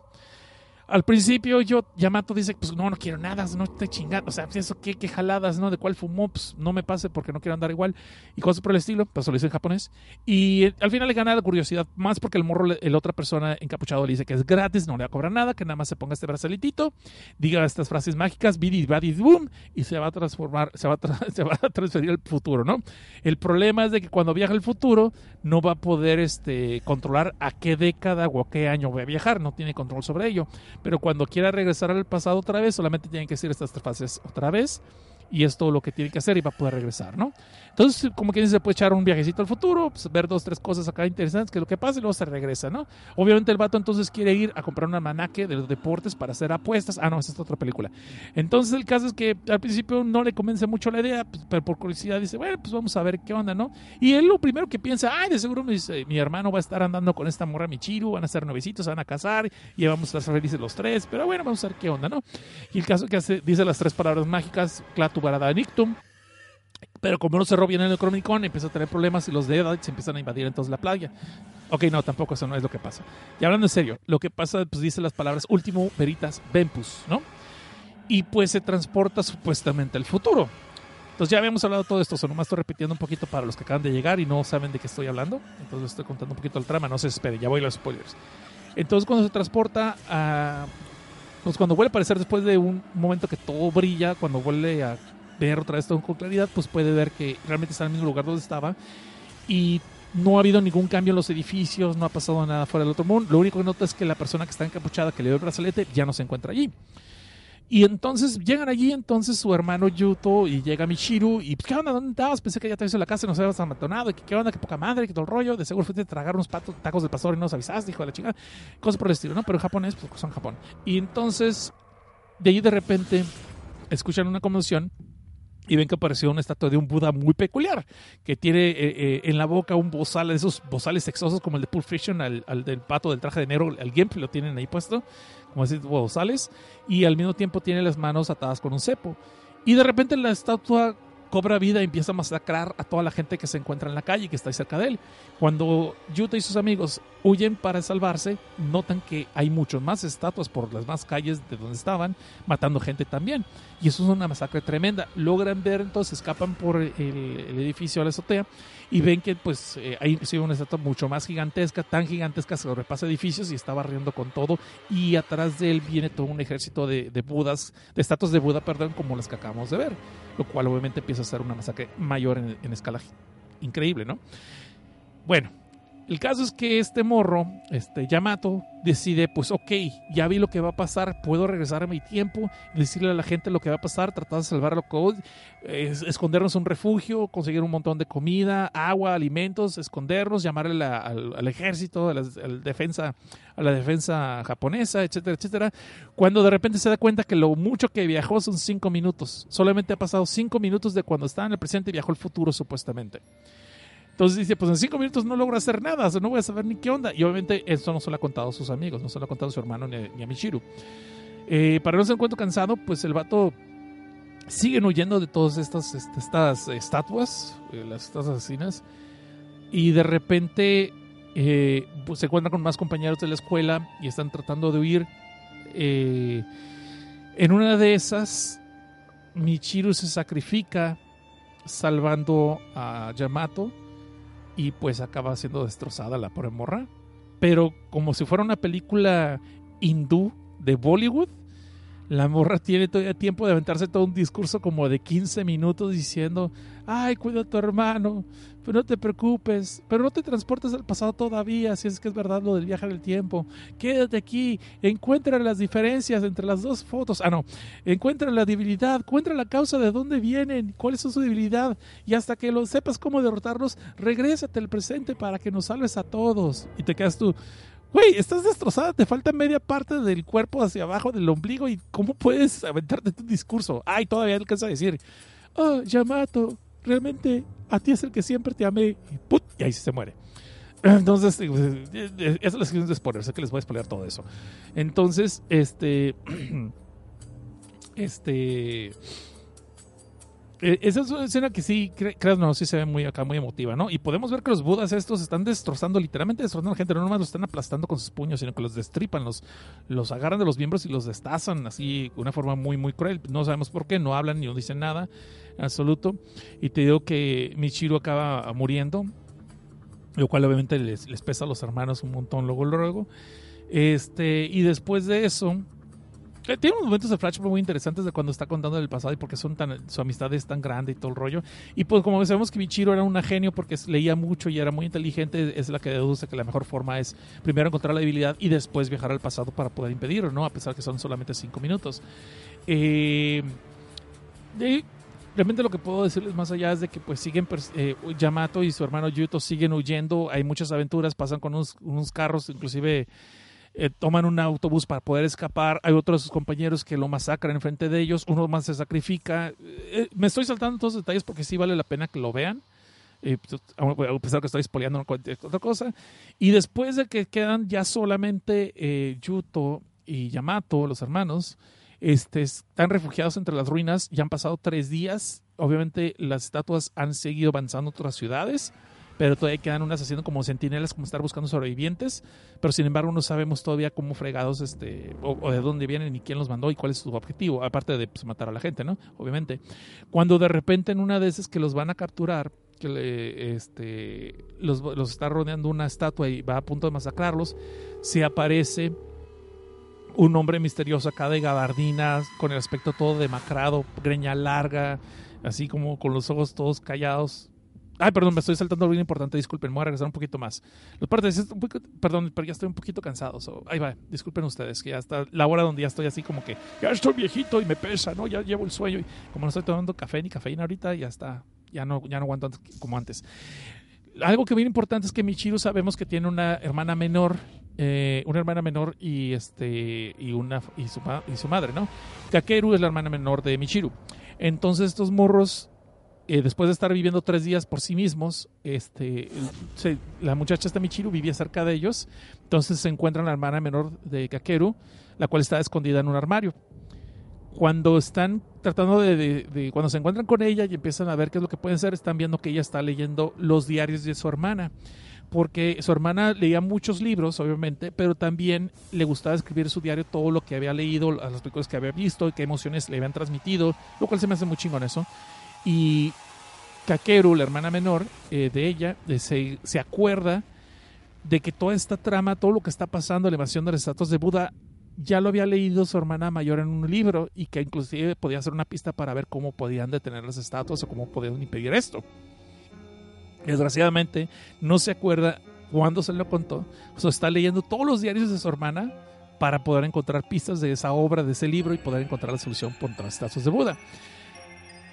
Al principio yo, Yamato dice, pues no, no quiero nada, no estoy chingando, o sea, pues, eso qué, qué jaladas, ¿no? De cuál fumó, pues no me pase porque no quiero andar igual y cosas por el estilo, pues lo dice en japonés. Y eh, al final le gana la curiosidad, más porque el morro, el otra persona encapuchado le dice que es gratis, no le va a cobrar nada, que nada más se ponga este bracelitito, diga estas frases mágicas, bidi badi boom, y se va a transformar, se va a, se va a transferir al futuro, ¿no? El problema es de que cuando viaja al futuro no va a poder este, controlar a qué década o a qué año va a viajar, no tiene control sobre ello pero cuando quiera regresar al pasado otra vez, solamente tienen que decir estas fases otra vez y es todo lo que tiene que hacer y va a poder regresar, ¿no? Entonces, como dice, se puede echar un viajecito al futuro, pues, ver dos, tres cosas acá interesantes, que es lo que pasa y luego se regresa, ¿no? Obviamente el vato entonces quiere ir a comprar una manaque de los deportes para hacer apuestas. Ah, no, esa es otra película. Entonces el caso es que al principio no le convence mucho la idea, pues, pero por curiosidad dice, bueno, pues vamos a ver qué onda, ¿no? Y él lo primero que piensa, ay, de seguro mi, mi hermano va a estar andando con esta morra Michiru, van a ser novecitos, van a casar y vamos a estar felices los tres, pero bueno, vamos a ver qué onda, ¿no? Y el caso que hace, dice las tres palabras mágicas, Clatu Barada Nictum, pero como no cerró bien el Necronomicon, empieza a tener problemas y los Deadites se empiezan a invadir entonces la playa. Ok, no, tampoco eso no es lo que pasa. Y hablando en serio, lo que pasa, pues dice las palabras último veritas vempus, ¿no? Y pues se transporta supuestamente al futuro. Entonces ya habíamos hablado de todo esto, solo nomás estoy repitiendo un poquito para los que acaban de llegar y no saben de qué estoy hablando. Entonces les estoy contando un poquito el trama, no se espere, ya voy a los spoilers. Entonces cuando se transporta a... Pues cuando vuelve a aparecer después de un momento que todo brilla, cuando vuelve a ver otra vez todo con claridad, pues puede ver que realmente está en el mismo lugar donde estaba y no ha habido ningún cambio en los edificios, no ha pasado nada fuera del otro mundo. Lo único que nota es que la persona que está encapuchada, que le dio el brazalete, ya no se encuentra allí. Y entonces llegan allí, entonces su hermano Yuto y llega Michiru y ¿qué onda? ¿Dónde estabas? Pensé que ya te en la casa y nos habías amatonado. ¿Qué, ¿Qué onda? ¿Qué poca madre? ¿Qué todo el rollo? De seguro fuiste a tragar unos patos, tacos del pastor y no nos avisaste, hijo de la chingada. Cosas por el estilo, ¿no? Pero japonés, pues son Japón. Y entonces, de allí de repente, escuchan una conmoción y ven que apareció una estatua de un Buda muy peculiar, que tiene eh, eh, en la boca un bozal, esos bozales sexosos como el de Pulp Fiction, al, al del pato del traje de negro, al Gimp, lo tienen ahí puesto, como así bozales, y al mismo tiempo tiene las manos atadas con un cepo. Y de repente la estatua cobra vida y empieza a masacrar a toda la gente que se encuentra en la calle, que está cerca de él. Cuando Yuta y sus amigos huyen para salvarse, notan que hay muchas más estatuas por las más calles de donde estaban, matando gente también. Y eso es una masacre tremenda. Logran ver, entonces escapan por el, el edificio a la azotea y ven que pues eh, hay sí, una estatua mucho más gigantesca, tan gigantesca que repasa edificios y está barriendo con todo. Y atrás de él viene todo un ejército de, de budas, de estatuas de Buda, perdón, como las que acabamos de ver. Lo cual obviamente empieza a ser una masacre mayor en, en escala increíble, ¿no? Bueno, el caso es que este morro, este Yamato, decide, pues ok, ya vi lo que va a pasar, puedo regresar a mi tiempo, decirle a la gente lo que va a pasar, tratar de salvar lo que es, escondernos un refugio, conseguir un montón de comida, agua, alimentos, escondernos, llamarle la, al, al, ejército, a la, a la, defensa, a la defensa japonesa, etcétera, etcétera. Cuando de repente se da cuenta que lo mucho que viajó son cinco minutos, solamente ha pasado cinco minutos de cuando estaba en el presente y viajó al futuro supuestamente. Entonces dice, pues en cinco minutos no logro hacer nada, no voy a saber ni qué onda. Y obviamente eso no se lo ha contado a sus amigos, no se lo ha contado a su hermano ni a, Michiru. Eh, para no se encuentro cansado, pues el vato siguen huyendo de todas estas, estas, estas estatuas, eh, las estatuas asesinas. Y de repente eh, pues se encuentran con más compañeros de la escuela y están tratando de huir. En una de esas, Michiru se sacrifica salvando a Yamato y pues acaba siendo destrozada la pobre morra. pero como si fuera una película hindú de Bollywood. La morra tiene todavía tiempo de aventarse todo un discurso como de 15 minutos diciendo, ay, cuida a tu hermano, pero no te preocupes, pero no te transportes al pasado todavía, si es que es verdad lo del viaje del tiempo. Quédate aquí, encuentra las diferencias entre las dos fotos. Ah, no, encuentra la debilidad, encuentra la causa de dónde vienen, cuál es su debilidad, y hasta que lo sepas cómo derrotarlos, regrésate al presente para que nos salves a todos. Y te quedas tú, Güey, estás destrozada, te falta media parte del cuerpo hacia abajo del ombligo y ¿cómo puedes aventarte tu discurso? Ay, todavía alcanza a decir, oh, Yamato, realmente a ti es el que siempre te amé. Y, ¡put! y ahí se muere. Entonces, eh, eh, eh, eso es la sección de spoilers, sé que les voy a spoiler todo eso. Entonces, este... Este... Eh, esa es una escena que sí, cre- creas no, sí se ve muy acá, muy emotiva, ¿no? Y podemos ver que los budas estos están destrozando, literalmente destrozando a la gente, no nomás los están aplastando con sus puños, sino que los destripan, los, los agarran de los miembros y los destazan así, de una forma muy, muy cruel. No sabemos por qué, no hablan ni no dicen nada, en absoluto. Y te digo que Michiro acaba muriendo, lo cual obviamente les, les pesa a los hermanos un montón luego, luego. Este, y después de eso, tiene unos momentos de flashback muy interesantes de cuando está contando del pasado y porque son tan, su amistad es tan grande y todo el rollo. Y pues como sabemos que Michiro era un genio porque leía mucho y era muy inteligente, es la que deduce que la mejor forma es primero encontrar la debilidad y después viajar al pasado para poder impedirlo, ¿no? A pesar que son solamente cinco minutos. Eh, realmente lo que puedo decirles más allá es de que pues siguen eh, Yamato y su hermano Yuto siguen huyendo, hay muchas aventuras, pasan con unos carros, inclusive eh, toman un autobús para poder escapar, hay otros compañeros que lo masacran enfrente de ellos, uno más se sacrifica, Eh, me estoy saltando todos los detalles porque sí vale la pena que lo vean. Eh, pues, a pesar que estoy spoileando otra cosa. Y después de que quedan ya solamente eh, Yuto y Yamato, los hermanos, este, están refugiados entre las ruinas. Ya han pasado tres días. Obviamente las estatuas han seguido avanzando a otras ciudades, pero todavía quedan unas haciendo como centinelas, como estar buscando sobrevivientes. Pero sin embargo no sabemos todavía cómo fregados, este, o, de dónde vienen, ni quién los mandó y cuál es su objetivo, aparte de pues, matar a la gente, ¿no? Obviamente. Cuando de repente en una de esas que los van a capturar, que este, los, los está rodeando una estatua y va a punto de masacrarlos, se aparece un hombre misterioso acá de gabardinas, con el aspecto todo demacrado, greña larga, así como con los ojos todos callados. Ay, perdón, me estoy saltando algo bien importante, disculpen, voy a regresar un poquito más. Los partes, perdón, pero ya estoy un poquito cansado. so, ahí va, disculpen ustedes, que ya está la hora donde ya estoy así como que ya estoy viejito y me pesa, ¿no? Ya llevo el sueño y como no estoy tomando café ni cafeína ahorita, ya está, ya no, ya no aguanto como antes. Algo que bien importante es que Michiru sabemos que tiene una hermana menor, eh, una hermana menor y este y una y su, y su madre, ¿no? Kakeru es la hermana menor de Michiru. Entonces estos morros, eh, después de estar viviendo tres días por sí mismos, este, la muchacha esta Michiru vivía cerca de ellos. Entonces se encuentran la hermana menor de Kakeru, la cual está escondida en un armario cuando están tratando de, cuando se encuentran con ella y empiezan a ver qué es lo que pueden hacer, están viendo que ella está leyendo los diarios de su hermana. Porque su hermana leía muchos libros, obviamente, pero también le gustaba escribir su diario todo lo que había leído, las películas que había visto, qué emociones le habían transmitido, lo cual se me hace muy chingón eso. Y Kakeru, la hermana menor eh, de ella, se, acuerda de que toda esta trama, todo lo que está pasando, la invasión de las estatuas de Buda, ya lo había leído su hermana mayor en un libro y que inclusive podía ser una pista para ver cómo podían detener las estatuas o cómo podían impedir esto. Desgraciadamente no se acuerda cuándo se lo contó. Está leyendo todos los diarios de su hermana para poder encontrar pistas de esa obra, de ese libro y poder encontrar la solución contra las estatuas de Buda.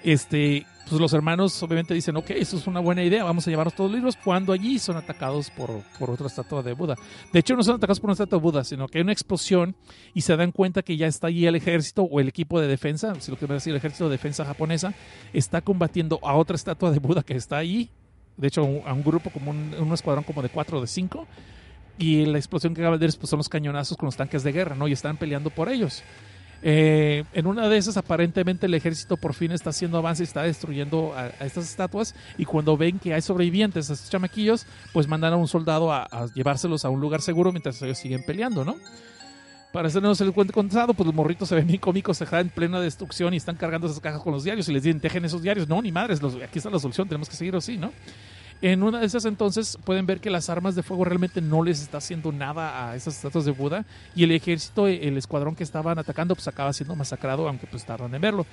Este, pues los hermanos obviamente dicen, ok, eso es una buena idea, vamos a llevarnos todos los libros, cuando allí son atacados por, por otra estatua de Buda. De hecho, no son atacados por una estatua de Buda, sino que hay una explosión y se dan cuenta que ya está allí el ejército o el equipo de defensa, si lo que me decir, el ejército de defensa japonesa, está combatiendo a otra estatua de Buda que está allí. De hecho, a un grupo como un, un escuadrón como de cuatro o de cinco. Y la explosión que acaba de ver pues, son los cañonazos con los tanques de guerra, ¿no? Y están peleando por ellos. Eh, en una de esas, aparentemente, el ejército por fin está haciendo avance y está destruyendo a, estas estatuas. Y cuando ven que hay sobrevivientes, a estos chamaquillos, pues mandan a un soldado a, a llevárselos a un lugar seguro mientras ellos siguen peleando, ¿no? Para hacernos el cuento contado, pues los morritos se ven bien cómicos, se están en plena destrucción y están cargando esas cajas con los diarios y les dicen, dejen esos diarios. No, ni madres, los- aquí está la solución, tenemos que seguir así, ¿no? En una de esas entonces pueden ver que las armas de fuego realmente no les está haciendo nada a esas estatuas de Buda y el ejército, el escuadrón que estaban atacando, pues acaba siendo masacrado, aunque pues tardan en verlo.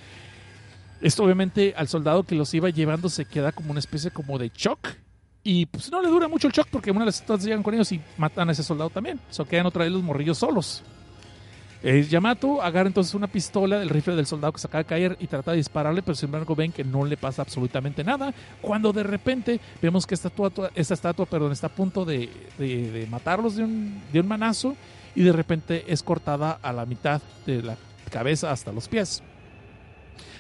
Esto obviamente al soldado que los iba llevando se queda como una especie como de shock y pues no le dura mucho el shock porque una de las estatuas llegan con ellos y matan a ese soldado también. O quedan otra vez los morrillos solos. Eh, Yamato agarra entonces una pistola del rifle del soldado que se acaba de caer y trata de dispararle, pero sin embargo ven que no le pasa absolutamente nada. Cuando de repente vemos que esta estatua, esta estatua perdón, está a punto de, de- matarlos de un, de un manazo y de repente es cortada a la mitad de la cabeza hasta los pies.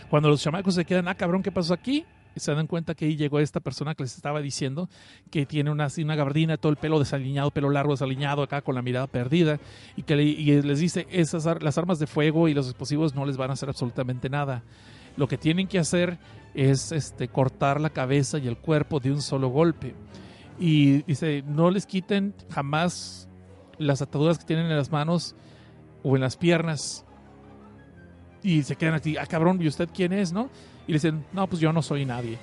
Cuando los chamacos se quedan, ah, cabrón, ¿qué pasó aquí? Se dan cuenta que ahí llegó esta persona que les estaba diciendo que tiene una, una gabardina, todo el pelo desaliñado, pelo largo desaliñado, acá con la mirada perdida, y que le- les dice, esas las armas de fuego y los explosivos no les van a hacer absolutamente nada. Lo que tienen que hacer es este, cortar la cabeza y el cuerpo de un solo golpe. Y dice, no les quiten jamás las ataduras que tienen en las manos o en las piernas. Y se quedan aquí, ah, cabrón, ¿y usted quién es, no? Y le dicen, no, pues yo no soy nadie.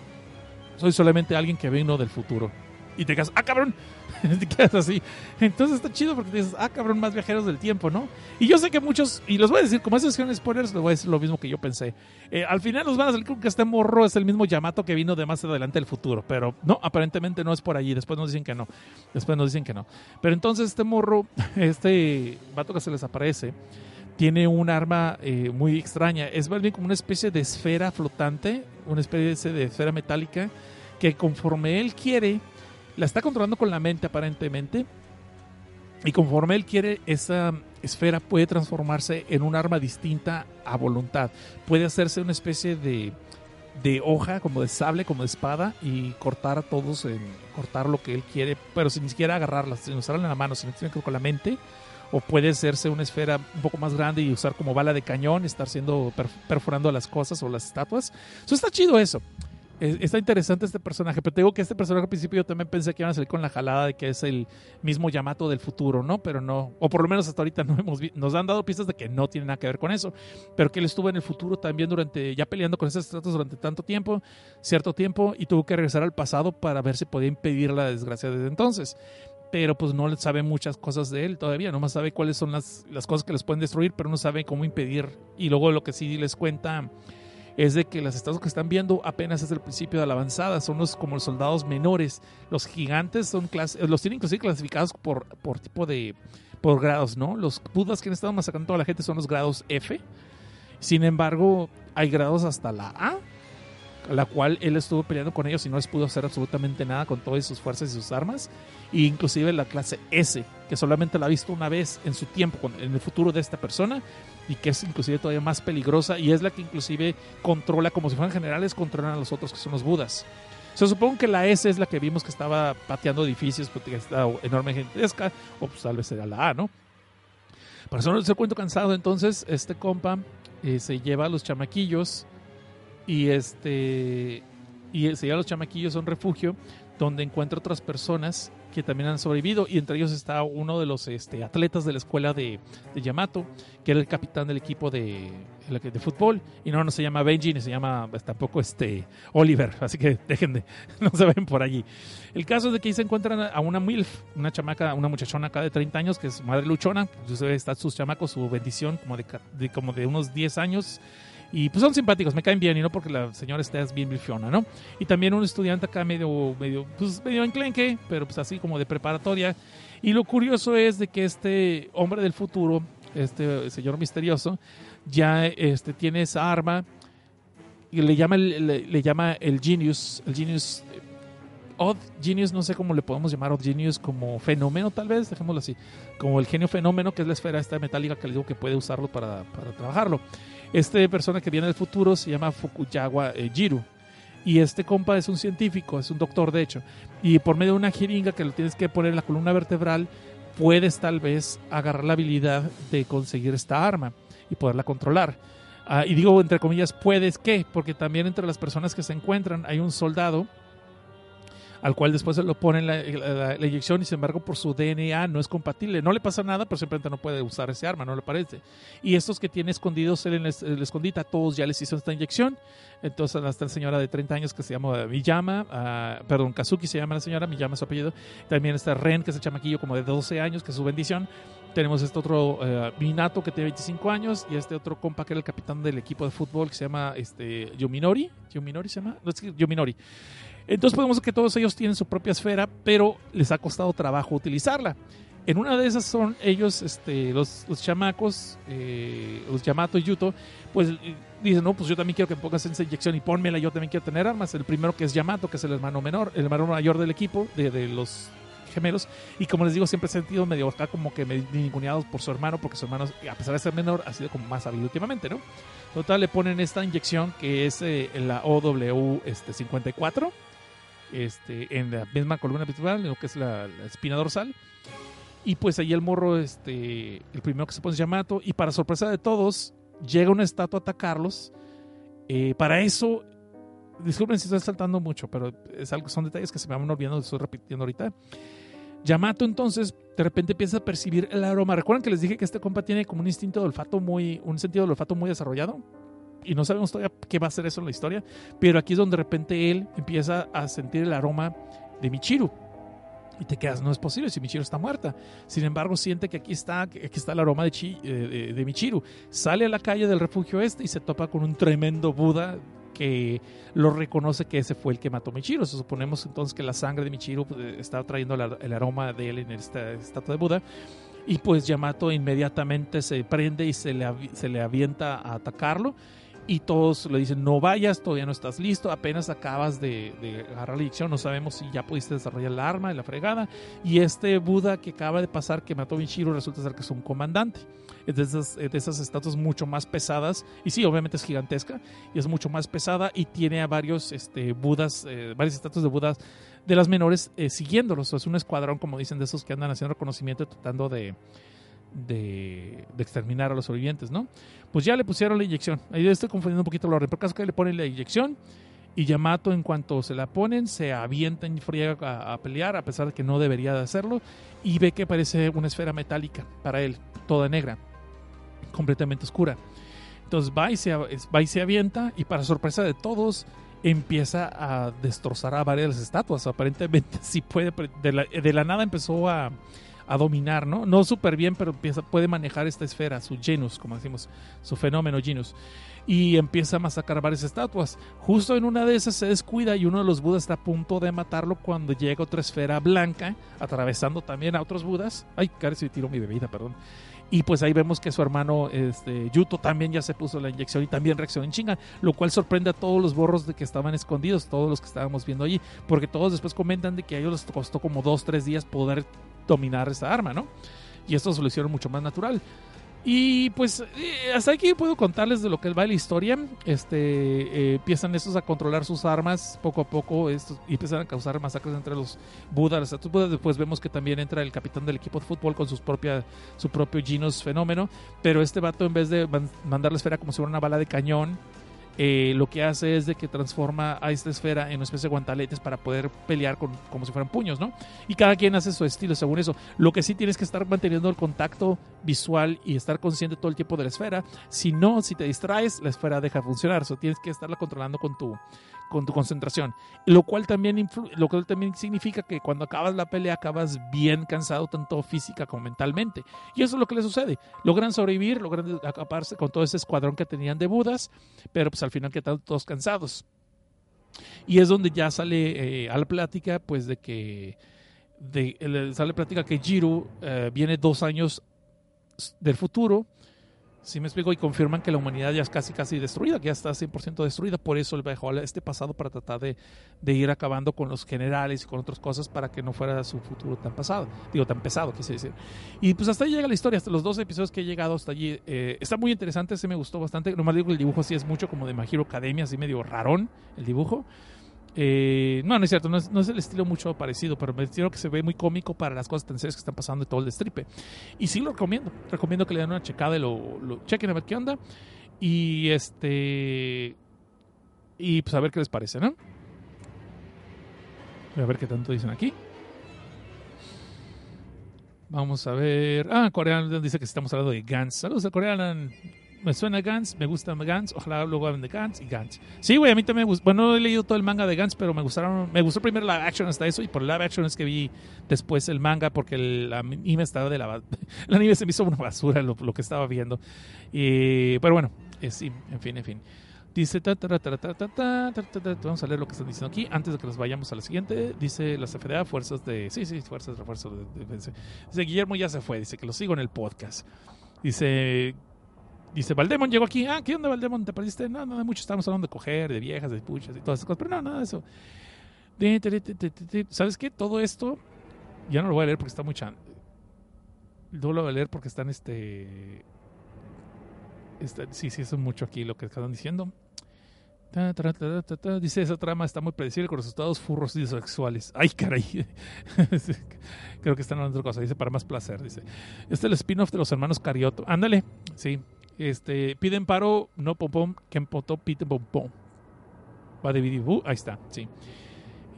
Soy solamente alguien que vino del futuro. Y te quedas, ah, cabrón. te quedas así. Entonces está chido porque dices, ah, cabrón, más viajeros del tiempo, ¿no? Y yo sé que muchos, y los voy a decir, como esas son spoilers, les voy a decir lo mismo que yo pensé. Eh, al final nos van a salir que este morro es el mismo Yamato que vino de más adelante del futuro. Pero no, aparentemente no es por allí. Después nos dicen que no. Después nos dicen que no. Pero entonces este morro, este vato que se les aparece, tiene un arma eh, muy extraña. Es más bien como una especie de esfera flotante, una especie de esfera metálica que conforme él quiere, la está controlando con la mente aparentemente. Y conforme él quiere, esa esfera puede transformarse en un arma distinta a voluntad. Puede hacerse una especie de, de hoja, como de sable, como de espada, y cortar a todos, en, cortar lo que él quiere, pero sin ni siquiera agarrarla, sin usarla en la mano, sino con la mente o puede hacerse una esfera un poco más grande y usar como bala de cañón, estar siendo per- perforando las cosas o las estatuas. Eso está chido eso. Eh, Está interesante este personaje, pero te digo que este personaje al principio yo también pensé que iban a salir con la jalada de que es el mismo Yamato del futuro, ¿no? Pero no, o por lo menos hasta ahorita no hemos nos han dado pistas de que no tiene nada que ver con eso, pero que él estuvo en el futuro también durante, ya peleando con esas estatuas durante tanto tiempo, cierto tiempo, y tuvo que regresar al pasado para ver si podía impedir la desgracia desde entonces pero pues no sabe muchas cosas de él todavía, nomás sabe cuáles son las, las cosas que les pueden destruir, pero no sabe cómo impedir. Y luego lo que sí les cuenta es de que las estatuas que están viendo apenas es el principio de la avanzada, son los como los soldados menores, los gigantes son clase, los tienen inclusive clasificados por, por tipo de, por grados, ¿no? Los budas que han estado masacrando a toda la gente son los grados F, sin embargo hay grados hasta la A, la cual él estuvo peleando con ellos y no les pudo hacer absolutamente nada con todas sus fuerzas y sus armas. E inclusive la clase S, que solamente la ha visto una vez en su tiempo, en el futuro de esta persona, y que es inclusive todavía más peligrosa, y es la que inclusive controla, como si fueran generales, controlan a los otros que son los budas. Se supongo que la S es la que vimos que estaba pateando edificios, porque está enorme gigantesca, o pues tal vez era la A, ¿no? Por eso no se cuento cansado, entonces este compa eh, se lleva a los chamaquillos y este y se lleva a los chamaquillos a un refugio donde encuentra otras personas que también han sobrevivido y entre ellos está uno de los este, atletas de la escuela de, de Yamato que era el capitán del equipo de, de fútbol y no, no se llama Benji ni se llama pues, tampoco este Oliver así que dejen de no se ven por allí. El caso es de que ahí se encuentran a una MILF una chamaca una muchachona acá de 30 años que es madre luchona pues, está sus chamacos su bendición como de, de como de unos 10 años y pues son simpáticos, me caen bien, y no porque la señora esté bien bifiona, ¿no? Y también un estudiante acá medio, medio, pues medio enclenque, pero pues así como de preparatoria. Y lo curioso es de que este hombre del futuro, este señor misterioso, ya este, tiene esa arma y le llama le, le llama el Genius, el Genius eh, Odd Genius, no sé cómo le podemos llamar Odd Genius, como fenómeno tal vez, dejémoslo así, como el genio fenómeno, que es la esfera esta metálica que les digo que puede usarlo para, para trabajarlo. Este persona que viene del futuro se llama Fukuyawa eh, Jiru. Y este compa es un científico, es un doctor de hecho. Y por medio de una jeringa que lo tienes que poner en la columna vertebral, puedes tal vez agarrar la habilidad de conseguir esta arma y poderla controlar. Ah, y digo entre comillas, puedes que, porque también entre las personas que se encuentran hay un soldado al cual después se lo ponen la, la- la inyección y sin embargo por su DNA no es compatible. No le pasa nada, pero simplemente no puede usar ese arma, no le parece. Y estos que tiene escondidos él en el, el escondite, a todos ya les hizo esta inyección. Entonces hasta la señora de 30 años que se llama Miyama, ah, perdón, Kazuki se llama la señora, Miyama es su apellido. También está Ren, que es el chamaquillo como de 12 años, que es su bendición. Tenemos este otro eh, Minato que tiene 25 años y este otro compa que era el capitán del equipo de fútbol que se llama este, Yominori. ¿Yominori se llama? No, es que Yominori. Entonces podemos ver que todos ellos tienen su propia esfera, pero les ha costado trabajo utilizarla. En una de esas son ellos, este, los, los chamacos, eh, los Yamato y Yuto, pues eh, dicen, no, pues yo también quiero que pongas esa inyección y pónmela, yo también quiero tener armas. El primero que es Yamato, que es el hermano menor, el hermano mayor del equipo, de, los gemelos. Y como les digo, siempre he sentido medio acá como que ninguneados por su hermano, porque su hermano, a pesar de ser menor, ha sido como más hábil últimamente, ¿no? Total, le ponen esta inyección que es eh, la OW este, 54 este, en la misma columna vertebral, lo que es la, espina dorsal. Y pues ahí el morro, este, el primero que se pone es Yamato. Y para sorpresa de todos, llega una estatua a atacarlos. Eh, para eso, disculpen si estoy saltando mucho, pero son detalles que se me van olvidando, estoy repitiendo ahorita. Yamato entonces de repente empieza a percibir el aroma. Recuerdan que les dije que este compa tiene como un instinto de olfato muy, un sentido del olfato muy desarrollado. Y no sabemos todavía qué va a ser eso en la historia. Pero aquí es donde de repente él empieza a sentir el aroma de Michiru. Y te quedas, no es posible si Michiru está muerta. Sin embargo, siente que aquí está, que está el aroma eh, de, Michiru. Sale a la calle del refugio este y se topa con un tremendo Buda que lo reconoce que ese fue el que mató a Michiru. So, suponemos entonces que la sangre de Michiru pues, está trayendo el aroma de él en esta estatua de Buda. Y pues Yamato inmediatamente se prende y se le, se le avienta a atacarlo. Y todos le dicen, no vayas, todavía no estás listo, apenas acabas de, de agarrar la inyección, no sabemos si ya pudiste desarrollar la arma y la fregada. Y este Buda que acaba de pasar, que mató a Michiru, resulta ser que es un comandante. Es de esas, de esas estatuas mucho más pesadas. Y sí, obviamente es gigantesca y es mucho más pesada y tiene a varios este, Budas, eh, varias estatuas de Budas de las menores eh, siguiéndolos. Es un escuadrón, como dicen, de esos que andan haciendo reconocimiento y tratando de, de, exterminar a los sobrevivientes, ¿no? Pues ya le pusieron la inyección. Ahí estoy confundiendo un poquito el orden. Por caso que le ponen la inyección y Yamato en cuanto se la ponen se avienta en friega a, pelear a pesar de que no debería de hacerlo y ve que parece una esfera metálica para él, toda negra, completamente oscura. Entonces va y se, va y se avienta y para sorpresa de todos empieza a destrozar a varias estatuas. Aparentemente sí puede, de la nada empezó a, a dominar, ¿no? No súper bien, pero empieza, puede manejar esta esfera, su genus, como decimos, su fenómeno genus. Y empieza a masacrar varias estatuas. Justo en una de esas se descuida y uno de los budas está a punto de matarlo cuando llega otra esfera blanca, atravesando también a otros budas. Ay, casi tiró mi bebida, perdón. Y pues ahí vemos que su hermano este, Yuto también ya se puso la inyección y también reaccionó en chinga, lo cual sorprende a todos los borros de que estaban escondidos, todos los que estábamos viendo allí, porque todos después comentan de que a ellos les costó como dos, tres días poder dominar esa arma, ¿no? Y esto se lo hicieron mucho más natural. Y pues eh, hasta aquí puedo contarles de lo que va la historia. Este, eh, empiezan estos a controlar sus armas poco a poco estos, y empiezan a causar masacres entre los budas. Los budas. Después vemos que también entra el capitán del equipo de fútbol con sus propia, su propio Genos fenómeno. Pero este vato en vez de man mandar la esfera como si fuera una bala de cañón, eh, lo que hace es de que transforma a esta esfera en una especie de guantaletes para poder pelear con, como si fueran puños, ¿no? Y cada quien hace su estilo según eso. Lo que sí tienes que estar manteniendo el contacto visual y estar consciente todo el tiempo de la esfera. Si no, si te distraes, la esfera deja de funcionar. O tienes que estarla controlando con tu, con tu concentración. Lo cual, también lo cual también significa que cuando acabas la pelea acabas bien cansado, tanto física como mentalmente. Y eso es lo que le sucede. Logran sobrevivir, logran acaparse con todo ese escuadrón que tenían de Budas, pero pues al final quedan todos cansados. Y es donde ya sale eh, a la plática, pues de que de, sale plática que Jiru eh, viene dos años del futuro. Si me explico, y confirman que la humanidad ya es casi casi destruida, que ya está 100% destruida. Por eso él a este pasado para tratar de, de, ir acabando con los generales y con otras cosas para que no fuera su futuro tan pasado. Digo, tan pesado, quise decir. Y pues hasta ahí llega la historia, hasta los dos episodios que he llegado hasta allí. Eh, está muy interesante, se me gustó bastante. Nomás digo que el dibujo sí es mucho como de My Hero Academia, así medio rarón el dibujo. Eh, no, no es cierto, no es, no es, el estilo mucho parecido, pero me refiero que se ve muy cómico para las cosas tan serias que están pasando y todo el destripe. Y sí lo recomiendo, recomiendo que le den una checada y lo, lo chequen a ver qué onda. Y este. Y pues a ver qué les parece, ¿no? Voy a ver qué tanto dicen aquí. Vamos a ver. Ah, Coreano dice que estamos hablando de Gans. Saludos a Coreano me suena Gantz, me gusta Gantz, ojalá luego hablen de Gantz y Gantz. Sí, güey, a mí también me gusta. Bueno, no he leído todo el manga de Gantz, pero me gustaron, me gustó primero la action hasta eso y por la action es que vi después el manga porque el anime estaba de la el anime se me hizo una basura lo, que estaba viendo. Y pero bueno, eh, sí, en fin, en fin. Dice, vamos a leer lo que están diciendo aquí antes de que nos vayamos a la siguiente. Dice las FDA, fuerzas de. Sí, sí, fuerzas de refuerzo. De, defensa. dice Guillermo ya se fue, dice que lo sigo en el podcast. Dice Dice, Valdemon llegó aquí. Ah, ¿qué onda, Valdemon? ¿Te perdiste? No, no, de mucho. Estamos hablando de coger, de viejas, de puchas y todas esas cosas. Pero no, nada de eso. ¿Sabes qué? Todo esto. Ya no lo voy a leer porque está muy chan. No lo voy a leer porque están este. está- sí, sí, es mucho aquí lo que están diciendo. Dice, esa trama está muy predecible con resultados furros y sexuales. Ay, caray. Creo que están hablando de otra cosa. Dice, para más placer. Dice, este es el spin-off de los hermanos Carioto. Ándale, sí. Este, piden paro, no pom pom, Kempoto, piten pom pom. Va de video. Ahí está, sí.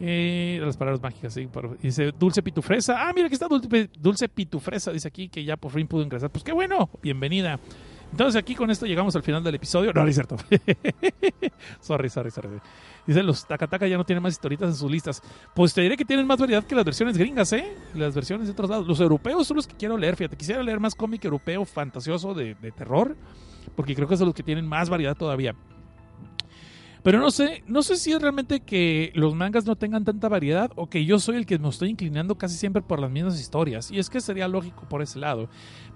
Eh, las palabras mágicas, sí. pero- Dice Dulce Pitufresa. Ah, mira que está Dulce Pitufresa. Dice aquí que ya por fin pudo ingresar. Pues qué bueno, bienvenida. Entonces aquí con esto llegamos al final del episodio. No, no es cierto. sorry, sorry, sorry. Dice, los Takataka ya no tienen más historietas en sus listas. Pues te diré que tienen más variedad que las versiones gringas, ¿eh? Las versiones de otros lados. Los europeos son los que quiero leer, fíjate. Quisiera leer más cómic europeo fantasioso de, de terror, porque creo que son los que tienen más variedad todavía. Pero no sé, no sé si es realmente que los mangas no tengan tanta variedad o que yo soy el que me estoy inclinando casi siempre por las mismas historias. Y es que sería lógico por ese lado.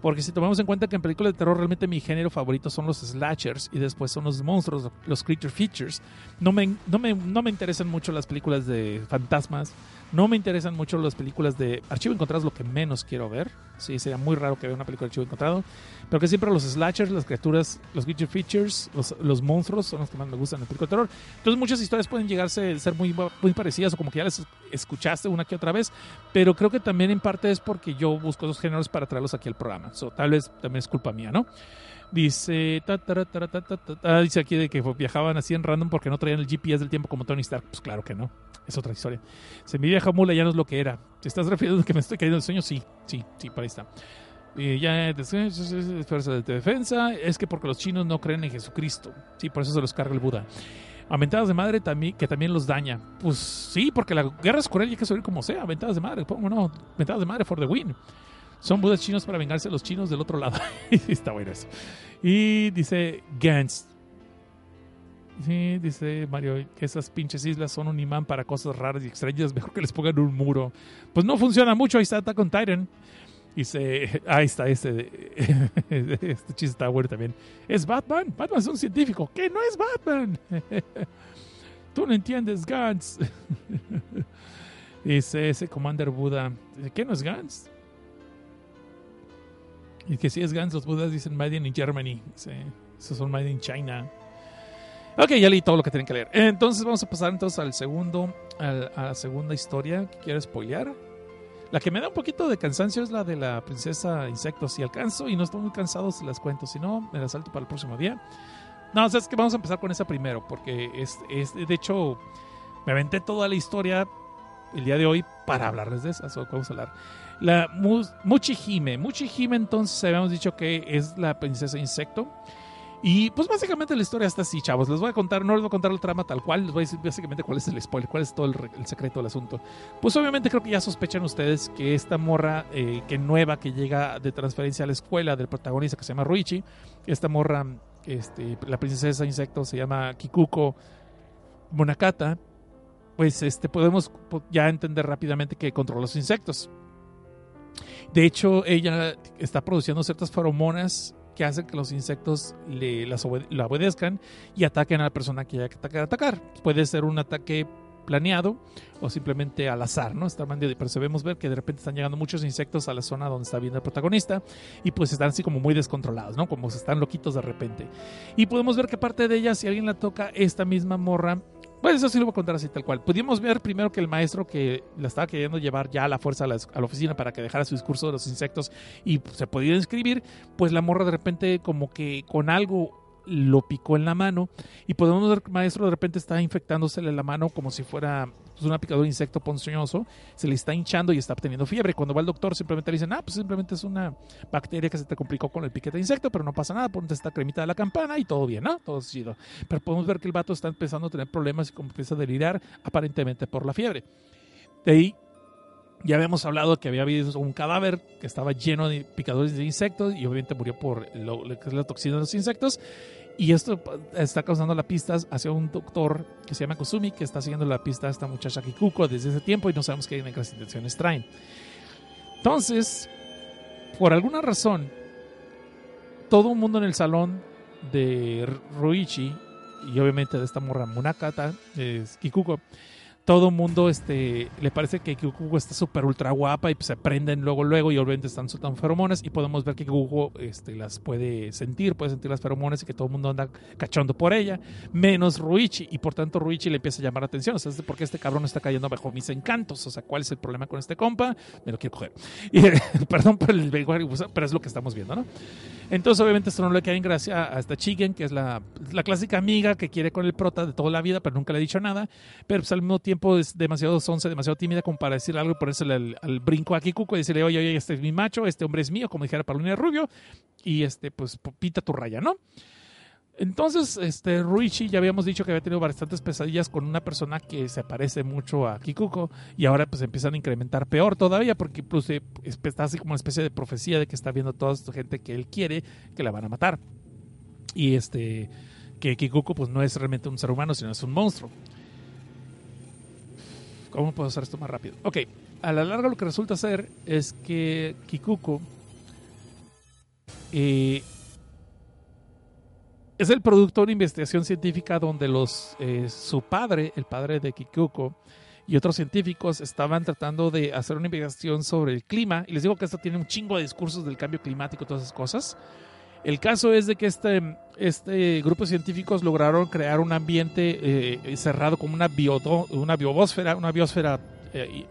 Porque si tomamos en cuenta que en películas de terror realmente mi género favorito son los slashers y después son los monstruos, los creature features. No me, no me, no me interesan mucho las películas de fantasmas. No me interesan mucho las películas de Archivo Encontrado, es lo que menos quiero ver. Sí, sería muy raro que vea una película de Archivo Encontrado. Pero que siempre los slashers, las criaturas, los creature features, los, monstruos son los que más me gustan en el película de terror. Entonces muchas historias pueden llegarse a ser muy, muy parecidas o como que ya las escuchaste una que otra vez. Pero creo que también en parte es porque yo busco esos géneros para traerlos aquí al programa. So, tal vez también es culpa mía, ¿no? Dice, dice aquí de que viajaban así en random porque no traían el GPS del tiempo como Tony Stark. Pues claro que no. Es otra historia. Se mi vieja mula ya no es lo que era. ¿Te estás refiriendo a que me estoy cayendo del sueño? Sí, sí, sí, por ahí está. Y ya fuerza de defensa es que porque los chinos no creen en Jesucristo. Sí, por eso se los carga el Buda. Aventadas de madre también, que también los daña. Pues sí, porque la guerra es cruel y hay que subir como sea. Aventadas de madre, pongo no. Aventadas de madre for the win. Son budas chinos para vengarse de los chinos del otro lado. Está bueno eso. Y dice Gantz. Sí, dice Mario esas pinches islas son un imán para cosas raras y extrañas. Mejor que les pongan un muro. Pues no funciona mucho. Ahí está Attack on Titan. Dice, ahí está este. este chiste está bueno también. Es Batman. Batman es un científico. Que no es Batman. Tú no entiendes, Gantz. Dice ese Commander Buda. ¿Qué no es Gantz? Y que si es Gantz, los Budas dicen Made in Germany. Dice, esos son Made in China. Ok, ya leí todo lo que tienen que leer. Entonces vamos a pasar entonces al segundo, a la segunda historia que quiero spoilear. La que me da un poquito de cansancio es la de la princesa insectos. Si alcanzo y no estoy muy cansado, se las cuento. Si no, me las salto para el próximo día. No, o sea, es que vamos a empezar con esa primero, porque es, es de hecho, me aventé toda la historia el día de hoy para hablarles de esa. vamos a hablar. La Mu- Muchihime. Muchihime, entonces, habíamos dicho que es la princesa insecto. Y pues básicamente la historia está así, chavos. Les voy a contar, no les voy a contar la trama tal cual, les voy a decir básicamente cuál es el spoiler, cuál es todo el, re- el secreto del asunto. Pues obviamente creo que ya sospechan ustedes que esta morra eh, que nueva que llega de transferencia a la escuela del protagonista que se llama Ruichi, esta morra, este, la princesa insecto se llama Kikuko Monakata, pues este, podemos po- ya entender rápidamente que controla los insectos. De hecho, ella está produciendo ciertas feromonas que hacen que los insectos le, las la obedezcan y ataquen a la persona que haya que atacar. Puede ser un ataque planeado o simplemente al azar, ¿no? Está pero sabemos ver que de repente están llegando muchos insectos a la zona donde está viendo el protagonista y pues están así como muy descontrolados, ¿no? Como se están loquitos de repente. Y podemos ver que parte de ella, si alguien la toca, esta misma morra pues eso sí lo voy a contar así tal cual. Pudimos ver primero que el maestro que la estaba queriendo llevar ya a la fuerza a la, oficina para que dejara su discurso de los insectos y pues, se pudiera inscribir, pues la morra de repente como que con algo lo picó en la mano y podemos ver que el maestro de repente está infectándosele la mano como si fuera pues, una picadura de insecto ponzoñoso, se le está hinchando y está teniendo fiebre. Cuando va al doctor simplemente le dicen, ah, pues simplemente es una bacteria que se te complicó con el piquete de insecto, pero no pasa nada, ponte esta cremita de la campana y todo bien, ¿no? Todo chido. Pero podemos ver que el vato está empezando a tener problemas y como empieza a delirar aparentemente por la fiebre. De ahí ya habíamos hablado que había habido un cadáver que estaba lleno de picadores de insectos y obviamente murió por lo que es la toxina de los insectos. Y esto está causando la pista hacia un doctor que se llama Kusumi, que está siguiendo la pista a esta muchacha Kikuko desde ese tiempo y no sabemos qué negras intenciones traen. Entonces, por alguna razón, todo el mundo en el salón de Ruichi y obviamente de esta morra Munakata, es Kikuko, todo mundo este, le parece que Kikuko está súper ultra guapa y se prenden luego luego y obviamente están soltando feromonas y podemos ver que Kikuko este, las puede sentir, puede sentir las feromonas y que todo el mundo anda cachando por ella, menos Ruichi y por tanto Ruichi le empieza a llamar la atención, o sea, ¿por qué este cabrón está cayendo bajo mis encantos? O sea, ¿cuál es el problema con este compa? Me lo quiero coger. Y, perdón por el pero es lo que estamos viendo, ¿no? Entonces obviamente esto no le cae en gracia a esta Chigen, que es la, la clásica amiga que quiere con el prota de toda la vida, pero nunca le ha dicho nada, pero pues, al mismo tiempo es demasiado sonce, demasiado tímida como para decir algo y ponerse al, al, brinco a Kikuko y decirle, oye, oye, este es mi macho, este hombre es mío, como dijera Paulina Rubio, y este, pues pita tu raya, ¿no? Entonces, este, Ruichi ya habíamos dicho que había tenido bastantes pesadillas con una persona que se parece mucho a Kikuko y ahora pues empiezan a incrementar peor todavía porque pues, está así como una especie de profecía de que está viendo toda esta gente que él quiere que la van a matar. Y este, que Kikuko pues no es realmente un ser humano, sino es un monstruo. ¿Cómo puedo hacer esto más rápido? Ok, a la larga lo que resulta ser es que Kikuko eh, es el producto de una investigación científica donde los, eh, su padre, el padre de Kikuko, y otros científicos estaban tratando de hacer una investigación sobre el clima. Y les digo que esto tiene un chingo de discursos del cambio climático y todas esas cosas. El caso es de que este, este grupo de científicos lograron crear un ambiente eh, cerrado como una, biodo, una biobósfera, una biosfera, eh,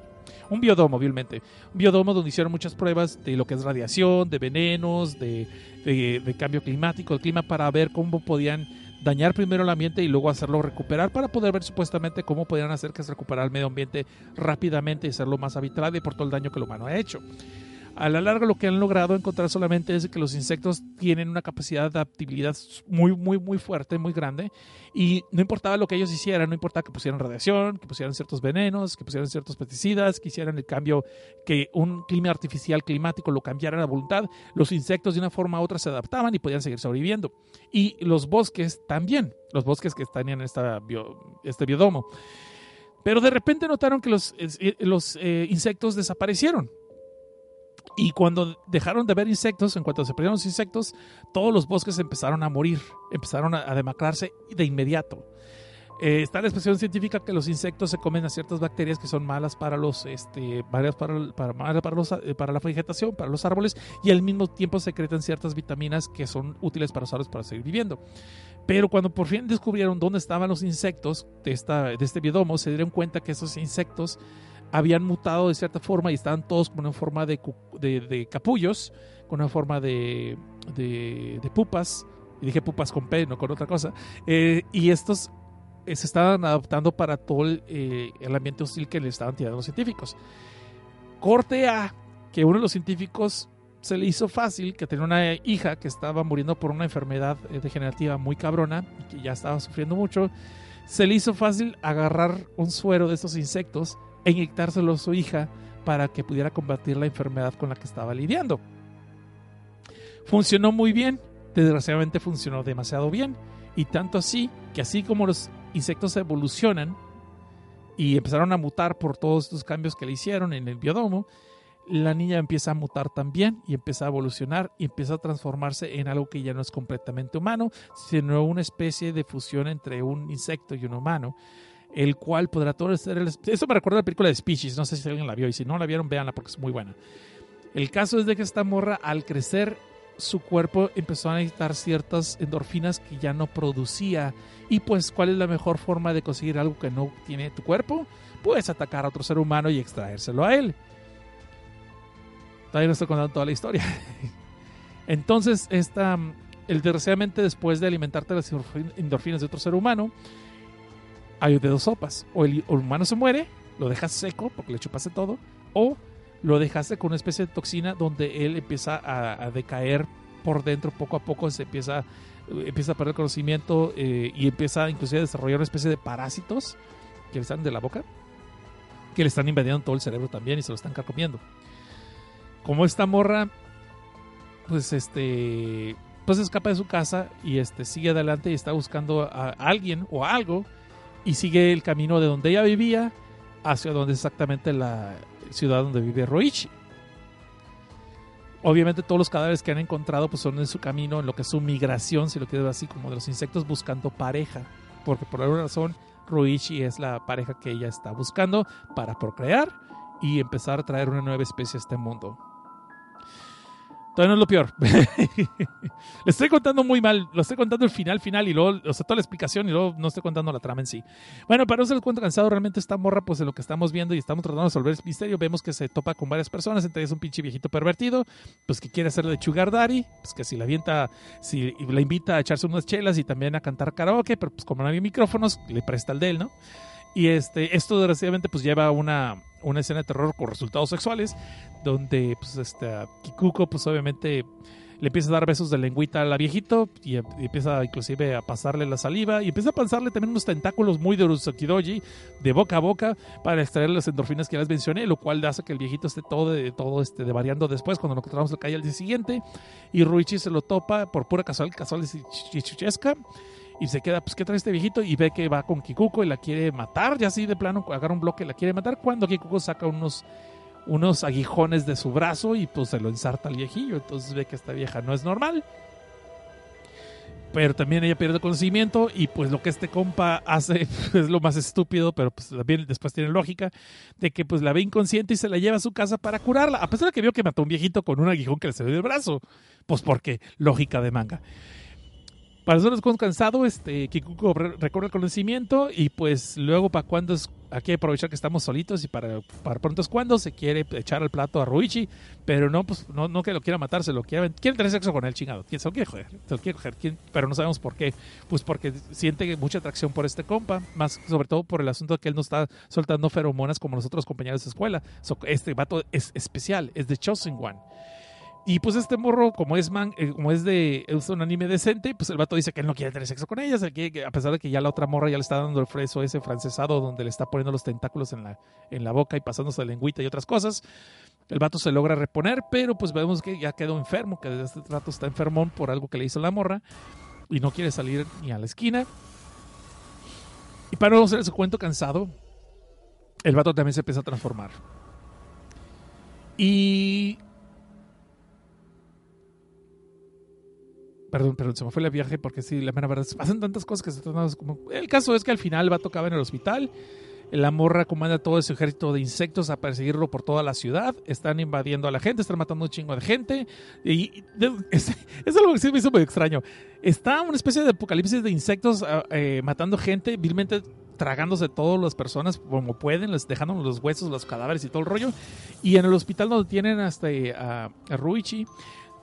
un biodomo, obviamente. Un biodomo donde hicieron muchas pruebas de lo que es radiación, de venenos, de, de, de cambio climático, el clima, para ver cómo podían dañar primero el ambiente y luego hacerlo recuperar para poder ver supuestamente cómo podían hacer que se recuperara el medio ambiente rápidamente y hacerlo más habitable por todo el daño que el humano ha hecho. A la larga lo que han logrado encontrar solamente es que los insectos tienen una capacidad de adaptabilidad muy, muy, muy fuerte, muy grande. Y no importaba lo que ellos hicieran, no importaba que pusieran radiación, que pusieran ciertos venenos, que pusieran ciertos pesticidas, que hicieran el cambio, que un clima artificial climático lo cambiara a voluntad, los insectos de una forma u otra se adaptaban y podían seguir sobreviviendo. Y los bosques también, los bosques que están en esta este biodomo. Pero de repente notaron que los, los eh, insectos desaparecieron. Y cuando dejaron de ver insectos, en cuanto se perdieron los insectos, todos los bosques empezaron a morir, empezaron a, demacrarse de inmediato. Eh, está la expresión científica que los insectos se comen a ciertas bacterias que son malas para los este para, para, para, los, eh, para la vegetación, para los árboles y al mismo tiempo secretan ciertas vitaminas que son útiles para los árboles para seguir viviendo. Pero cuando por fin descubrieron dónde estaban los insectos de, esta, de este biodomo, se dieron cuenta que esos insectos habían mutado de cierta forma y estaban todos con una forma de, de, capullos, con una forma de, de, pupas. Y dije pupas con P, no con otra cosa. Eh, y estos eh, se estaban adaptando para todo el, eh, el, ambiente hostil que le estaban tirando los científicos. Corte A, que uno de los científicos se le hizo fácil, que tenía una hija que estaba muriendo por una enfermedad degenerativa muy cabrona que ya estaba sufriendo mucho, se le hizo fácil agarrar un suero de estos insectos e inyectárselo a su hija para que pudiera combatir la enfermedad con la que estaba lidiando. Funcionó muy bien, desgraciadamente funcionó demasiado bien, y tanto así que así como los insectos evolucionan y empezaron a mutar por todos estos cambios que le hicieron en el biodomo, la niña empieza a mutar también y empieza a evolucionar y empieza a transformarse en algo que ya no es completamente humano, sino una especie de fusión entre un insecto y un humano el cual podrá todo ser el... Eso me recuerda a la película de Species, no sé si alguien la vio y si no la vieron, véanla porque es muy buena. El caso es de que esta morra al crecer su cuerpo empezó a necesitar ciertas endorfinas que ya no producía. Y pues, ¿cuál es la mejor forma de conseguir algo que no tiene tu cuerpo? Puedes atacar a otro ser humano y extraérselo a él. Todavía no estoy contando toda la historia. Entonces, esta el, desgraciadamente después de alimentarte las endorfin- endorfinas de otro ser humano, hay de dos sopas. O el, humano se muere, lo dejas seco porque le chupaste todo, o lo dejaste con una especie de toxina donde él empieza a, decaer por dentro poco a poco, se empieza, empieza a perder conocimiento eh, y empieza inclusive a desarrollar una especie de parásitos que le están de la boca, que le están invadiendo todo el cerebro también y se lo están carcomiendo. Como esta morra, pues este, pues escapa de su casa y este sigue adelante y está buscando a alguien o algo y sigue el camino de donde ella vivía hacia donde es exactamente la ciudad donde vive Roichi. Obviamente todos los cadáveres que han encontrado pues son en su camino, en lo que es su migración, si lo quieres ver así, como de los insectos buscando pareja. Porque por alguna razón Roichi es la pareja que ella está buscando para procrear y empezar a traer una nueva especie a este mundo. Todavía no es lo peor. Le estoy contando muy mal. Lo estoy contando el final, final y luego, o sea, toda la explicación y luego no estoy contando la trama en sí. Bueno, para no ser el cuento cansado, realmente esta morra, pues en lo que estamos viendo y estamos tratando de resolver el misterio, vemos que se topa con varias personas. Entre ellas un pinche viejito pervertido, pues que quiere hacerle de Sugar pues que si la avienta, si la invita a echarse unas chelas y también a cantar karaoke, pero pues como no había micrófonos, le presta el de él, ¿no? Y este, esto desgraciadamente pues lleva una, una escena de terror con resultados sexuales, donde pues este, a Kikuko pues obviamente le empieza a dar besos de lengüita al viejito y, empieza inclusive a pasarle la saliva y empieza a pasarle también unos tentáculos muy de Urusakidoji de boca a boca para extraer las endorfinas que ya les mencioné, lo cual hace que el viejito esté todo, todo este, de variando después cuando lo encontramos la calle al día siguiente y Ruichi se lo topa por pura casual, casual y chichuchesca y se queda, pues, ¿qué trae este viejito? Y ve que va con Kikuko y la quiere matar, ya así de plano, agarra un bloque y la quiere matar, cuando Kikuko saca unos, unos aguijones de su brazo y pues se lo ensarta al viejillo, entonces ve que esta vieja no es normal. Pero también ella pierde conocimiento y pues lo que este compa hace es lo más estúpido, pero pues también después tiene lógica, de que pues la ve inconsciente y se la lleva a su casa para curarla, a pesar de que vio que mató a un viejito con un aguijón que le salió del brazo, pues porque lógica de manga. Para nosotros con cansado, este, Kikuko re- recorre el conocimiento y pues luego para cuando es, aquí aprovechar que estamos solitos y para, para pronto es cuando se quiere echar al plato a Ruichi, pero no, pues no, no que lo quiera matar, se lo quiere, quiere tener sexo con él, chingado, ¿quién se lo quiere joder? Se lo quiere coger, pero no sabemos por qué, pues porque siente mucha atracción por este compa, más sobre todo por el asunto de que él no está soltando feromonas como los otros compañeros de escuela, So, este vato es especial, es de Chosen One. Y pues este morro, como es man, eh, como es de es un anime decente, pues el vato dice que él no quiere tener sexo con ella, se quiere que- a pesar de que ya la otra morra ya le está dando el freso ese francesado donde le está poniendo los tentáculos en la, en la boca y pasándose la lengüita y otras cosas. El vato se logra reponer, pero pues vemos que ya quedó enfermo, que desde este rato está enfermón por algo que le hizo la morra y no quiere salir ni a la esquina. Y para no hacer su cuento cansado, el vato también se empieza a transformar. Y Perdón, perdón, se me fue el viaje porque sí, la mera verdad, pasan tantas cosas que se tornan como... El caso es que al final va a tocar en el hospital, la morra comanda todo ese ejército de insectos a perseguirlo por toda la ciudad, están invadiendo a la gente, están matando un chingo de gente, y es, algo que sí me hizo muy extraño. Está una especie de apocalipsis de insectos ah, eh, matando gente, vilmente tragándose todas las personas como pueden, les dejando los huesos, los cadáveres y todo el rollo, y en el hospital donde tienen hasta eh, a, a Ruichi,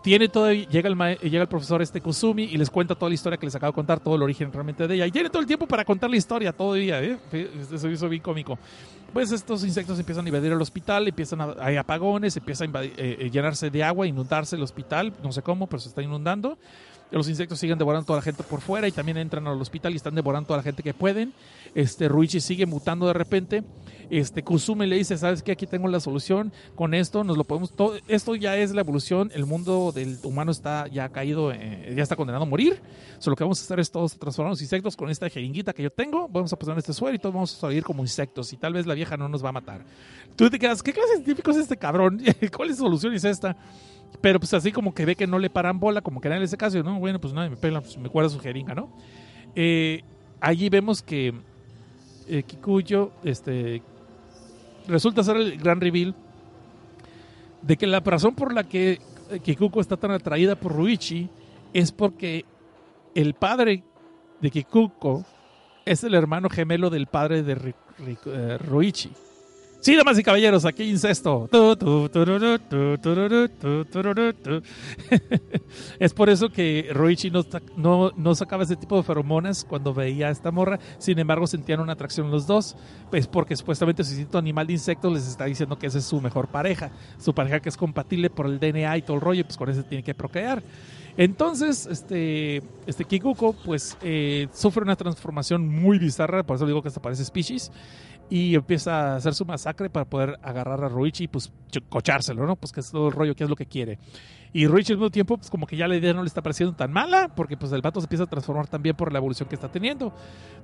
tiene todo, llega el, llega el profesor este Kusumi y les cuenta toda la historia que les acabo de contar, todo el origen realmente de ella. Y tiene todo el tiempo para contar la historia, día, ¿eh? Eso hizo bien cómico. Pues estos insectos empiezan a invadir el hospital, empiezan a, hay apagones, empieza a eh, eh, llenarse de agua, inundarse el hospital, no sé cómo, pero se está inundando. Los insectos siguen devorando a toda la gente por fuera y también entran al hospital y están devorando a toda la gente que pueden. Este Ruichi sigue mutando de repente. Este Kusume le dice, "¿Sabes qué? Aquí tengo la solución. Con esto nos lo podemos todo esto ya es la evolución. El mundo del humano está ya caído, eh, ya está condenado a morir. Solo lo que vamos a hacer es todos transformar los insectos con esta jeringuita que yo tengo. Vamos a pasar este suero y todos vamos a salir como insectos y tal vez la vieja no nos va a matar." Tú te quedas, ¿qué clase de científico es este cabrón? ¿Cuál es su solución es esta? Pero pues así como que ve que no le paran bola, como que nadie le hace caso, no, bueno, pues nadie me pela, pues me cuadra su jeringa, ¿no? Eh, allí vemos que eh, Kikuyo, este, resulta ser el gran reveal de que la razón por la que eh, Kikuko está tan atraída por Ruichi es porque el padre de Kikuko es el hermano gemelo del padre de eh, Ruichi. Sí, damas y caballeros, aquí incesto. Es por eso que Roichi no, no, no sacaba ese tipo de feromonas cuando veía a esta morra. Sin embargo, sentían una atracción los dos. Pues porque supuestamente su instinto animal de insectos les está diciendo que esa es su mejor pareja. Su pareja que es compatible por el DNA y todo el rollo, pues con ese tiene que procrear. Entonces, este, este Kikuko, pues, eh, sufre una transformación muy bizarra, por eso digo que hasta parece species, y empieza a hacer su masacre para poder agarrar a Ruichi y, pues, ch- cochárselo, ¿no? Pues que es todo el rollo, que es lo que quiere. Y Ruichi al mismo tiempo, pues, como que ya la idea no le está pareciendo tan mala, porque, pues, el vato se empieza a transformar también por la evolución que está teniendo.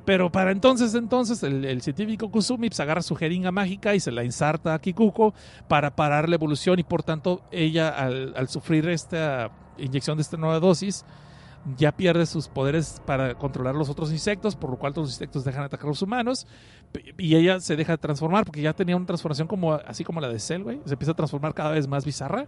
Pero para entonces, entonces, el, el científico Kusumi, pues, agarra su jeringa mágica y se la inserta a Kikuko para parar la evolución y, por tanto, ella, al, al sufrir esta inyección de esta nueva dosis, ya pierde sus poderes para controlar los otros insectos, por lo cual todos los insectos dejan de atacar a los humanos y ella se deja de transformar porque ya tenía una transformación como así como la de Cell. Se empieza a transformar cada vez más bizarra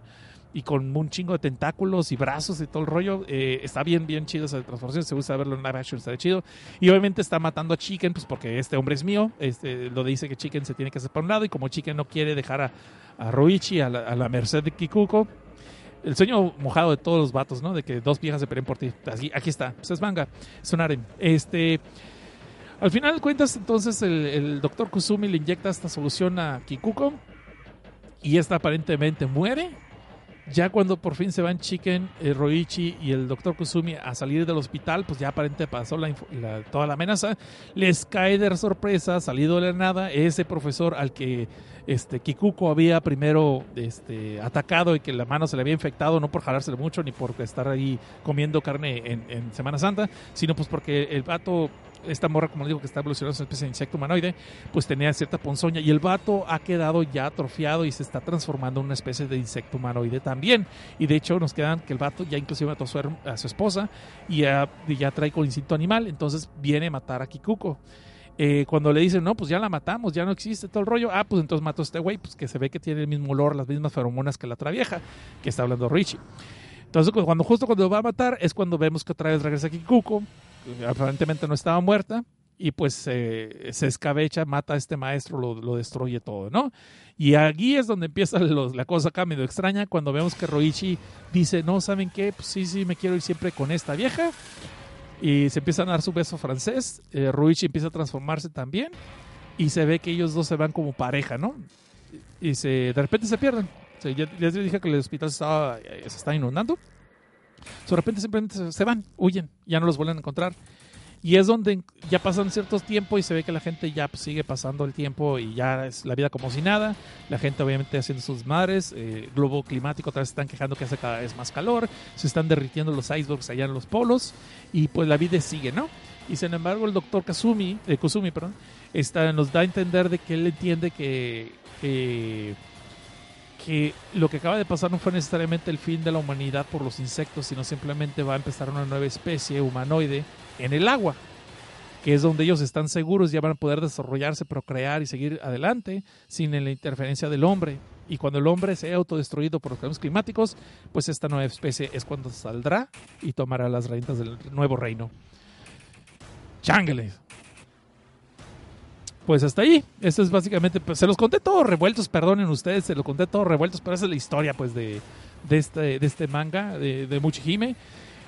y con un chingo de tentáculos y brazos y todo el rollo. Eh, está bien, bien chido esa transformación. Se gusta verlo en live action, está chido. Y obviamente está matando a Chicken, pues porque este hombre es mío. Este, lo dice que Chicken se tiene que hacer para un lado y como Chicken no quiere dejar a, a Roichi a la, a la merced de Kikuko, el sueño mojado de todos los vatos, ¿no? De que dos viejas se peleen por ti. Así, aquí está. Pues es manga. Es un. Este. Al final cuentas, entonces el, el doctor Kusumi le inyecta esta solución a Kikuko. Y esta aparentemente muere. Ya cuando por fin se van Chicken, eh, Roichi y el doctor Kusumi a salir del hospital, pues ya aparentemente pasó la toda la amenaza. Les cae de sorpresa, salido de la nada, ese profesor al que este, Kikuko había primero este, atacado y que la mano se le había infectado, no por jalárselo mucho ni por estar ahí comiendo carne en, en Semana Santa, sino pues porque el vato, esta morra, como digo, que está evolucionando, es una especie de insecto humanoide, pues tenía cierta ponzoña y el vato ha quedado ya atrofiado y se está transformando en una especie de insecto humanoide también. Y de hecho nos quedan que el vato ya inclusive mató a su, a su esposa y ya, ya trae con instinto animal, entonces viene a matar a Kikuko. Eh, cuando le dicen, no, pues ya la matamos, ya no existe todo el rollo, ah, pues entonces mató a este güey, pues que se ve que tiene el mismo olor, las mismas feromonas que la otra vieja, que está hablando Richie. Entonces, cu- cuando justo cuando va a matar, es cuando vemos que otra vez regresa Kikuko, aparentemente no estaba muerta, y pues eh, se escabecha, mata a este maestro, lo, lo destruye todo, ¿no? Y aquí es donde empieza la cosa acá medio extraña, cuando vemos que Roichi dice, no, ¿saben qué? Pues sí, sí, me quiero ir siempre con esta vieja. Y se empiezan a dar su beso francés. Eh, Ruichi empieza a transformarse también. Y se ve que ellos dos se van como pareja, ¿no? Y se, de repente se pierden. O sea, ya, ya les dije que el hospital estaba, eh, se está inundando. De repente simplemente se, van, huyen, ya no los vuelven a encontrar. Y es donde ya pasan ciertos tiempos y se ve que la gente ya pues, sigue pasando el tiempo y ya es la vida como si nada. La gente obviamente haciendo sus madres. Eh, globo climático otra vez están quejando que hace cada vez más calor. Se están derritiendo los icebergs allá en los polos. Y pues la vida sigue, ¿no? Y sin embargo el doctor Kazumi, eh, Kusumi, perdón, nos da a entender de que él entiende que, que que lo que acaba de pasar no fue necesariamente el fin de la humanidad por los insectos, sino simplemente va a empezar una nueva especie humanoide en el agua, que es donde ellos están seguros, ya van a poder desarrollarse, procrear y seguir adelante sin la interferencia del hombre. Y cuando el hombre sea autodestruido por los cambios climáticos, pues esta nueva especie es cuando saldrá y tomará las reinas del nuevo reino. Chángeles. Pues hasta ahí. Eso es básicamente. Pues, se los conté todos revueltos, perdonen ustedes, se los conté todos revueltos, pero esa es la historia pues de, de, este, de este manga, de, de Muchihime.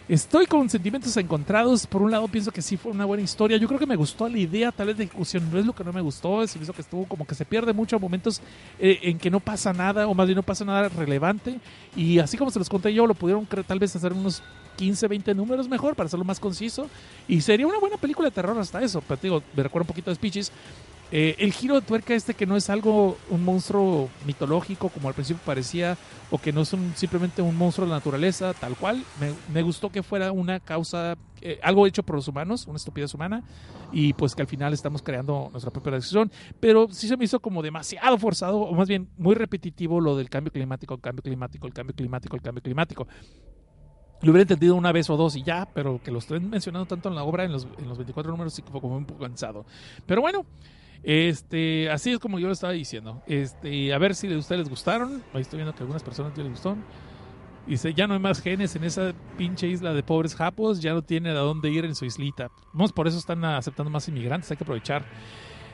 Estoy con sentimientos encontrados. Por un lado, pienso que sí fue una buena historia. Yo creo que me gustó la idea, tal vez de ejecución. No es lo que no me gustó. Me hizo que estuvo como que se pierde mucho a momentos eh, en que no pasa nada, o más bien no pasa nada relevante. Y así como se los conté yo, lo pudieron tal vez hacer unos 15, 20 números mejor para hacerlo más conciso. Y sería una buena película de terror hasta eso. Pero te digo, me recuerda un poquito de Speeches. Eh, el giro de tuerca este que no es algo, un monstruo mitológico como al principio parecía, o que no es simplemente un monstruo de la naturaleza, tal cual, me, me gustó que fuera una causa, eh, algo hecho por los humanos, una estupidez humana, y pues que al final estamos creando nuestra propia decisión, pero sí se me hizo como demasiado forzado, o más bien muy repetitivo lo del cambio climático, el cambio climático, el cambio climático, el cambio climático. Lo hubiera entendido una vez o dos y ya, pero que lo estén mencionando tanto en la obra, en los, en los 24 números, sí que fue como un poco cansado. Pero bueno, este, así es como yo lo estaba diciendo. Este, a ver si a ustedes les gustaron. Ahí estoy viendo que a algunas personas les gustó. Dice, ya no hay más genes en esa pinche isla de pobres japos, ya no tiene a dónde ir en su islita. Vamos, por eso están aceptando más inmigrantes, hay que aprovechar.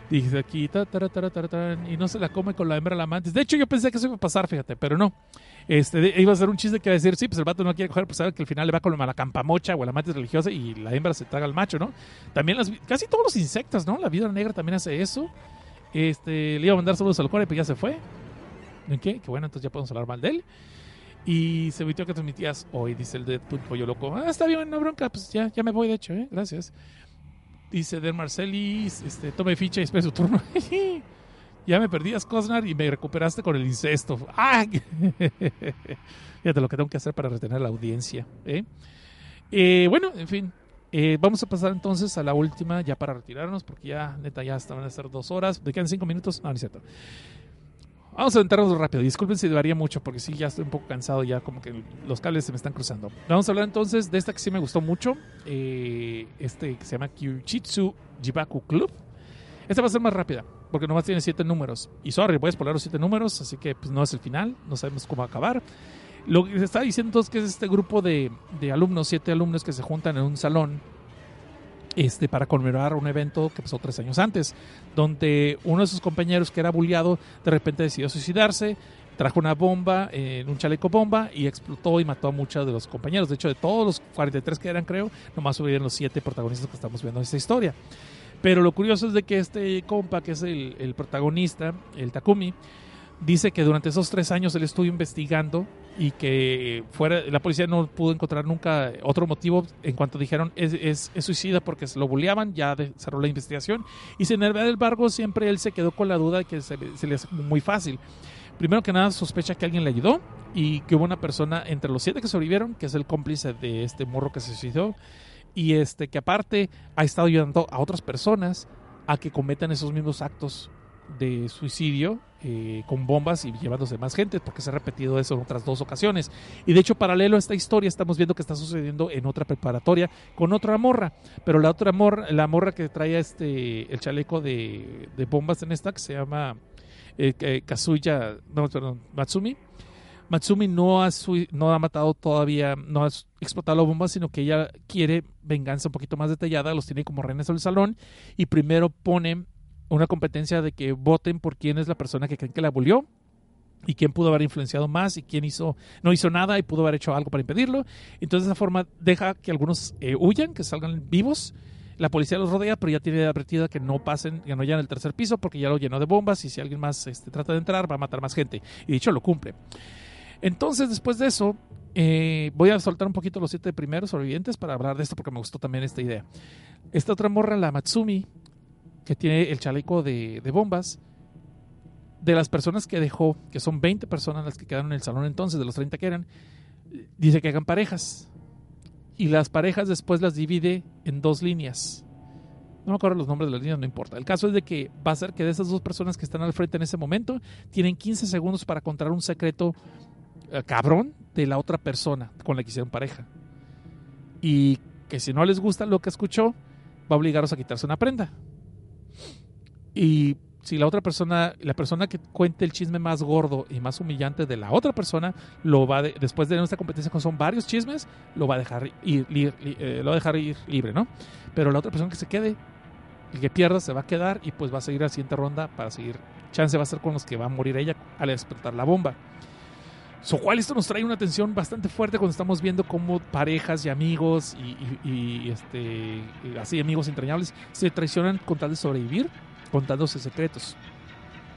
Dice aquí, ta, tara, taran, y no se la come con la hembra la amante. De hecho, yo pensé que eso iba a pasar, fíjate, pero no. Este, iba a ser un chiste que iba a decir, sí, pues el vato no quiere coger, pues sabe que al final le va con la campamocha o la amante religiosa y la hembra se traga al macho, ¿no? También las, casi todos los insectos, ¿no? La vida negra también hace eso. Este, le iba a mandar saludos al core, pero ya se fue. ¿En qué? Qué bueno, entonces ya podemos hablar mal de él. Y se metió que transmitías hoy, dice el de Pollo Loco. Ah, está bien, no bronca, pues ya, ya me voy, de hecho, ¿eh? Gracias. Dice Der Marcelis, este, tome ficha y espere su turno. ya me perdías, Cosnar, y me recuperaste con el incesto. ¡Ah! Fíjate lo que tengo que hacer para retener la audiencia. ¿eh? Eh, bueno, en fin. eh, vamos a pasar entonces a la última, ya para retirarnos, porque ya, neta, ya estaban a ser dos horas. ¿Me quedan cinco minutos? No, no es cierto. Vamos a aventarnos rápido. Disculpen si varía mucho, porque sí, ya estoy un poco cansado, ya como que los cables se me están cruzando. Vamos a hablar entonces de esta que sí me gustó mucho, eh, este que se llama Kyuchitsu Jibaku Club. Esta va a ser más rápida, porque nomás tiene siete números. Y sorry, voy a spoiler los siete números, así que pues, no es el final, no sabemos cómo acabar. Lo que se está diciendo entonces que es este grupo de, de alumnos, siete alumnos que se juntan en un salón este, para conmemorar un evento que pasó tres años antes, donde uno de sus compañeros que era bulleado de repente decidió suicidarse, trajo una bomba, eh, un chaleco bomba y explotó y mató a muchos de los compañeros. De hecho, de todos los 43 que eran, creo, nomás sobrevivieron los siete protagonistas que estamos viendo en esta historia. Pero lo curioso es de que este compa, que es el, el protagonista, el Takumi, dice que durante esos tres años él estuvo investigando y que fuera la policía no pudo encontrar nunca otro motivo en cuanto dijeron es, es, suicida porque se lo bulleaban, ya de- cerró la investigación y sin embargo siempre él se quedó con la duda de que se, se le hace muy fácil. Primero que nada sospecha que alguien le ayudó y que hubo una persona entre los siete que sobrevivieron, que es el cómplice de este morro que se suicidó y este que aparte ha estado ayudando a otras personas a que cometan esos mismos actos de suicidio eh, con bombas y llevándose más gente, porque se ha repetido eso en otras dos ocasiones. Y de hecho, paralelo a esta historia, estamos viendo que está sucediendo en otra preparatoria con otra morra, pero la otra morra, la morra que trae este el chaleco de, de bombas en esta, que se llama eh, eh, Kazuya, no, perdón, Matsumi. Matsumi no ha, no ha matado todavía, no ha explotado la bomba, sino que ella quiere venganza un poquito más detallada, los tiene como rehenes en el salón y primero pone una competencia de que voten por quién es la persona que creen que la abolió y quién pudo haber influenciado más y quién hizo no hizo nada y pudo haber hecho algo para impedirlo. Entonces de esa forma deja que algunos eh, huyan, que salgan vivos. La policía los rodea, pero ya tiene advertida que no pasen, que no llegan al tercer piso porque ya lo llenó de bombas y si alguien más este, trata de entrar va a matar más gente. Y dicho lo cumple. Entonces después de eso eh, voy a soltar un poquito los siete primeros sobrevivientes para hablar de esto porque me gustó también esta idea. Esta otra morra, la Matsumi, que tiene el chaleco de, bombas, de las personas que dejó, que son 20 personas las que quedaron en el salón entonces, de los 30 que eran, dice que hagan parejas. Y las parejas después las divide en dos líneas. No me acuerdo los nombres de las líneas, no importa. El caso es de que va a ser que de esas dos personas que están al frente en ese momento, tienen 15 segundos para contar un secreto eh, cabrón de la otra persona con la que hicieron pareja. Y que si no les gusta lo que escuchó, va a obligarlos a quitarse una prenda. Y si la otra persona, la persona que cuente el chisme más gordo y más humillante de la otra persona, lo va de- después de esta competencia, con son varios chismes, lo va a dejar ir, li- eh, lo va a dejar ir libre, ¿no? Pero la otra persona que se quede, el que pierda, se va a quedar y pues va a seguir a la siguiente ronda para seguir. Chance va a ser con los que va a morir ella al explotar la bomba. So cual esto nos trae una tensión bastante fuerte cuando estamos viendo cómo parejas y amigos y, este y así amigos entrañables se traicionan con tal de sobrevivir, contándose secretos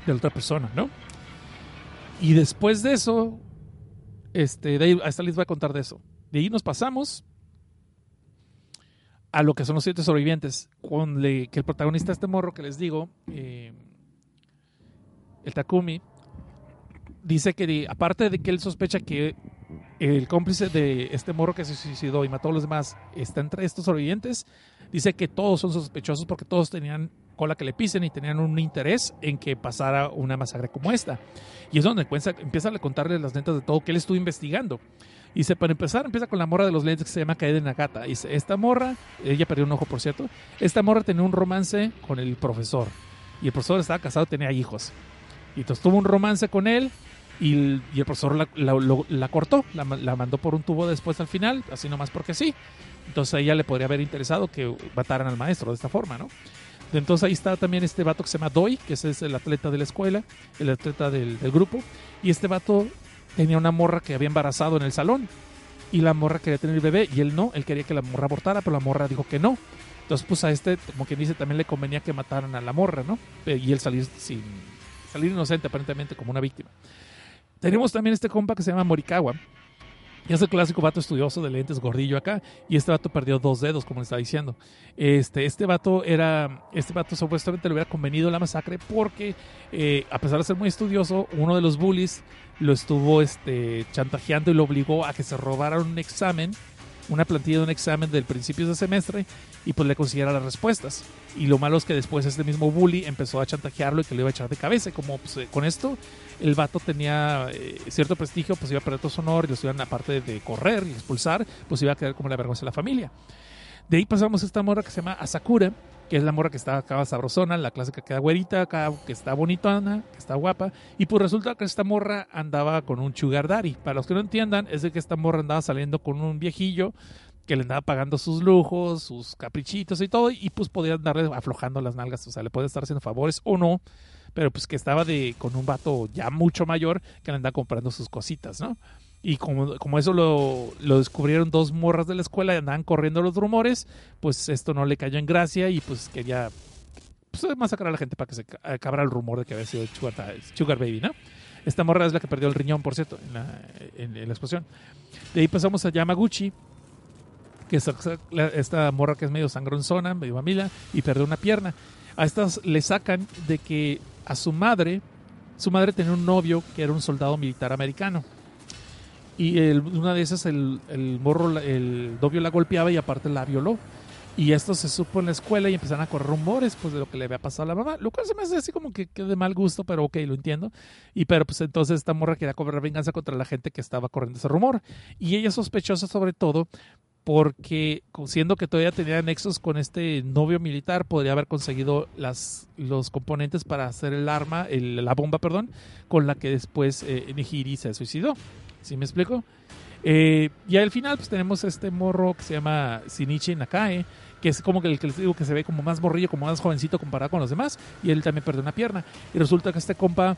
de la otra persona, ¿no? Y después de eso, este, de ahí, a esta les voy a contar de eso. De ahí nos pasamos a lo que son los siete sobrevivientes, con que el protagonista este morro que les digo, eh, el Takumi, dice que aparte de que él sospecha que el cómplice de este morro que se suicidó y mató a los demás está entre estos sobrevivientes, dice que todos son sospechosos porque todos tenían cola que le pisen y tenían un interés en que pasara una masacre como esta. Y es donde empieza, empieza a contarle las netas de todo que él estuvo investigando. Y dice, para empezar, empieza con la morra de los lentes que se llama Kaede Nagata. Dice, esta morra, ella perdió un ojo, por cierto, esta morra tenía un romance con el profesor. Y el profesor estaba casado, tenía hijos. Y entonces tuvo un romance con él y el, y el profesor la, la- la cortó, la, la mandó por un tubo después al final, así nomás porque sí. Entonces a ella le podría haber interesado que mataran al maestro de esta forma, ¿no? Entonces ahí está también este vato que se llama Doi, que ese es el atleta de la escuela, el atleta del, del grupo. Y este vato tenía una morra que había embarazado en el salón. Y la morra quería tener el bebé y él no, él quería que la morra abortara, pero la morra dijo que no. Entonces, pues a este, como quien dice, también le convenía que mataran a la morra, ¿no? Eh, Y él salir sin salir inocente, aparentemente, como una víctima. Tenemos también este compa que se llama Morikawa. Y es el clásico vato estudioso de lentes gordillo acá. Y este vato perdió dos dedos, como le estaba diciendo. Este, este vato era. Este vato supuestamente le hubiera convenido la masacre porque, eh, a pesar de ser muy estudioso, uno de los bullies lo estuvo este, chantajeando y lo obligó a que se robara un examen, una plantilla de un examen del principio de semestre, y pues le consiguiera las respuestas. Y lo malo es que después este mismo bully empezó a chantajearlo y que lo iba a echar de cabeza. Como pues, eh, con esto el vato tenía eh, cierto prestigio, pues iba a perder todo su honor y los iban, aparte de correr y expulsar, pues iba a quedar como la vergüenza de la familia. De ahí pasamos a esta morra que se llama Asakura, que es la morra que está acá sabrosona, la clásica que da güerita, que está bonitona, que está guapa. Y pues resulta que esta morra andaba con un sugar daddy. Para los que no entiendan, es de que esta morra andaba saliendo con un viejillo que le andaba pagando sus lujos, sus caprichitos y todo, y pues podía andarle aflojando las nalgas, o sea, le puede estar haciendo favores o no, pero pues que estaba de con un vato ya mucho mayor que le andaba comprando sus cositas, ¿no? Y como, como eso lo, lo descubrieron dos morras de la escuela y andaban corriendo los rumores, pues esto no le cayó en gracia y pues quería pues, masacrar a la gente para que se ca- acabara el rumor de que había sido Sugar, Sugar Baby, ¿no? Esta morra es la que perdió el riñón, por cierto, en la, en- la explosión. De ahí pasamos a Yamaguchi, que es esta morra que es medio sangronzona, medio mamila, y perdió una pierna. A estas le sacan de que a su madre, su madre tenía un novio que era un soldado militar americano. Y el- una de esas, el, el morro, el novio la golpeaba y aparte la violó. Y esto se supo en la escuela y empezaron a correr rumores pues de lo que le había pasado a la mamá, lo cual se me hace así como que, que de mal gusto, pero ok, lo entiendo. Y pero pues entonces esta morra quería cobrar venganza contra la gente que estaba corriendo ese rumor. Y ella es sospechosa sobre todo porque siendo que todavía tenía nexos con este novio militar, podría haber conseguido las, los componentes para hacer el arma, el- la bomba, perdón, con la que después eh, Nihiri se suicidó. ¿Sí me explico? Eh, y al final pues tenemos este morro que se llama Shinichi Nakae, que es como que el que les digo que se ve como más morrillo, como más jovencito comparado con los demás, y él también perdió una pierna. Y resulta que este compa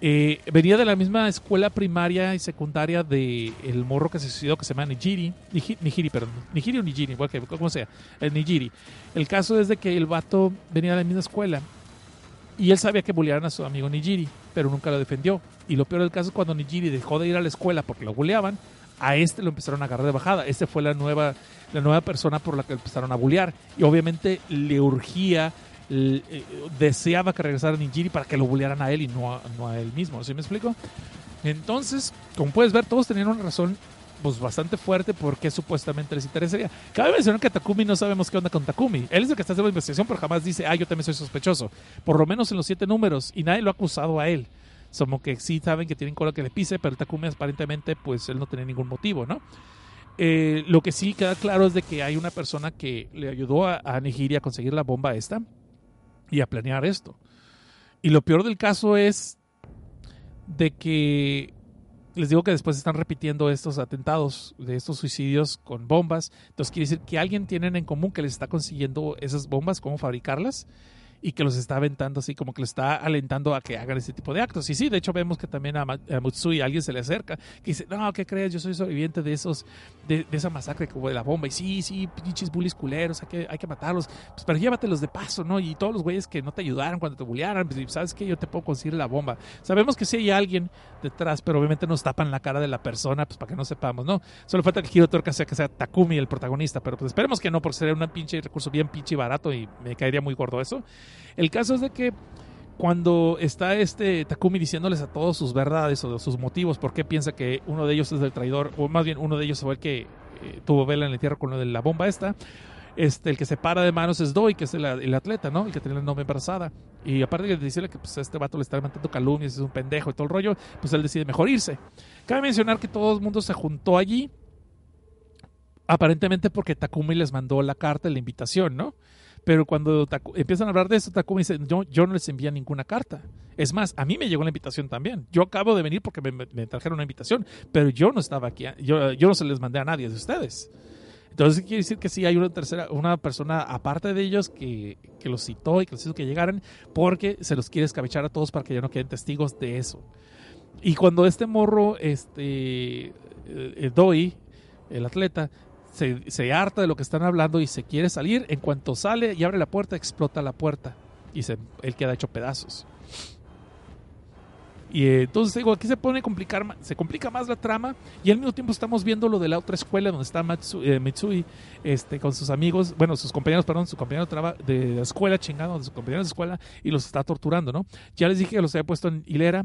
eh, venía de la misma escuela primaria y secundaria de morro que se suicidó, que se llama Nijiri, Niji- Nijiri, perdón, Nijiri o Nijiri, igual que como sea, el Nijiri. El caso es de que el vato venía de la misma escuela y él sabía que bullearan a su amigo Nijiri, pero nunca lo defendió. Y lo peor del caso es cuando Nijiri dejó de ir a la escuela porque lo bulleaban, a este lo empezaron a agarrar de bajada. Este fue la nueva, la nueva persona por la que empezaron a bullear. Y obviamente le urgía, eh, deseaba que regresara Nijiri para que lo bullearan a él y no a, no a él mismo. ¿Sí me explico? Entonces, como puedes ver, todos tenían una razón pues bastante fuerte porque supuestamente les interesaría. Cabe mencionar que Takumi no sabemos qué onda con Takumi. Él es el que está haciendo la investigación, pero jamás dice, ah, yo también soy sospechoso. Por lo menos en los siete números. Y nadie lo ha acusado a él. Como que sí saben que tienen cola que le pise, pero Takumi aparentemente, pues él no tenía ningún motivo, ¿no? Eh, lo que sí queda claro es de que hay una persona que le ayudó a, a Nihiri a conseguir la bomba esta y a planear esto. Y lo peor del caso es de que les digo que después están repitiendo estos atentados, de estos suicidios con bombas. Entonces quiere decir que alguien tienen en común que les está consiguiendo esas bombas, cómo fabricarlas y que los está aventando así, como que los está alentando a que hagan ese tipo de actos. Y sí, de hecho vemos que también a, Mutsui alguien se le acerca, que dice, no, ¿qué crees? Yo soy sobreviviente de esos, de, de esa masacre hubo de la bomba. Y sí, sí, pinches bullies culeros, hay que, hay que matarlos. Pues pero llévatelos de paso, ¿no? Y todos los güeyes que no te ayudaron cuando te bullearan, pues, ¿sabes qué? Yo te puedo conseguir la bomba. Sabemos que sí hay alguien detrás, pero obviamente nos tapan la cara de la persona, pues para que no sepamos, ¿no? Solo falta que Hiro Torca sea que sea Takumi el protagonista, pero pues esperemos que no, porque sería un pinche recurso bien pinche barato y me caería muy gordo eso. El caso es de que cuando está este Takumi diciéndoles a todos sus verdades o sus motivos, por qué piensa que uno de ellos es el traidor, o más bien uno de ellos fue el que eh, tuvo vela en el tierra con lo de la bomba esta, este, el que se para de manos es Doi, que es el, el atleta, ¿no? El que tiene la novia embarazada. Y aparte de decirle que pues, a este vato le está levantando calumnias, es un pendejo y todo el rollo, pues él decide mejor irse. Cabe mencionar que todo el mundo se juntó allí, aparentemente porque Takumi les mandó la carta, la invitación, ¿no? Pero cuando empiezan a hablar de esto, Takumi dice, yo, yo no les envía ninguna carta. Es más, a mí me llegó la invitación también. Yo acabo de venir porque me, trajeron una invitación, pero yo no estaba aquí. Yo, yo no se les mandé a nadie de ustedes. Entonces quiere decir que sí hay una tercera, una persona aparte de ellos que, que los citó y que les hizo que llegaran porque se los quiere escabechar a todos para que ya no queden testigos de eso. Y cuando este morro, este, eh, Doi, el atleta, se, se harta de lo que están hablando y se quiere salir, en cuanto sale y abre la puerta, explota la puerta y se, él queda hecho pedazos. Y eh, entonces digo, aquí se pone complicar, se complica más la trama y al mismo tiempo estamos viendo lo de la otra escuela donde está Matsu- eh, Mitsui este, con sus amigos, bueno, sus compañeros, perdón, su compañero de la escuela chingado, de sus compañeros de escuela y los está torturando, ¿no? Ya les dije que los había puesto en hilera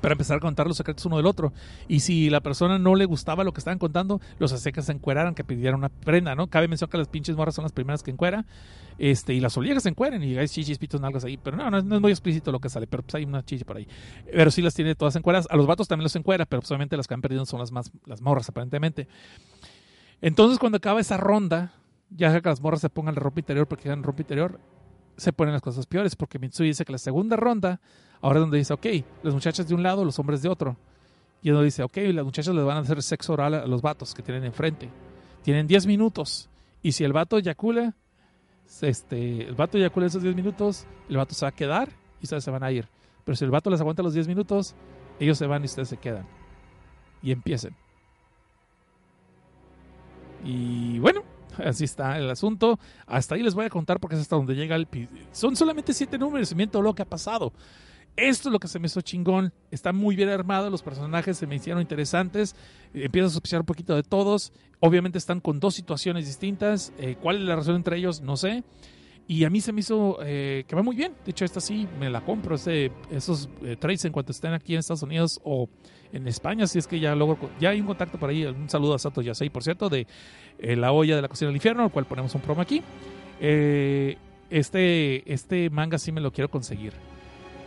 para empezar a contar los secretos uno del otro. Y si la persona no le gustaba lo que estaban contando, los hacía se encueraran, que pidieran una prenda, ¿no? Cabe mencionar que las pinches morras son las primeras que encuera. Este, y las que se encueren y hay chichis, pitos, nalgas ahí. Pero no, no, es- muy explícito lo que sale, pero pues hay una chichi por ahí. Pero sí las tiene todas encueradas. A los vatos también los encuera, pero pues, obviamente las que han perdido son las más, las morras, aparentemente. Entonces, cuando acaba esa ronda, ya que las morras se pongan la ropa interior porque quedan ropa interior, se ponen las cosas peores, porque Mitsui dice que la segunda ronda, ahora es donde dice, ok, las muchachas de un lado, los hombres de otro. Y donde dice, ok, las muchachas les van a hacer sexo oral a los vatos que tienen enfrente. Tienen 10 minutos. Y si el vato eyacula, este, el vato eyacula esos 10 minutos, el vato se va a quedar y ustedes se van a ir. Pero si el vato les aguanta los 10 minutos, ellos se van y ustedes se quedan. Y empiecen. Y bueno, así está el asunto. Hasta ahí les voy a contar porque es hasta donde llega el... Son solamente siete números y miren todo lo que ha pasado. Esto es lo que se me hizo chingón. Está muy bien armado, los personajes se me hicieron interesantes. Empiezo a sospechar un poquito de todos. Obviamente están con dos situaciones distintas. Eh, ¿Cuál es la relación entre ellos? No sé. Y a mí se me hizo eh, que va muy bien. De hecho, esta sí me la compro. Ese, esos eh, trades en cuanto estén aquí en Estados Unidos o en España, si es que ya logro. Ya hay un contacto por ahí. Un saludo a Sato Yasei, por cierto, de eh, La olla de la cocina del infierno, al cual ponemos un promo aquí. Este, este manga sí me lo quiero conseguir.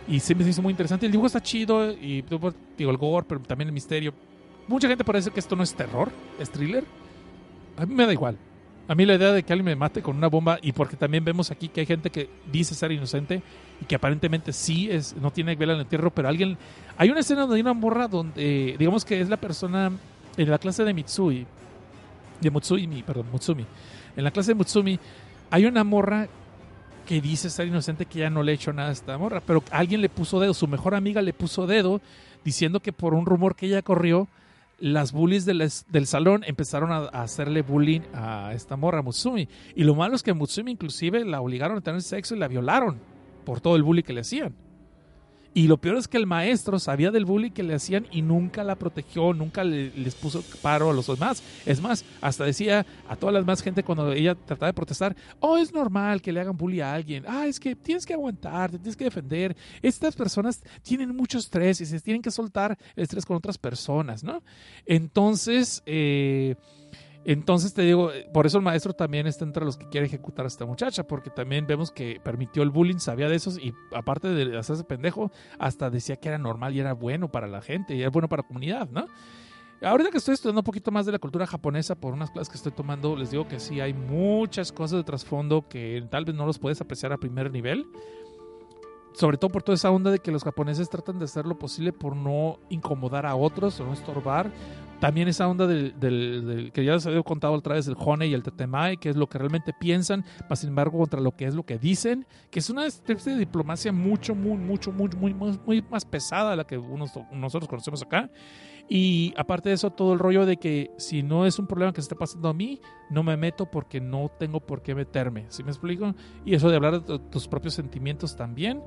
Y sí me hizo muy interesante. El dibujo está chido y digo el gore, pero también el misterio. Mucha gente parece que esto no es terror, es thriller. A mí me da igual. A mí la idea de que alguien me mate con una bomba y porque también vemos aquí que hay gente que dice ser inocente y que aparentemente sí es no tiene vela en el entierro, pero alguien hay una escena donde hay una morra donde digamos que es la persona en la clase de Mitsui de Mutsumi, perdón, Mutsumi. En la clase de Mutsumi hay una morra que dice ser inocente que ya no le ha hecho nada a esta morra, pero alguien le puso dedo, su mejor amiga le puso dedo diciendo que por un rumor que ella corrió, las bullies del, del salón empezaron a, a hacerle bullying a esta morra, Mutsumi. Y lo malo es que Mutsumi inclusive la obligaron a tener sexo y la violaron por todo el bullying que le hacían. Y lo peor es que el maestro sabía del bullying que le hacían y nunca la protegió, nunca le- les puso paro a los demás. Es más, hasta decía a toda la demás gente cuando ella trataba de protestar, oh, es normal que le hagan bullying a alguien. Ah, es que tienes que aguantar, te tienes que defender. Estas personas tienen mucho estrés y se tienen que soltar el estrés con otras personas, ¿no? Entonces, eh, entonces te digo, eh, por eso el maestro también está entre los que quiere ejecutar a esta muchacha, porque también vemos que permitió el bullying, sabía de esos y aparte de hacerse pendejo, hasta decía que era normal y era bueno para la gente y era bueno para la comunidad, ¿no? Ahorita que estoy estudiando un poquito más de la cultura japonesa por unas clases que estoy tomando, les digo que sí hay muchas cosas de trasfondo que tal vez no los puedes apreciar a primer nivel. Sobre todo por toda esa onda de que los japoneses tratan de hacer lo posible por no incomodar a otros o no estorbar. También esa onda del, que ya les había contado otra vez, el Honey y el Tetemai, que es lo que realmente piensan, más sin embargo contra lo que es lo que dicen, que es una especie de diplomacia mucho, muy, mucho, muy, muy, muy, más pesada a la que unos- nosotros conocemos acá. Y aparte de eso, todo el rollo de que si no es un problema que se esté pasando a mí, no me meto porque no tengo por qué meterme. ¿Sí me explico? Y eso de hablar de tu- tus propios sentimientos también,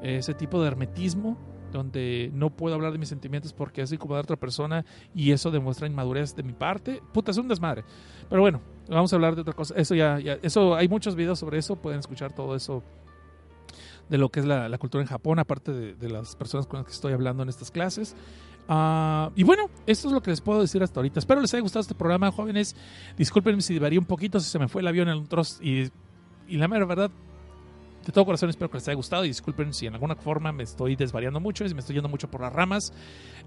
ese tipo de hermetismo, donde no puedo hablar de mis sentimientos porque es incomodar a otra persona y eso demuestra inmadurez de mi parte. Puta, es un desmadre. Pero bueno, vamos a hablar de otra cosa. Eso ya, ya eso hay muchos videos sobre eso, pueden escuchar todo eso de lo que es la, cultura en Japón, aparte de, las personas con las que estoy hablando en estas clases. Ah, y bueno, esto es lo que les puedo decir hasta ahorita. Espero les haya gustado este programa, jóvenes. Disculpen si varía un poquito, si se me fue el avión en un trozo. Y, y la mera verdad, de todo corazón espero que les haya gustado. Y disculpen si en alguna forma me estoy desvariando mucho, si me estoy yendo mucho por las ramas.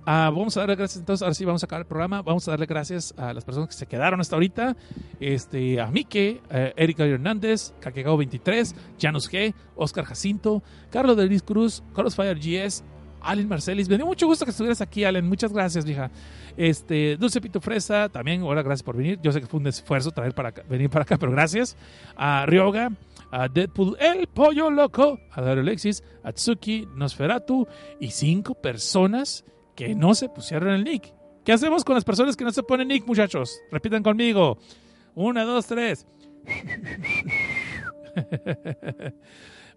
Ah, vamos a darle gracias, entonces, ahora sí vamos a acabar el programa. Vamos a darle gracias a las personas que se quedaron hasta ahorita. Este, a Mike, Erika Hernández, Kakegao23, Janus G, Oscar Jacinto, Carlos de Luis Cruz, Carlos Fire GS, Allen Marcelis. Me dio mucho gusto que estuvieras aquí, Allen. Muchas gracias, vieja. Este, Dulce Pito Fresa, también, ahora gracias por venir. Yo sé que fue un esfuerzo traer para acá- venir para acá, pero gracias. A Ryoga, a Deadpool, el pollo loco, a Dario Alexis, a Tsuki, Nosferatu y cinco personas que no se pusieron el nick. ¿Qué hacemos con las personas que no se ponen nick, muchachos? Repitan conmigo. Una, dos, tres.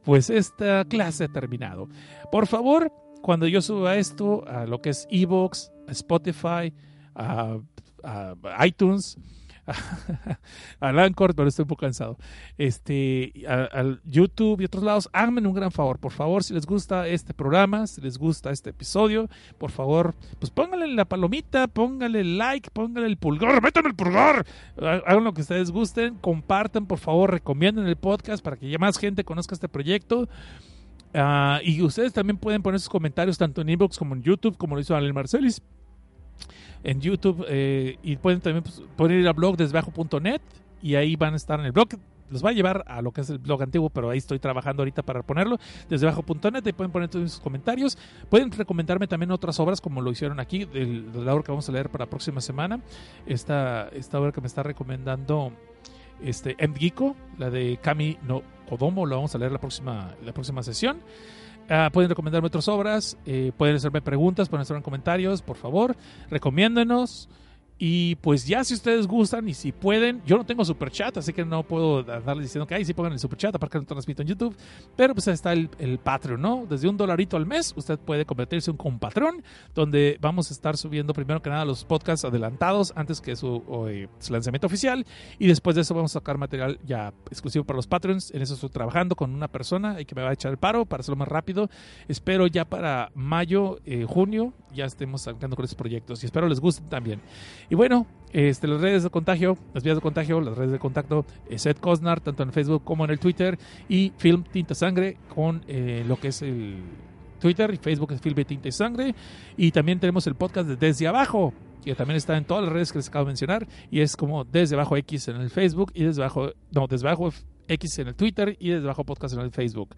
pues esta clase ha terminado. Por favor, cuando yo suba esto a lo que es Evox, a Spotify, a, iTunes, al Anchor, pero estoy un poco cansado, este, al YouTube y otros lados, háganme un gran favor, por favor, si les gusta este programa, si les gusta este episodio, por favor, pues pónganle la palomita, pónganle like, pónganle el pulgar, métanme el pulgar, Ha- hagan lo que ustedes gusten, compartan, por favor, recomienden el podcast para que ya más gente conozca este proyecto. Ah, y ustedes también pueden poner sus comentarios tanto en inbox como en YouTube, como lo hizo Allen Marcelis en YouTube. eh, y pueden también pues, pueden ir a blog desbajo.net y ahí van a estar en el blog. Los va a llevar a lo que es el blog antiguo, pero ahí estoy trabajando ahorita para ponerlo. Desdebajo.net, ahí pueden poner todos sus comentarios. Pueden recomendarme también otras obras, como lo hicieron aquí, de la obra que vamos a leer para la próxima semana. Esta, esta obra que me está recomendando este, M. Giko, la de Kami no Kodomo, lo vamos a leer la próxima, la próxima sesión. Ah, pueden recomendarme otras obras, eh, pueden hacerme preguntas, pueden hacerme comentarios, por favor, recomiéndenos. Y pues ya si ustedes gustan y si pueden, yo no tengo super chat, así que no puedo darles diciendo que ahí sí pongan el super chat, aparte que no transmito en YouTube. Pero pues está el, el Patreon, ¿no? Desde un dolarito al mes, usted puede convertirse en un compatrón, donde vamos a estar subiendo primero que nada los podcasts adelantados antes que eh, su lanzamiento oficial. Y después de eso vamos a sacar material ya exclusivo para los Patreons. En eso estoy trabajando con una persona y que me va a echar el paro para hacerlo más rápido. Espero ya para mayo, eh, junio, ya estemos sacando con esos proyectos y espero les gusten también. Bueno, este, las redes de contagio, las vías de contagio, las redes de contacto, eh, Seth Cosnar, tanto en Facebook como en el Twitter, y Film Tinta Sangre con eh, lo que es el Twitter y Facebook es Film Tinta y Sangre. Y también tenemos el podcast de Desde Abajo, que también está en todas las redes que les acabo de mencionar, y es como Desde Abajo X en el Facebook y Desde Abajo, no, Desde Abajo X en el Twitter y Desde Abajo Podcast en el Facebook.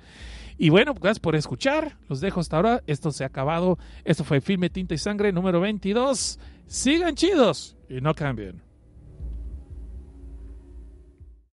Y bueno, pues, gracias por escuchar. Los dejo hasta ahora. Esto se ha acabado. Esto fue Filme Tinta y Sangre número 22. Sigan chidos y no cambien.